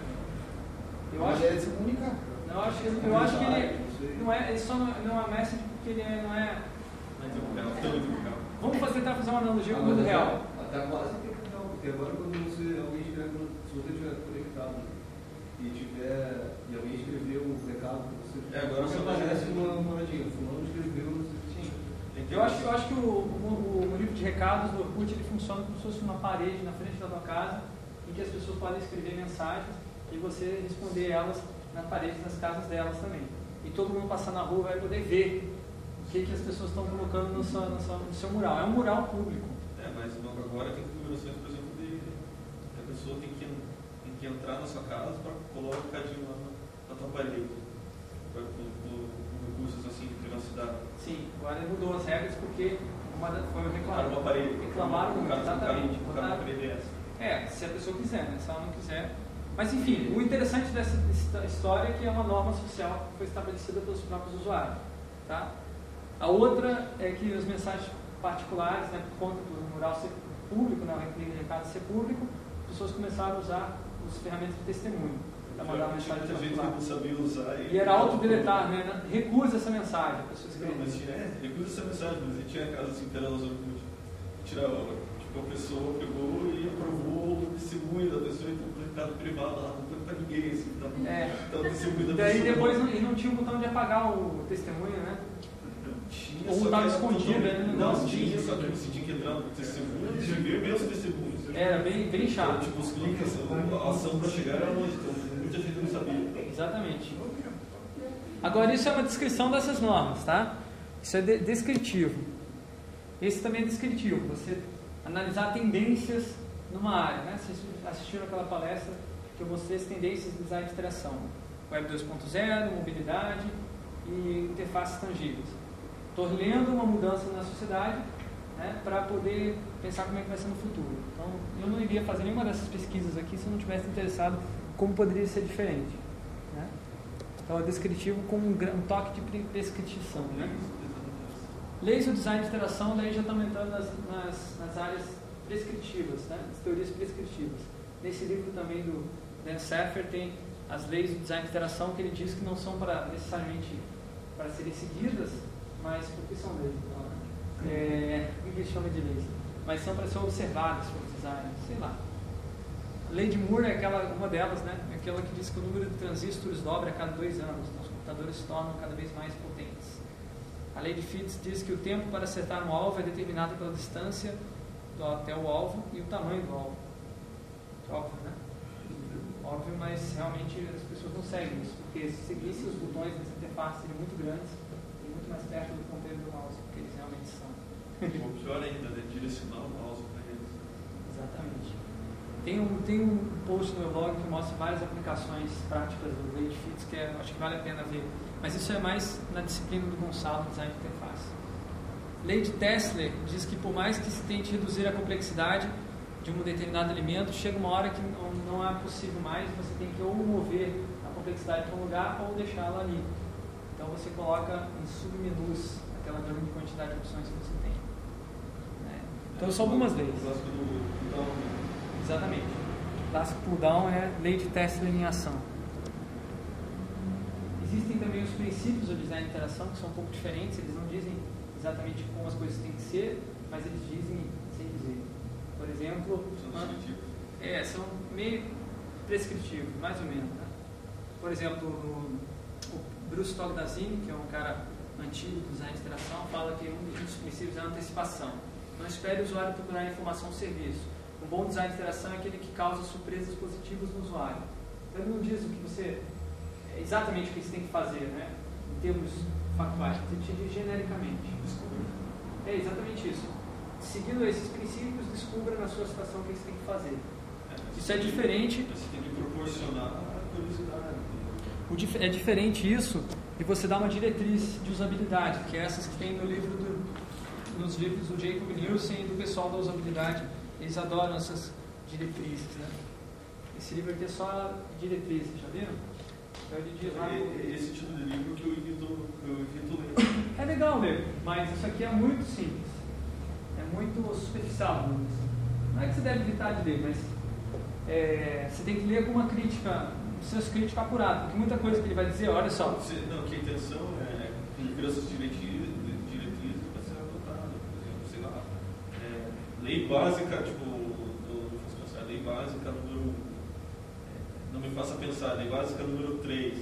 Eu acho, é de se comunicar. eu acho, eu acho que ele não é, ele só não, não é message porque ele é- não é. Vamos fazer, tentar fazer uma analogia com o mundo até- real. Até quase que é real, porque agora quando você, alguém escreve, no- se você estiver conectado e tiver, e alguém escreveu um recado para você, É, agora você só aparece uma moradinha, fulano escreveu, não sei o que. Eu acho, eu acho que o, o, o livro de recados do Orkut ele funciona como se fosse uma parede na frente da tua casa em que as pessoas podem escrever mensagens e você responder elas na parede das casas delas também. E todo mundo passar na rua vai poder ver o que, que as pessoas estão colocando no seu, no, seu, no seu mural. É um mural público. É, mas agora tem configurações, por exemplo, de que a pessoa tem que, tem que entrar na sua casa para colocar o recadinho lá na, na tua parede. Por recursos assim de privacidade. Sim, agora mudou as regras porque uma foi reclamado. uma parede. Reclamaram, colocaram- exatamente. Botaram-. É, se a pessoa quiser, né? Se ela não quiser. Mas enfim, o interessante dessa histó- história é que é uma norma social que foi estabelecida pelos próprios usuários. Tá? A outra é que as mensagens particulares, né, por conta do mural ser público, né, o de recado ser público, as pessoas começaram a usar as ferramentas de testemunho para mandar Tinha mensagem muita gente não sabia usar. E era autodeletar, né? Recusa essa mensagem, Não, mas tinha, é, recusa essa mensagem, mas ele tinha casos assim que era usando tirar tipo, a pessoa pegou e aprovou o testemunho da pessoa e então recado privado lá, não foi pra ninguém, assim, tá, É. tá o testemunho da Daí pessoa. depois não, e não tinha o botão de apagar o testemunho, né? Tinha, Ou só que tava era escondido, né? Não, Não, tinha, só que você tinha que entrar no testemunho e ver meus testemunhos. Era bem, bem Então, chato. tipo, os cliques, a ação pra chegar era longe, então não sabia. Exatamente. Agora, isso é uma descrição dessas normas, tá? Isso é de- descritivo. Esse também é descritivo. Você analisar tendências numa área, né? Vocês assistiram aquela palestra que eu mostrei as tendências de design de interação. Web 2.0, mobilidade e interfaces tangíveis. Estou lendo uma mudança na sociedade né, para poder pensar como é que vai ser no futuro. Então, eu não iria fazer nenhuma dessas pesquisas aqui se eu não tivesse interessado como poderia ser diferente. Né? Então, é descritivo com um, um toque de pre- prescrição. Né? Leis do design de interação, daí já estamos entrando nas, nas, nas áreas prescritivas, né? as teorias prescritivas. Nesse livro também do Dan Saffer tem as leis do design de interação que ele diz que não são para necessariamente para serem seguidas, mas porque são leis. Então, né? é, o que ele chama de leis? Mas são para ser observadas pelos designers, sei lá. A lei de Moore é aquela, uma delas, né? É aquela que diz que o número de transistores dobra a cada dois anos, então os computadores se tornam cada vez mais potentes. A lei de Fitts diz que o tempo para acertar um alvo é determinado pela distância do, até o alvo e o tamanho do alvo. Óbvio, né? Óbvio, mas realmente as pessoas não seguem isso, porque se seguissem os botões dessa interface seriam muito grandes e muito mais perto do ponteiro do mouse, porque eles realmente são. Ou pior ainda, né? direcionar o mouse para eles. Exatamente. Tem um, tem um post no meu blog que mostra várias aplicações práticas do Late Fits que é, acho que vale a pena ver. Mas isso é mais na disciplina do Gonçalo, design de interface. Lei de Tesla diz que por mais que se tente reduzir a complexidade de um determinado elemento, chega uma hora que não, não é possível mais, você tem que ou mover a complexidade para um lugar ou deixá-la ali. Então você coloca em submenus aquela grande quantidade de opções que você tem. né? Então são algumas leis. O Exatamente. Clássico pull down é lei de Tesla em ação. Existem também os princípios do design de interação que são um pouco diferentes, eles não dizem exatamente como as coisas têm que ser, mas eles dizem sem dizer. Por exemplo, São descritivos. é, são meio prescritivos, mais ou menos. Né? Por exemplo, o, o Bruce Togdazini, que é um cara antigo do design de interação, fala que um dos princípios é a antecipação. Não espere o usuário procurar informação ou serviço. Um bom design de interação é aquele que causa surpresas positivas no usuário. Então, ele não diz o que você. é exatamente o que você tem que fazer, né? em termos factuais, te diz genericamente. É exatamente isso. Seguindo esses princípios, descubra na sua situação o que você tem que fazer. É, Isso é diferente Você tem que proporcionar a curiosidade. É diferente isso de você dar uma diretriz de usabilidade, que é essas que tem no livro do, nos livros do Jacob Nielsen e do pessoal da usabilidade. Eles adoram essas diretrizes, né? Esse livro aqui é só diretrizes, já viram? Lá. É, é esse tipo de livro que eu evito, eu evito ler. É legal ler, mas isso aqui é muito simples. É muito superficial. vamos dizer assim. Não é que você deve evitar de ler, mas é, você tem que ler com uma crítica, um senso crítico apurado, porque muita coisa que ele vai dizer, olha só, Você- não, que a intenção é cumprir essas diretrizes, diretrizes para ser adotado. Por exemplo, sei lá, lei básica, tipo, do, do lei básica número. é, Não me faça pensar, lei básica número 3.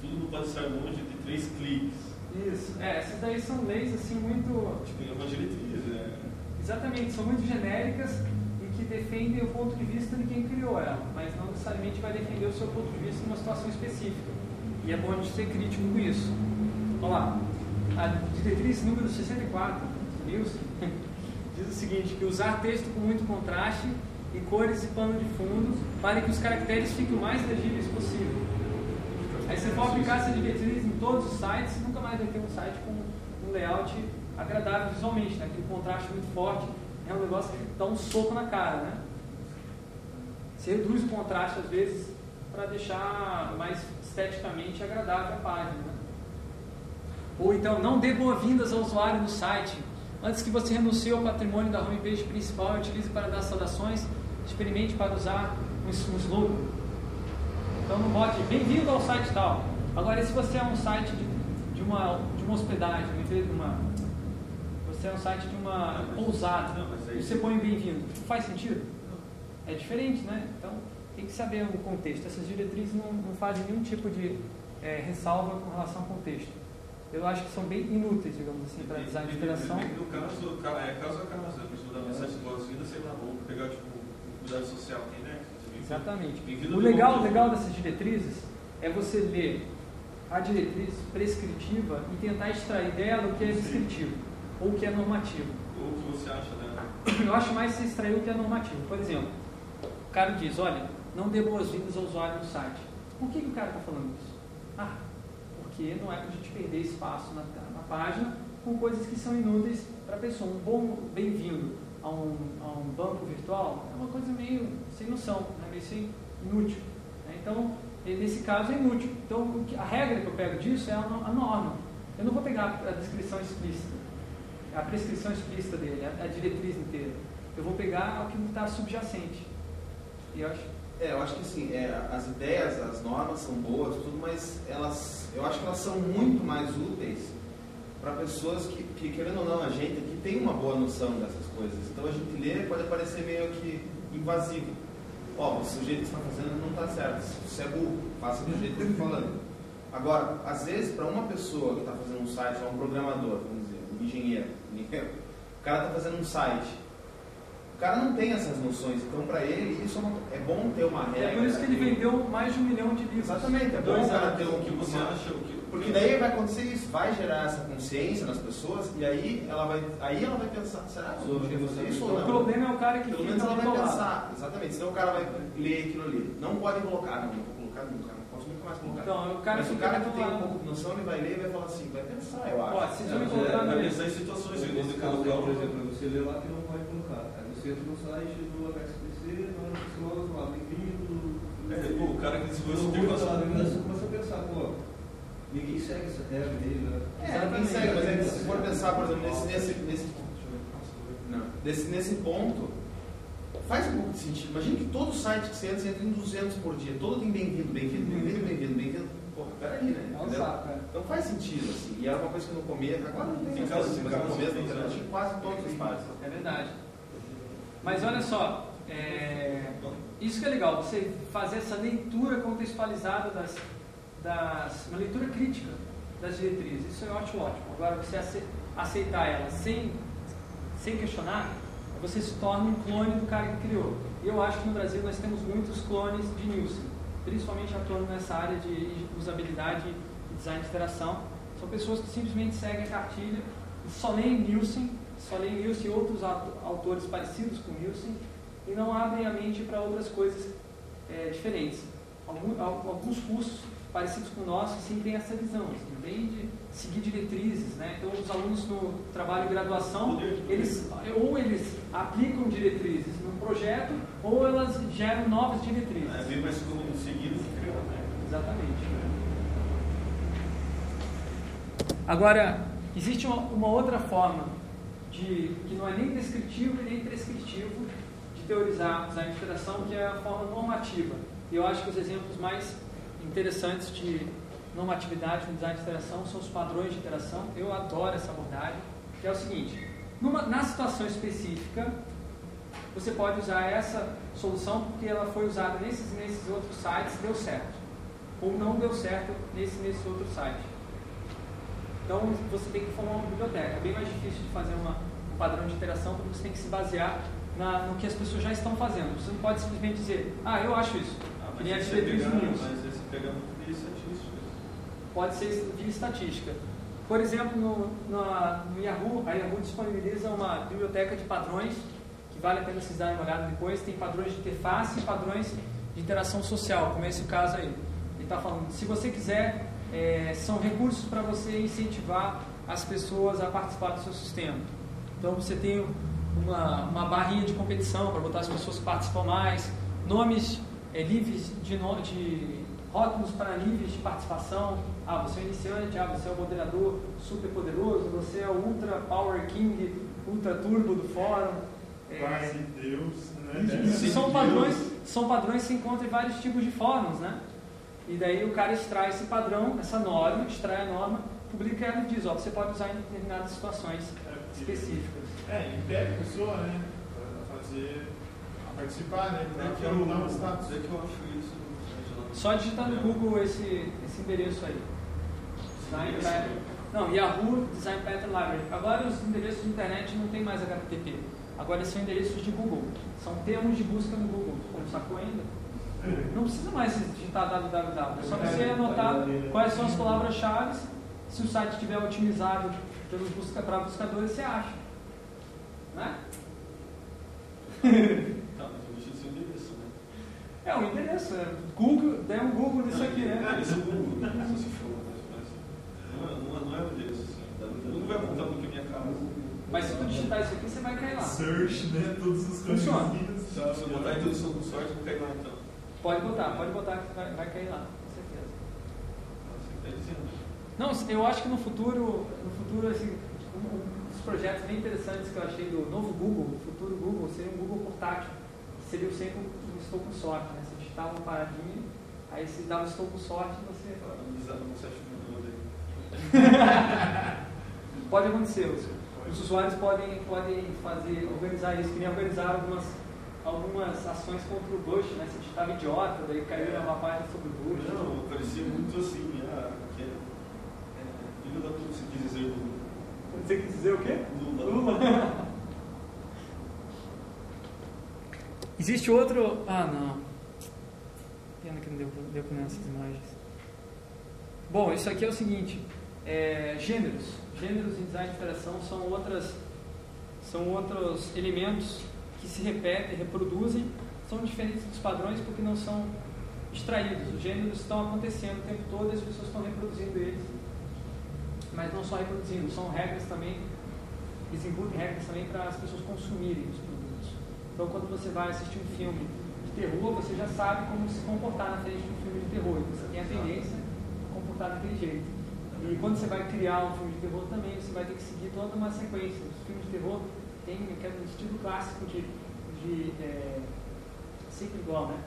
Tudo não pode estar longe de 3 cliques. Isso. É, essas daí são leis assim muito. Tipo, é uma diretriz, né? Exatamente, são muito genéricas e que defendem o ponto de vista de quem criou ela, mas não necessariamente vai defender o seu ponto de vista numa situação específica. E é bom a gente ser crítico com isso. Vamos lá. A diretriz número 64, Nilson, diz o seguinte, que usar texto com muito contraste e cores e pano de fundo para que os caracteres fiquem o mais legíveis possível. Aí você for aplicar essa diretriz em todos os sites, você nunca mais vai ter um site com um layout agradável visualmente, né? aquele contraste muito forte, é um negócio que dá um soco na cara, né? Você reduz o contraste às vezes para deixar mais esteticamente agradável a página. né? Ou então, não dê boas-vindas ao usuário no site. Antes que você renuncie ao patrimônio da homepage principal e utilize para dar saudações, experimente para usar um, um slogan. Então não bote bem-vindo ao site tal. Agora, e se você é um site de, de uma, de uma hospedagem, uma. Você é um site de uma Não, pousada, não, aí- e você põe bem-vindo. Faz sentido? É diferente, né? Então tem que saber o contexto. Essas diretrizes não, não fazem nenhum tipo de é, ressalva com relação ao contexto. Eu acho que são bem inúteis, digamos assim, para design de interação. No caso, ca- é caso a caso, a pessoa da mensagem boas-vindas, sei lá, vamos pegar tipo, cuidado social, tem né? Exatamente. O legal, o legal dessas diretrizes é você ler a diretriz prescritiva e tentar extrair dela o que é descritivo ou o que é normativo. Ou o que você acha, né? Eu acho mais você extrair o que é normativo. Por exemplo, o cara diz, olha, não dê boas-vindas ao usuário no site. Por que, que o cara está falando isso? Ah, porque não é para a gente perder espaço na, na página com coisas que são inúteis para a pessoa. Um bom bem-vindo a um, a um banco virtual é uma coisa meio sem noção, né? meio sem, inútil. né? Então, nesse caso é inútil. Então, a regra que eu pego disso é a norma. Eu não vou pegar a descrição explícita a prescrição explícita dele, a, a diretriz inteira. Eu vou pegar o que está subjacente. E eu acho. É, eu acho que assim, é, as ideias, as normas são boas, tudo, mas elas, eu acho que elas são muito mais úteis para pessoas que, que, querendo ou não, a gente aqui tem uma boa noção dessas coisas. Então a gente lê pode parecer meio que invasivo. Ó, o jeito que está fazendo não está certo. Você é burro, faça do jeito que eu estou falando. Agora, às vezes, para uma pessoa que está fazendo um site, ou um programador, vamos dizer, um engenheiro, o cara está fazendo um site, o cara não tem essas noções, então para ele isso é, é bom ter uma regra. É por isso que ele vendeu mais de um milhão de livros. Exatamente, é bom Dois o cara ter um O que você uma- acha? O que, Porque daí vai acontecer isso, vai gerar essa consciência nas pessoas e aí ela vai, aí ela vai pensar, será que eu deveria fazer isso ou O não? problema é o cara que Pelo menos ela vai pensar, exatamente, senão o cara vai ler aquilo ali. Não pode colocar, não, não vou colocar nunca, não posso nunca mais colocar. Então, o cara Mas o cara que tem um pouco de noção, ele vai ler e vai falar assim, vai pensar, eu acho. Ó, se É, eu me colocar é, Vai meio. pensar em situações, em vez Nesse de caso aí, colocar por o- exemplo, você lê lá que não no site do HSBC, na hora que lá, bem-vindo. É, pô, o cara que desenvolveu essa Você começa a pensar, pô, ninguém segue essa regra aí, né? É, ninguém segue, mas é se for pensar, por exemplo, nesse, nesse, nesse, não, nesse, nesse ponto, faz um pouco de sentido. Imagina que todo site que você entra, você entra em 200 por dia, todo tem bem-vindo, bem-vindo, bem-vindo, bem-vindo, bem-vindo. Porra, peraí, né? É saco, cara. Então faz sentido, assim. E era uma coisa que no começo, agora não tem Em mais casa, coisa, em mas no começo da internet quase todas as páginas. É verdade. Mas olha só, é, isso que é legal, você fazer essa leitura contextualizada das, das. uma leitura crítica das diretrizes. Isso eu acho ótimo. Agora, você ace- aceitar elas sem, sem questionar, você se torna um clone do cara que criou. E eu acho que no Brasil nós temos muitos clones de Nielsen, principalmente atuando nessa área de usabilidade e design de interação. São pessoas que simplesmente seguem a cartilha só leem Nielsen, só leem Nielsen e outros au- autores parecidos com Nielsen e não abrem a mente para outras coisas é, diferentes. Alguns cursos parecidos com o nosso sim têm essa visão, assim, bem de seguir diretrizes, né? Então os alunos no trabalho de graduação, eles ou eles aplicam diretrizes num projeto ou elas geram novas diretrizes. É bem mais como seguir do que criar, né? Exatamente. Agora, existe uma, uma outra forma de que não é nem descritivo e nem prescritivo de teorizar design de interação, que é a forma normativa. E eu acho que os exemplos mais interessantes de normatividade no design de interação são os padrões de interação. Eu adoro essa abordagem, que é o seguinte: numa, na situação específica, você pode usar essa solução porque ela foi usada nesses, nesses outros sites deu certo. Ou não deu certo nesse, nesse outro site. Então você tem que formar uma biblioteca. É bem mais difícil de fazer uma, um padrão de interação porque você tem que se basear na, no que as pessoas já estão fazendo. Você não pode simplesmente dizer, ah, eu acho isso. Ah, mas de você pegar, News. mas você pegar muito de estatística. Pode ser via estatística. Por exemplo, no, na- no Yahoo, a Yahoo disponibiliza uma biblioteca de padrões, que vale a pena vocês darem uma olhada depois. Tem padrões de interface e padrões de interação social, como é esse caso aí. Ele está falando, se você quiser, é, são recursos para você incentivar as pessoas a participar do seu sistema. Então você tem uma, uma barrinha de competição para botar as pessoas que participam mais, nomes é, livres de, no, de rótulos para níveis de participação. Ah, você é iniciante, ah, você é o moderador super poderoso, você é o ultra power king, ultra turbo do fórum. É, Quase Deus, né? isso são padrões, são padrões que se encontram em vários tipos de fóruns, né? E daí o cara extrai esse padrão, essa norma, extrai a norma, publica ela e diz, ó, você pode usar em determinadas situações específicas. É, impede a pessoa, né? Pra fazer. a participar, né? É que eu, anular o status. é que eu acho isso. Só digitar no Google esse, esse endereço aí. Design Pattern. Não, Yahoo Design Pattern Library. Agora os endereços de internet não tem mais HTTP. Agora são endereços de Google. São termos de busca no Google. Como sacou ainda? Não precisa mais digitar www. É só você anotar quais são as palavras-chave. Se o site estiver otimizado pelos busca, para buscadores, você acha. Né? Tá, mas eu deixei de ser endereço, né? É o endereço. É Google, der um Google nisso aqui, É, né? esse é o Google, né? Se você for, mas, não, é- não, é- não é o endereço, assim. Não vai apontar porque é minha casa. Mas se tu digitar isso aqui, você vai cair lá. Search, né? Todos os Funciona. caminhos. Se você botar a introdução do sorte, não cai lá então. Pode botar, pode botar que vai, vai cair lá, com certeza. Você está dizendo. Não, eu acho que no futuro, no futuro, assim, um dos projetos bem interessantes que eu achei do novo Google, do futuro Google, seria um Google portátil. que Seria o sempre um estou com sorte, né? Você digitava uma paradinha, aí se dava estou com sorte, você. Pode acontecer, os, os usuários podem, podem fazer, organizar isso, que nem organizar algumas, algumas ações contra o Bush, né? Você digitava idiota, daí caiu uma página sobre o Bush. Não, parecia muito assim, ah, que é, é, filho da puta, se quis dizer Lula. Você quis dizer o quê? Lula. Existe outro. Ah, não. Pena que não deu, deu para nessas imagens. Bom, isso aqui é o seguinte: é, gêneros. Gêneros em design de interação são, outras, são outros elementos que se repetem, reproduzem, são diferentes dos padrões porque não são extraídos. Os gêneros estão acontecendo o tempo todo e as pessoas estão reproduzindo eles. Mas não só reproduzindo, são regras também, eles embutem regras também para as pessoas consumirem os produtos. Então, quando você vai assistir um filme de terror, você já sabe como se comportar na frente de um filme de terror. e Você tem a tendência a comportar daquele jeito. E quando você vai criar um filme de terror também, você vai ter que seguir toda uma sequência. Os filmes de terror têm aquele estilo clássico de, de é, ciclo igual, né?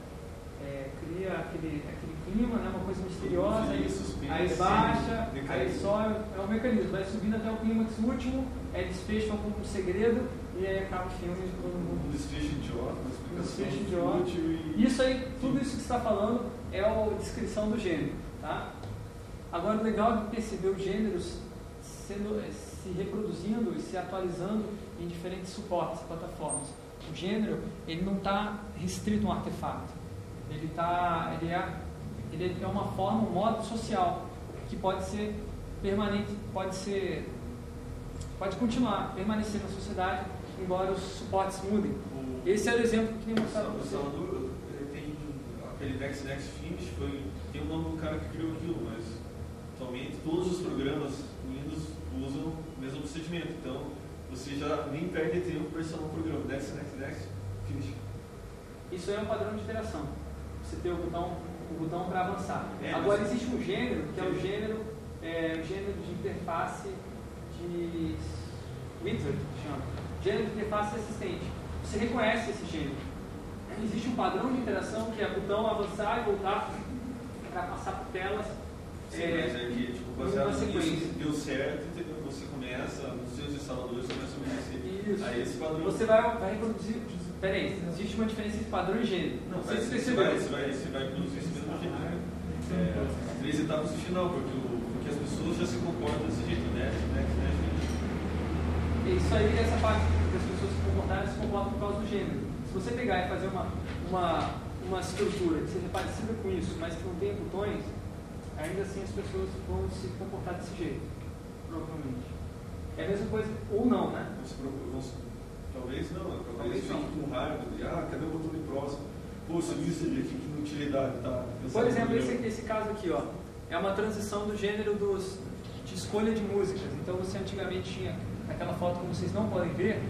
É, cria aquele, aquele clima, né? uma coisa misteriosa, aí, aí baixa, decai. aí sobe, é o mecanismo, vai subindo até o clímax último, é desfecho algum segredo e aí acaba o filme e todo mundo Um desfecho idiota, uma um explicação desfecho idiota. e... Isso aí, tudo isso que você está falando é a descrição do gênero, tá? Agora, o legal de perceber os gêneros sendo, se reproduzindo e se atualizando em diferentes suportes, plataformas. O gênero, ele não está restrito a um artefato. Ele, tá, ele, é, ele é uma forma, um modo social que pode ser permanente, pode ser, pode continuar, permanecer na sociedade, embora os suportes mudem. O- Esse é o exemplo que eu queria mostrar para O. Salvador tem aquele Next Next Finish, foi, tem o nome do cara que criou aquilo, mas atualmente todos os programas Windows usam o mesmo procedimento. Então você já nem perde tempo para instalar um programa. Next, Next, Next, Finish. Isso aí é um padrão de interação. Você tem o botão, o botão para avançar. É, Agora mas- existe um gênero que é o gênero, é, o gênero de interface de wizard, que chama. Gênero de interface assistente. Você reconhece esse gênero. Existe um padrão de interação que é botão avançar e voltar para passar por telas. Sim, é, mas é que, tipo, baseado nisso, deu certo, Você começa, nos seus instaladores começam a obedecer a esse padrão. Você vai, vai reproduzir, peraí, existe uma diferença entre padrão e gênero. Não, se você você vai, você, vai, você vai produzir esse mesmo gênero. É, três etapas no final, porque, o, porque as pessoas já se comportam desse jeito, né? né, né, É Isso aí, essa parte que as pessoas se comportarem, se comportam por causa do gênero. Se você pegar e fazer uma, uma, uma estrutura que seja parecida com isso, mas que não tenha botões, ainda assim as pessoas vão se comportar desse jeito, provavelmente. É a mesma coisa, ou não, né? Não se preocupe, não se- Talvez não, talvez Talvez fique não. com raiva de, ah, cadê o botão de próximo? Pô, você viu isso aqui, que inutilidade, tá? Por exemplo, esse, esse caso aqui, ó, é uma transição do gênero dos, de escolha de músicas. Então você antigamente tinha aquela foto que vocês não podem ver,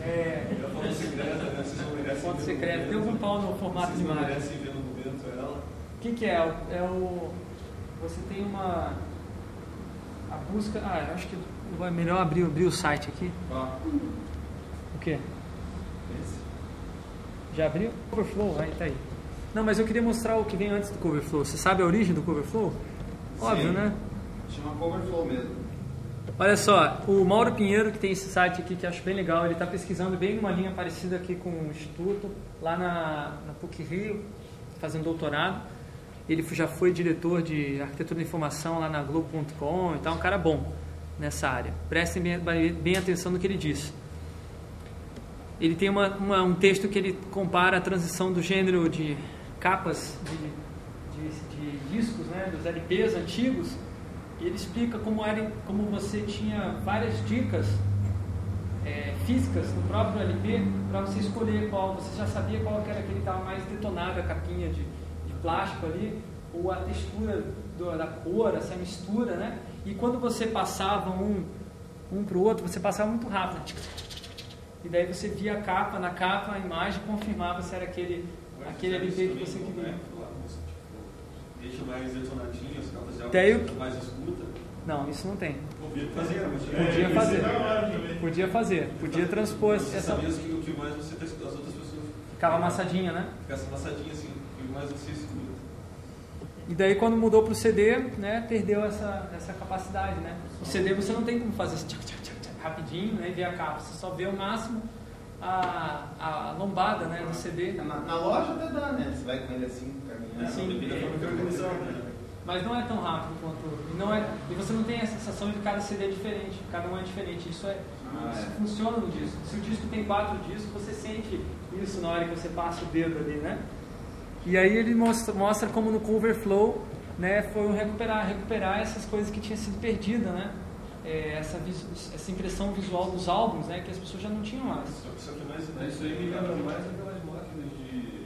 é, É a foto secreta, né? Vocês não merecem foto secreta. Tem algum pau no formato Vocês de não imagem. merecem ver no momento ela. O que, que é? É o. Você tem uma. A busca. Ah, eu acho que é melhor abrir, abrir o site aqui. Ó, O quê? esse. Já abriu? Coverflow, aí tá aí. Não, mas eu queria mostrar o que vem antes do Coverflow. Você sabe a origem do Coverflow? Óbvio, Sim. né? Chama Coverflow mesmo. Olha só, o Mauro Pinheiro, que tem esse site aqui que eu acho bem legal, ele está pesquisando bem uma linha parecida aqui com o Instituto, lá na, na PUC Rio, fazendo doutorado. Ele já foi diretor de arquitetura da informação lá na Globo.com e tal, um cara bom nessa área. Prestem bem, bem atenção no que ele disse. Ele tem uma, uma- um texto que ele compara a transição do gênero de capas de, de, de discos, né, dos LPs antigos, e ele explica como, era, como você tinha várias dicas é, físicas no próprio LP para você escolher qual, você já sabia qual era aquele que estava mais detonado, a capinha de, de plástico ali, ou a textura do- da cor, essa mistura, né? E quando você passava um, um para o outro, você passava muito rápido. E daí você via a capa, na capa a imagem confirmava se era aquele, aquele LP que você queria. Deixa mais detonadinho, as capas de Daí eu- mais escuta. Não, isso não tem. Podia fazer, mas Podia fazer. é. Podia fazer, podia transpor Você essa. sabia que o que mais você tá as outras pessoas Ficava amassadinha, né? ficasse amassadinha assim, o que mais você. E daí quando mudou para o CD, né, perdeu essa, essa capacidade, né? O CD você não tem como fazer esse tchac, tchac, tchac, tchac, rapidinho, né, e ver a capa. Você só vê o máximo a, a lombada, né, do CD. Na, na loja até dá, né? Você vai com ele assim, caminhando. Sim. Depende da forma que é organizado, né? Mas não é tão rápido quanto. E, não é, e você não tem a sensação de cada CD é diferente, cada um é diferente. Isso, é, Ah, isso é. funciona no disco. Se o disco tem quatro discos, você sente isso na hora que você passa o dedo ali, né? E aí ele mostra, mostra como no Coverflow né, foi um recuperar, recuperar essas coisas que tinham sido perdidas, né? É, essa, essa impressão visual dos álbuns, né, que as pessoas já não tinham mais. Só que- mais Mas isso aí me lembra mais aquelas máquinas de.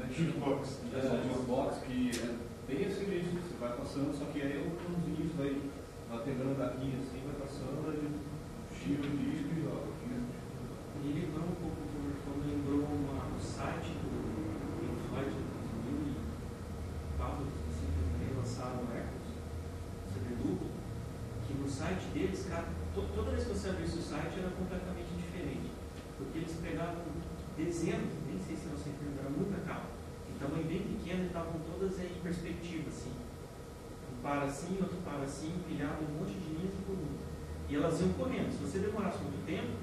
É chama? Jukebox. É, Jukebox, que é bem assim mesmo, você vai passando, só que aí é um botãozinho, você vai, pegando a capinha assim, vai passando, aí tira o disco e joga. E lembrou um pouco Overflow, lembrou uma, o site do Pink Floyd de 2000 e Pablo, assim, que eles lançaram o Echoes, CD duplo, que no site deles, cara, to- toda vez que você abrisse o site era completamente diferente. Porque eles pegavam dezenas, nem sei se você entendeu, era muita capa. Então, em bem pequeno, e estavam todas em perspectiva, assim. Um para assim, outro para assim, empilhado um monte de linhas e colunas. E elas iam correndo. Se você demorasse muito tempo,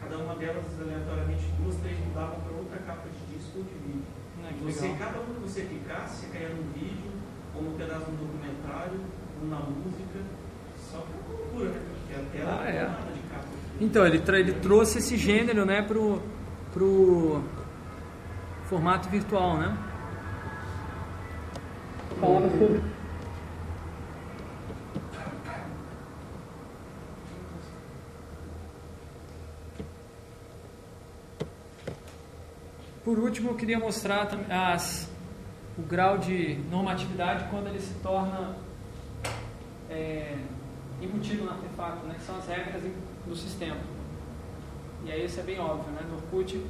cada uma delas aleatoriamente, duas, três mudavam para outra capa de disco ou de vídeo. Né, E que você, legal. cada um que você clicasse, você caía num vídeo, ou num pedaço do documentário, ou na música. Só que é né? Ah, não é. Então, ele, ele trouxe esse gênero né, pro, pro formato virtual, né? Falava sobre. Por último, eu queria mostrar as, o grau de normatividade quando ele se torna é, embutido no artefato, né, que são as regras do sistema. E aí isso é bem óbvio, né? No Orkut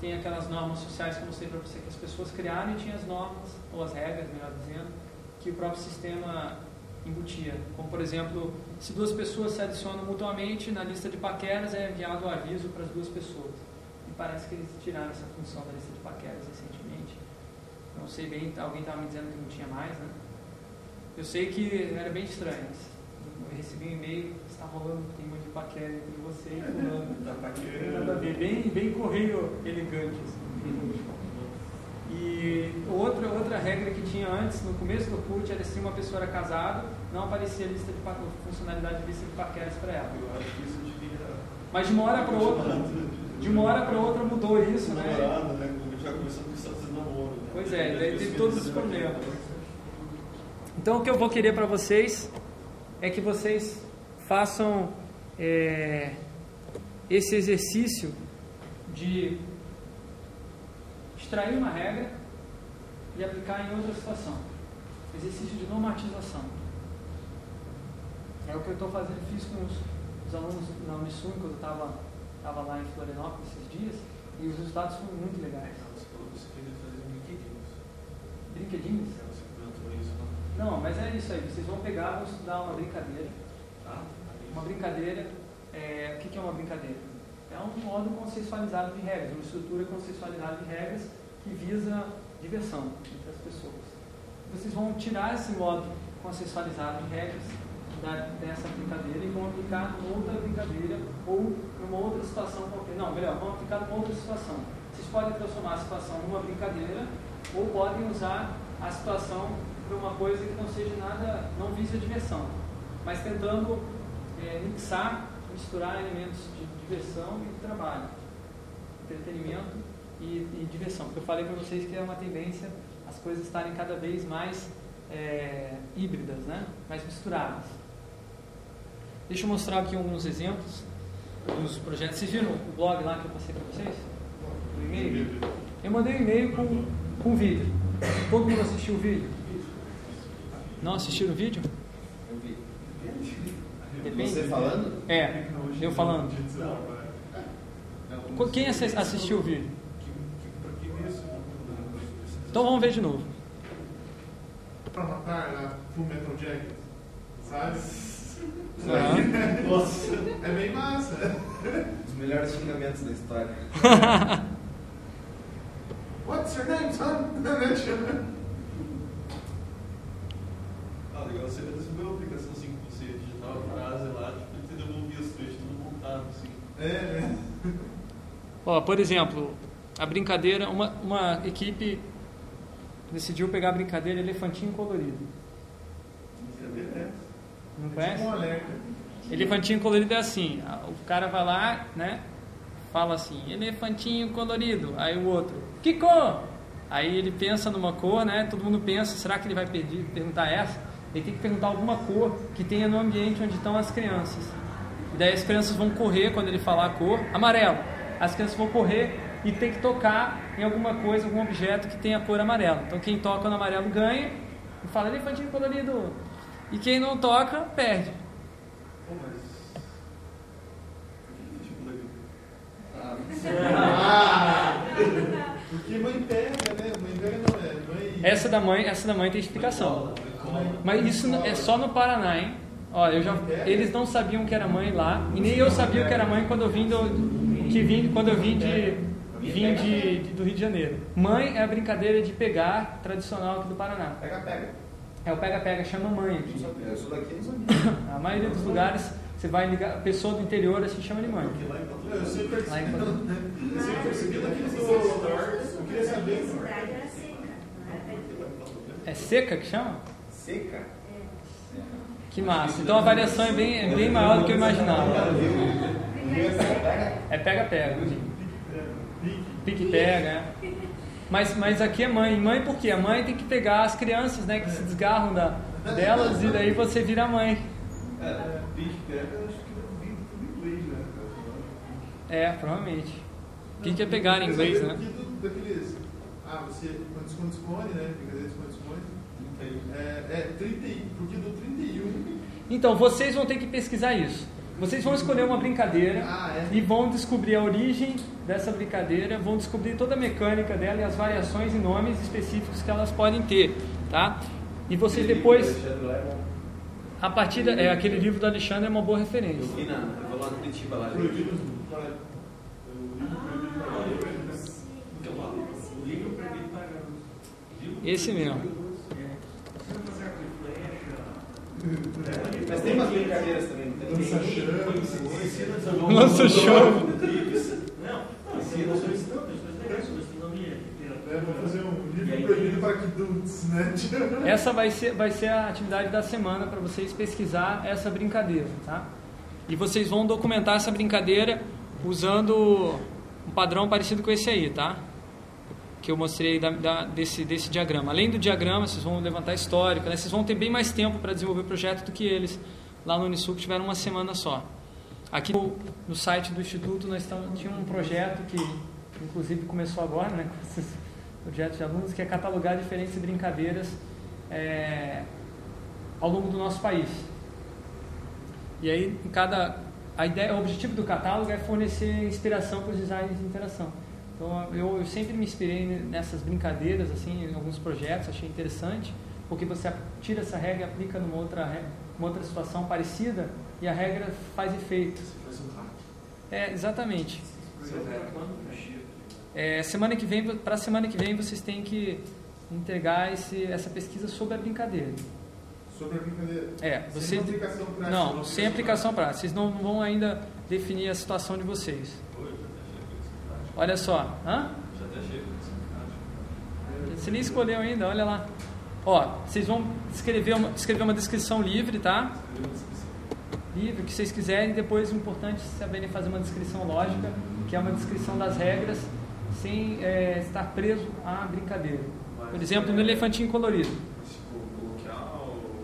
tem aquelas normas sociais que eu mostrei para você que as pessoas criaram e tinha as normas, ou as regras, melhor dizendo, que o próprio sistema embutia. Como, por exemplo, se duas pessoas se adicionam mutuamente na lista de paqueras, é enviado o aviso para as duas pessoas. E parece que eles tiraram essa função da lista de paqueras recentemente. Não sei bem, alguém estava me dizendo que não tinha mais, né? Eu sei que era bem estranho. Eu recebi um e-mail, está rolando um clima de paquera entre você e fulano. Tá paquerando. nada a ver, bem, bem correio elegante. Assim. E outra, outra regra que tinha antes, no começo do CUT, era se uma pessoa era casada, não aparecia a lista de funcionalidade de lista de paqueras para ela. Eu acho que isso devia. Mas de uma hora para outra, de uma hora para outra mudou isso, né? Namorado, né? Já começou com status de namoro. Né? Pois é, daí pessoas todos os problemas. Então o que eu vou querer para vocês é que vocês façam é, esse exercício de extrair uma regra e aplicar em outra situação. Exercício de normatização. É o que eu estou fazendo, fiz com os, os alunos na Unisum, quando eu estava tava lá em Florianópolis esses dias, e os resultados foram muito legais. Você queria fazer brinquedinhos. Brinquedinhos? Não? Mas é isso aí. Vocês vão pegar, vão estudar uma brincadeira. Tá? Uma brincadeira, é, o que é uma brincadeira? É um modo consensualizado de regras, uma estrutura consensualizada de regras que visa diversão entre as pessoas. Vocês vão tirar esse modo consensualizado de regras da- dessa brincadeira e vão aplicar numa outra brincadeira ou numa outra situação qualquer. Não, melhor, vão aplicar numa outra situação. Vocês podem transformar a situação numa brincadeira ou podem usar a situação para uma coisa que não seja nada, não vise a diversão, mas tentando é, mixar, misturar elementos de diversão e trabalho, entretenimento e, e diversão. Porque eu falei para vocês que é uma tendência as coisas estarem cada vez mais é, híbridas, né? mais misturadas. Deixa eu mostrar aqui alguns exemplos dos projetos. Vocês viram o blog lá que eu passei para vocês? O e-mail? Eu mandei um e-mail com, com vídeo. Todo mundo assistiu o vídeo? Não assistiram o vídeo? Eu vi. Depende. Você falando? É, eu falando. Quem assi- assistiu o vídeo? Pra que isso? Então vamos ver de novo. Pra matar na Full Metal Jacket, sabe? Aham. Nossa. É bem massa. Os melhores xingamentos da história. What's your name, son? Ah, legal, você desenvolveu uma aplicação assim que você digitava a frase lá, tipo, você devolvia os trechos tudo montado, assim. É, né? Ó, por exemplo, a brincadeira, uma, uma equipe decidiu pegar a brincadeira elefantinho colorido. Não Tipo conhece? alerta. Elefantinho colorido é assim, o cara vai lá, né? Fala assim, elefantinho colorido. Aí o outro, que cor? Aí ele pensa numa cor, né? Todo mundo pensa, será que ele vai pedir, perguntar essa? Ele tem que perguntar alguma cor que tenha no ambiente onde estão as crianças. E daí as crianças vão correr quando ele falar a cor, amarelo. As crianças vão correr e tem que tocar em alguma coisa, algum objeto que tenha a cor amarela. Então quem toca no amarelo ganha e fala elefantinho colorido. E quem não toca, perde. Pô, mas. Ah, porque mãe pega, né? Mãe pega não, é mãe. Essa da mãe, essa da mãe tem explicação. Mas isso é só no Paraná, hein? Olha, eu já, eles não sabiam que era mãe lá e nem eu sabia que era mãe quando eu vim do, que vim quando eu vim de vim de, de- do Rio de Janeiro. Mãe é a brincadeira de pegar tradicional aqui do Paraná. Pega, pega. É o pega-pega, chama mãe aqui. Eu sou daqui. A maioria dos lugares você vai ligar, a pessoa do interior assim chama de mãe. Porque lá em Pato Eu sempre percebi, eu daquele do Eu queria A saber. É seca que chama? Seca? Que massa. Então a variação é bem, é bem maior do que eu imaginava. É pega-pega. Pique-pega, é. Mas, mas aqui é mãe. Mãe por quê? A mãe tem que pegar as crianças, né? Que se desgarram da, delas e daí você vira mãe. É, bicho pega, acho que eu vi tudo em inglês, né? É, provavelmente. Pique é pegar em inglês, né? Daqueles. Ah, você. Quando esconde-esconde, né? Brincadeira É, é 30, e- porque do 31. Então, vocês vão ter que pesquisar isso. Vocês vão escolher uma brincadeira Ah, é. e vão descobrir a origem dessa brincadeira, vão descobrir toda a mecânica dela e as variações e nomes específicos que elas podem ter, tá? E vocês depois, a partir da, é, aquele livro do Alexandre é uma boa Eu referência. vi na. Eu vou lá no Curitiba lá. Proibido. Porque é uma livro proibido para garotos. Livro Esse mesmo. Você vai fazer arco e flecha, Mas tem umas brincadeiras também, não tem? Lança-chamas. Lança chama. Não, ensina sobre estampas, mas é sobre astronomia, É, vou fazer um aí- livro proibido para kiduts, né? Essa vai ser, vai ser a atividade da semana para vocês pesquisar essa brincadeira, tá? E vocês vão documentar essa brincadeira usando um padrão parecido com esse aí, tá? Que eu mostrei da- da- desse, desse diagrama. Além do diagrama, vocês vão levantar histórico, né? Vocês vão ter bem mais tempo para desenvolver o projeto do que eles lá no Unisul, que tiveram uma semana só. Aqui no, site do Instituto nós estamos, tinha um projeto que inclusive começou agora, né, com esses projetos de alunos, que é catalogar diferentes brincadeiras é, ao longo do nosso país. E aí, em cada, a ideia, o objetivo do catálogo é fornecer inspiração para os designers de interação. Então, eu, eu sempre me inspirei nessas brincadeiras, assim, em alguns projetos, achei interessante, porque você tira essa regra e aplica numa outra, re- uma outra situação parecida e a regra faz efeito. Faz um hack. É, exatamente. Quando É, semana que vem, para a semana que vem, vocês têm que entregar esse, essa pesquisa sobre a brincadeira. Sobre a brincadeira. É, Sem você aplicação prática. não, sem aplicação prática. Vocês não vão ainda definir a situação de vocês. Olha só, hã? Já até Você nem escolheu ainda, olha lá. Ó, vocês vão escrever uma, escrever uma descrição livre, tá? Livre, o que vocês quiserem. Depois, o importante é saberem fazer uma descrição lógica, que é uma descrição das regras, sem é, estar preso à brincadeira. Por exemplo, no elefantinho colorido. Tipo.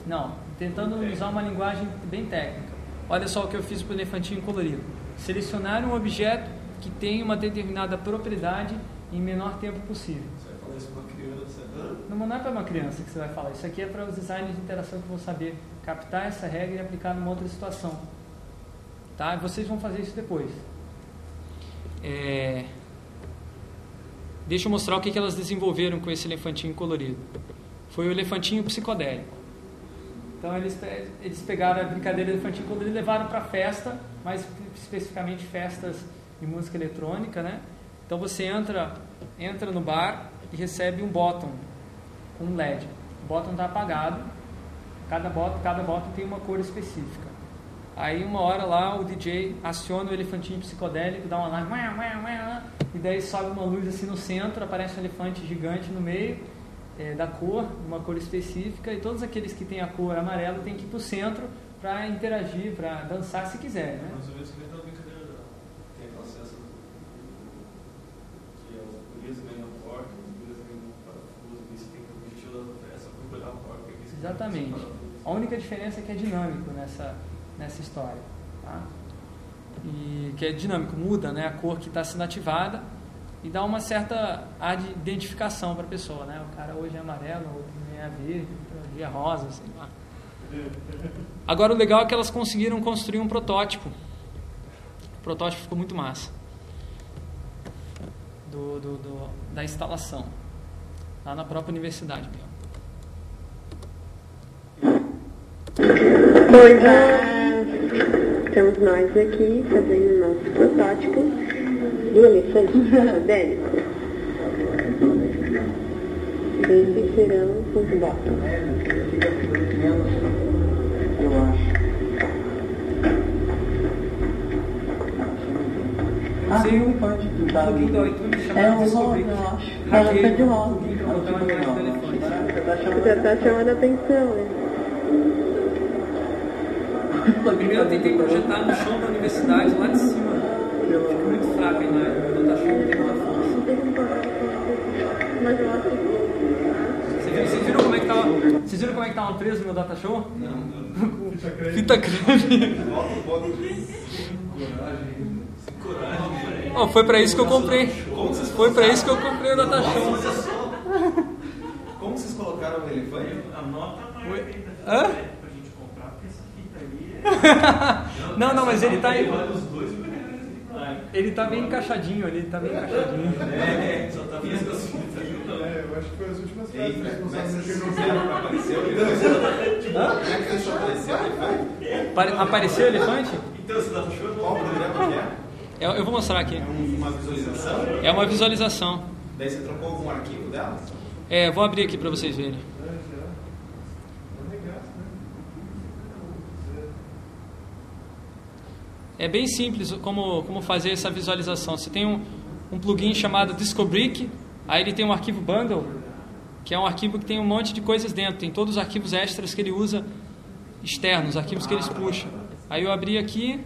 Não, tentando usar uma linguagem bem técnica. Olha só o que eu fiz para o elefantinho colorido. Selecionar um objeto que tem uma determinada propriedade em menor tempo possível. Você vai falar isso pra criança. Não, não é para uma criança que você vai falar. Isso aqui é para os designers de interação que vão saber captar essa regra e aplicar numa outra situação. Tá? E vocês vão fazer isso depois. É... Deixa eu mostrar o que, que elas desenvolveram com esse elefantinho colorido. Foi o elefantinho psicodélico. Então eles, eles pegaram a brincadeira do elefantinho colorido e levaram para festa, mais especificamente festas de música eletrônica, né? Então você entra, entra no bar e recebe um com um LED. O bottom está apagado, cada bottom, cada bottom tem uma cor específica. Aí uma hora lá o DJ aciona o elefantinho psicodélico, dá um alarme, e daí sobe uma luz assim no centro, aparece um elefante gigante no meio é, da cor, uma cor específica, e todos aqueles que têm a cor amarela têm que ir para o centro para interagir, para dançar se quiser, né? Mais ou menos que nem aquela brincadeira da. Tem aquela cesta do. Que é os gurias ganham a porta, os gurias ganham um parafuso, e você tem que objetivo da festa para pegar a porta. que é esse Exatamente. A única diferença é que é dinâmico nessa, nessa história. Tá? E que é dinâmico, muda né, a cor que está sendo ativada e dá uma certa ar de identificação para a pessoa. Né? O cara hoje é amarelo, outro é verde, outro dia é rosa, sei lá. Agora o legal é que elas conseguiram construir um protótipo. O protótipo ficou muito massa. Do, do, do- da instalação. Lá na própria universidade mesmo. Oi, estamos nós aqui fazendo o nosso protótipo do elefante psicodélico. Esses serão os botões. Eu acho. Ah, pode Um do iTunes É Descobrir. rosa, eu acho. Ela tá de um rosa. elefante. Você tá chamando Já está chamando a atenção, né? Primeiro eu tentei projetar no chão da universidade, lá de cima. Fica muito fraco a imagem, o Datashop não tem muita força. Não Vocês viram, como é que tava. Vocês viram como é que tava preso no meu Datashow? Ficha creme. Fita creme. Volta um pouco. Ó, foi pra isso que eu comprei. Foi pra isso que eu comprei o Datashow. Como vocês colocaram o elefante? Anota mais Oi? aí Hã? pra gente comprar, porque essa fita ali é. Não, não, mas ele tá. Ele tá bem encaixadinho ali, ele tá bem encaixadinho. É, só tá vendo as fitas. É, eu acho que foi as últimas frases como é que responsáveis vocês que eu não fizeram pra aparecer o elefante? Como é que deixou aparecer o elefante? Pare- Apareceu o elefante? Então você dá show? Qual programa que é? Eu, vou mostrar aqui. É um- uma visualização? É uma visualização. Daí você trocou algum arquivo dela? É, vou abrir aqui pra vocês verem. É, já. Não regaça, né? É bem simples como, como fazer essa visualização. Você tem um, um plugin chamado Discobrick, aí ele tem um arquivo bundle, que é um arquivo que tem um monte de coisas dentro. Tem todos os arquivos extras que ele usa externos, arquivos que eles puxam. Aí eu abri aqui,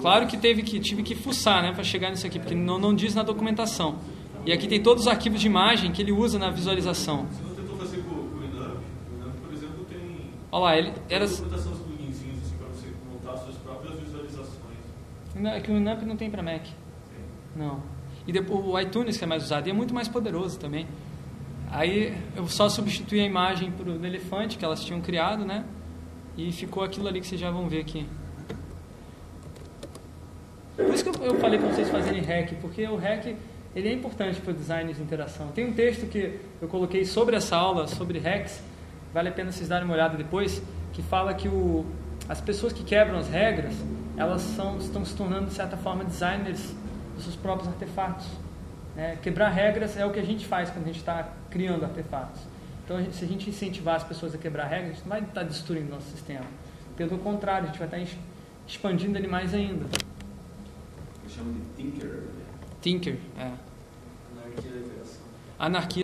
claro que teve que tive que fuçar, né, para chegar nisso aqui, porque não, não diz na documentação. E aqui tem todos os arquivos de imagem que ele usa na visualização. Você não tentou fazer com, o Inamp? O Inamp, por exemplo, tem Olha lá, ele era uma documentação, os pluginzinhos assim, para você montar suas próprias visualizações. Não, É que o Winamp não tem para Mac. Não. E depois o iTunes que é mais usado e é muito mais poderoso também. Aí eu só substituí a imagem pro elefante que elas tinham criado, né? E ficou aquilo ali que vocês já vão ver aqui. Por isso que eu, eu falei para vocês fazerem hack, porque o hack ele é importante para o design de interação. Tem um texto que eu coloquei sobre essa aula, sobre hacks, vale a pena vocês darem uma olhada depois, que fala que o, as pessoas que quebram as regras, elas são, estão se tornando, de certa forma, designers dos seus próprios artefatos. né? quebrar regras é o que a gente faz quando a gente está criando artefatos. Então, a gente- se a gente incentivar as pessoas a quebrar regras, a gente não vai estar destruindo o nosso sistema. Pelo contrário, a gente vai estar ex- expandindo ele mais ainda. Eu chamo de Tinker. Tinker, é. Anarquia da interação. Anarquia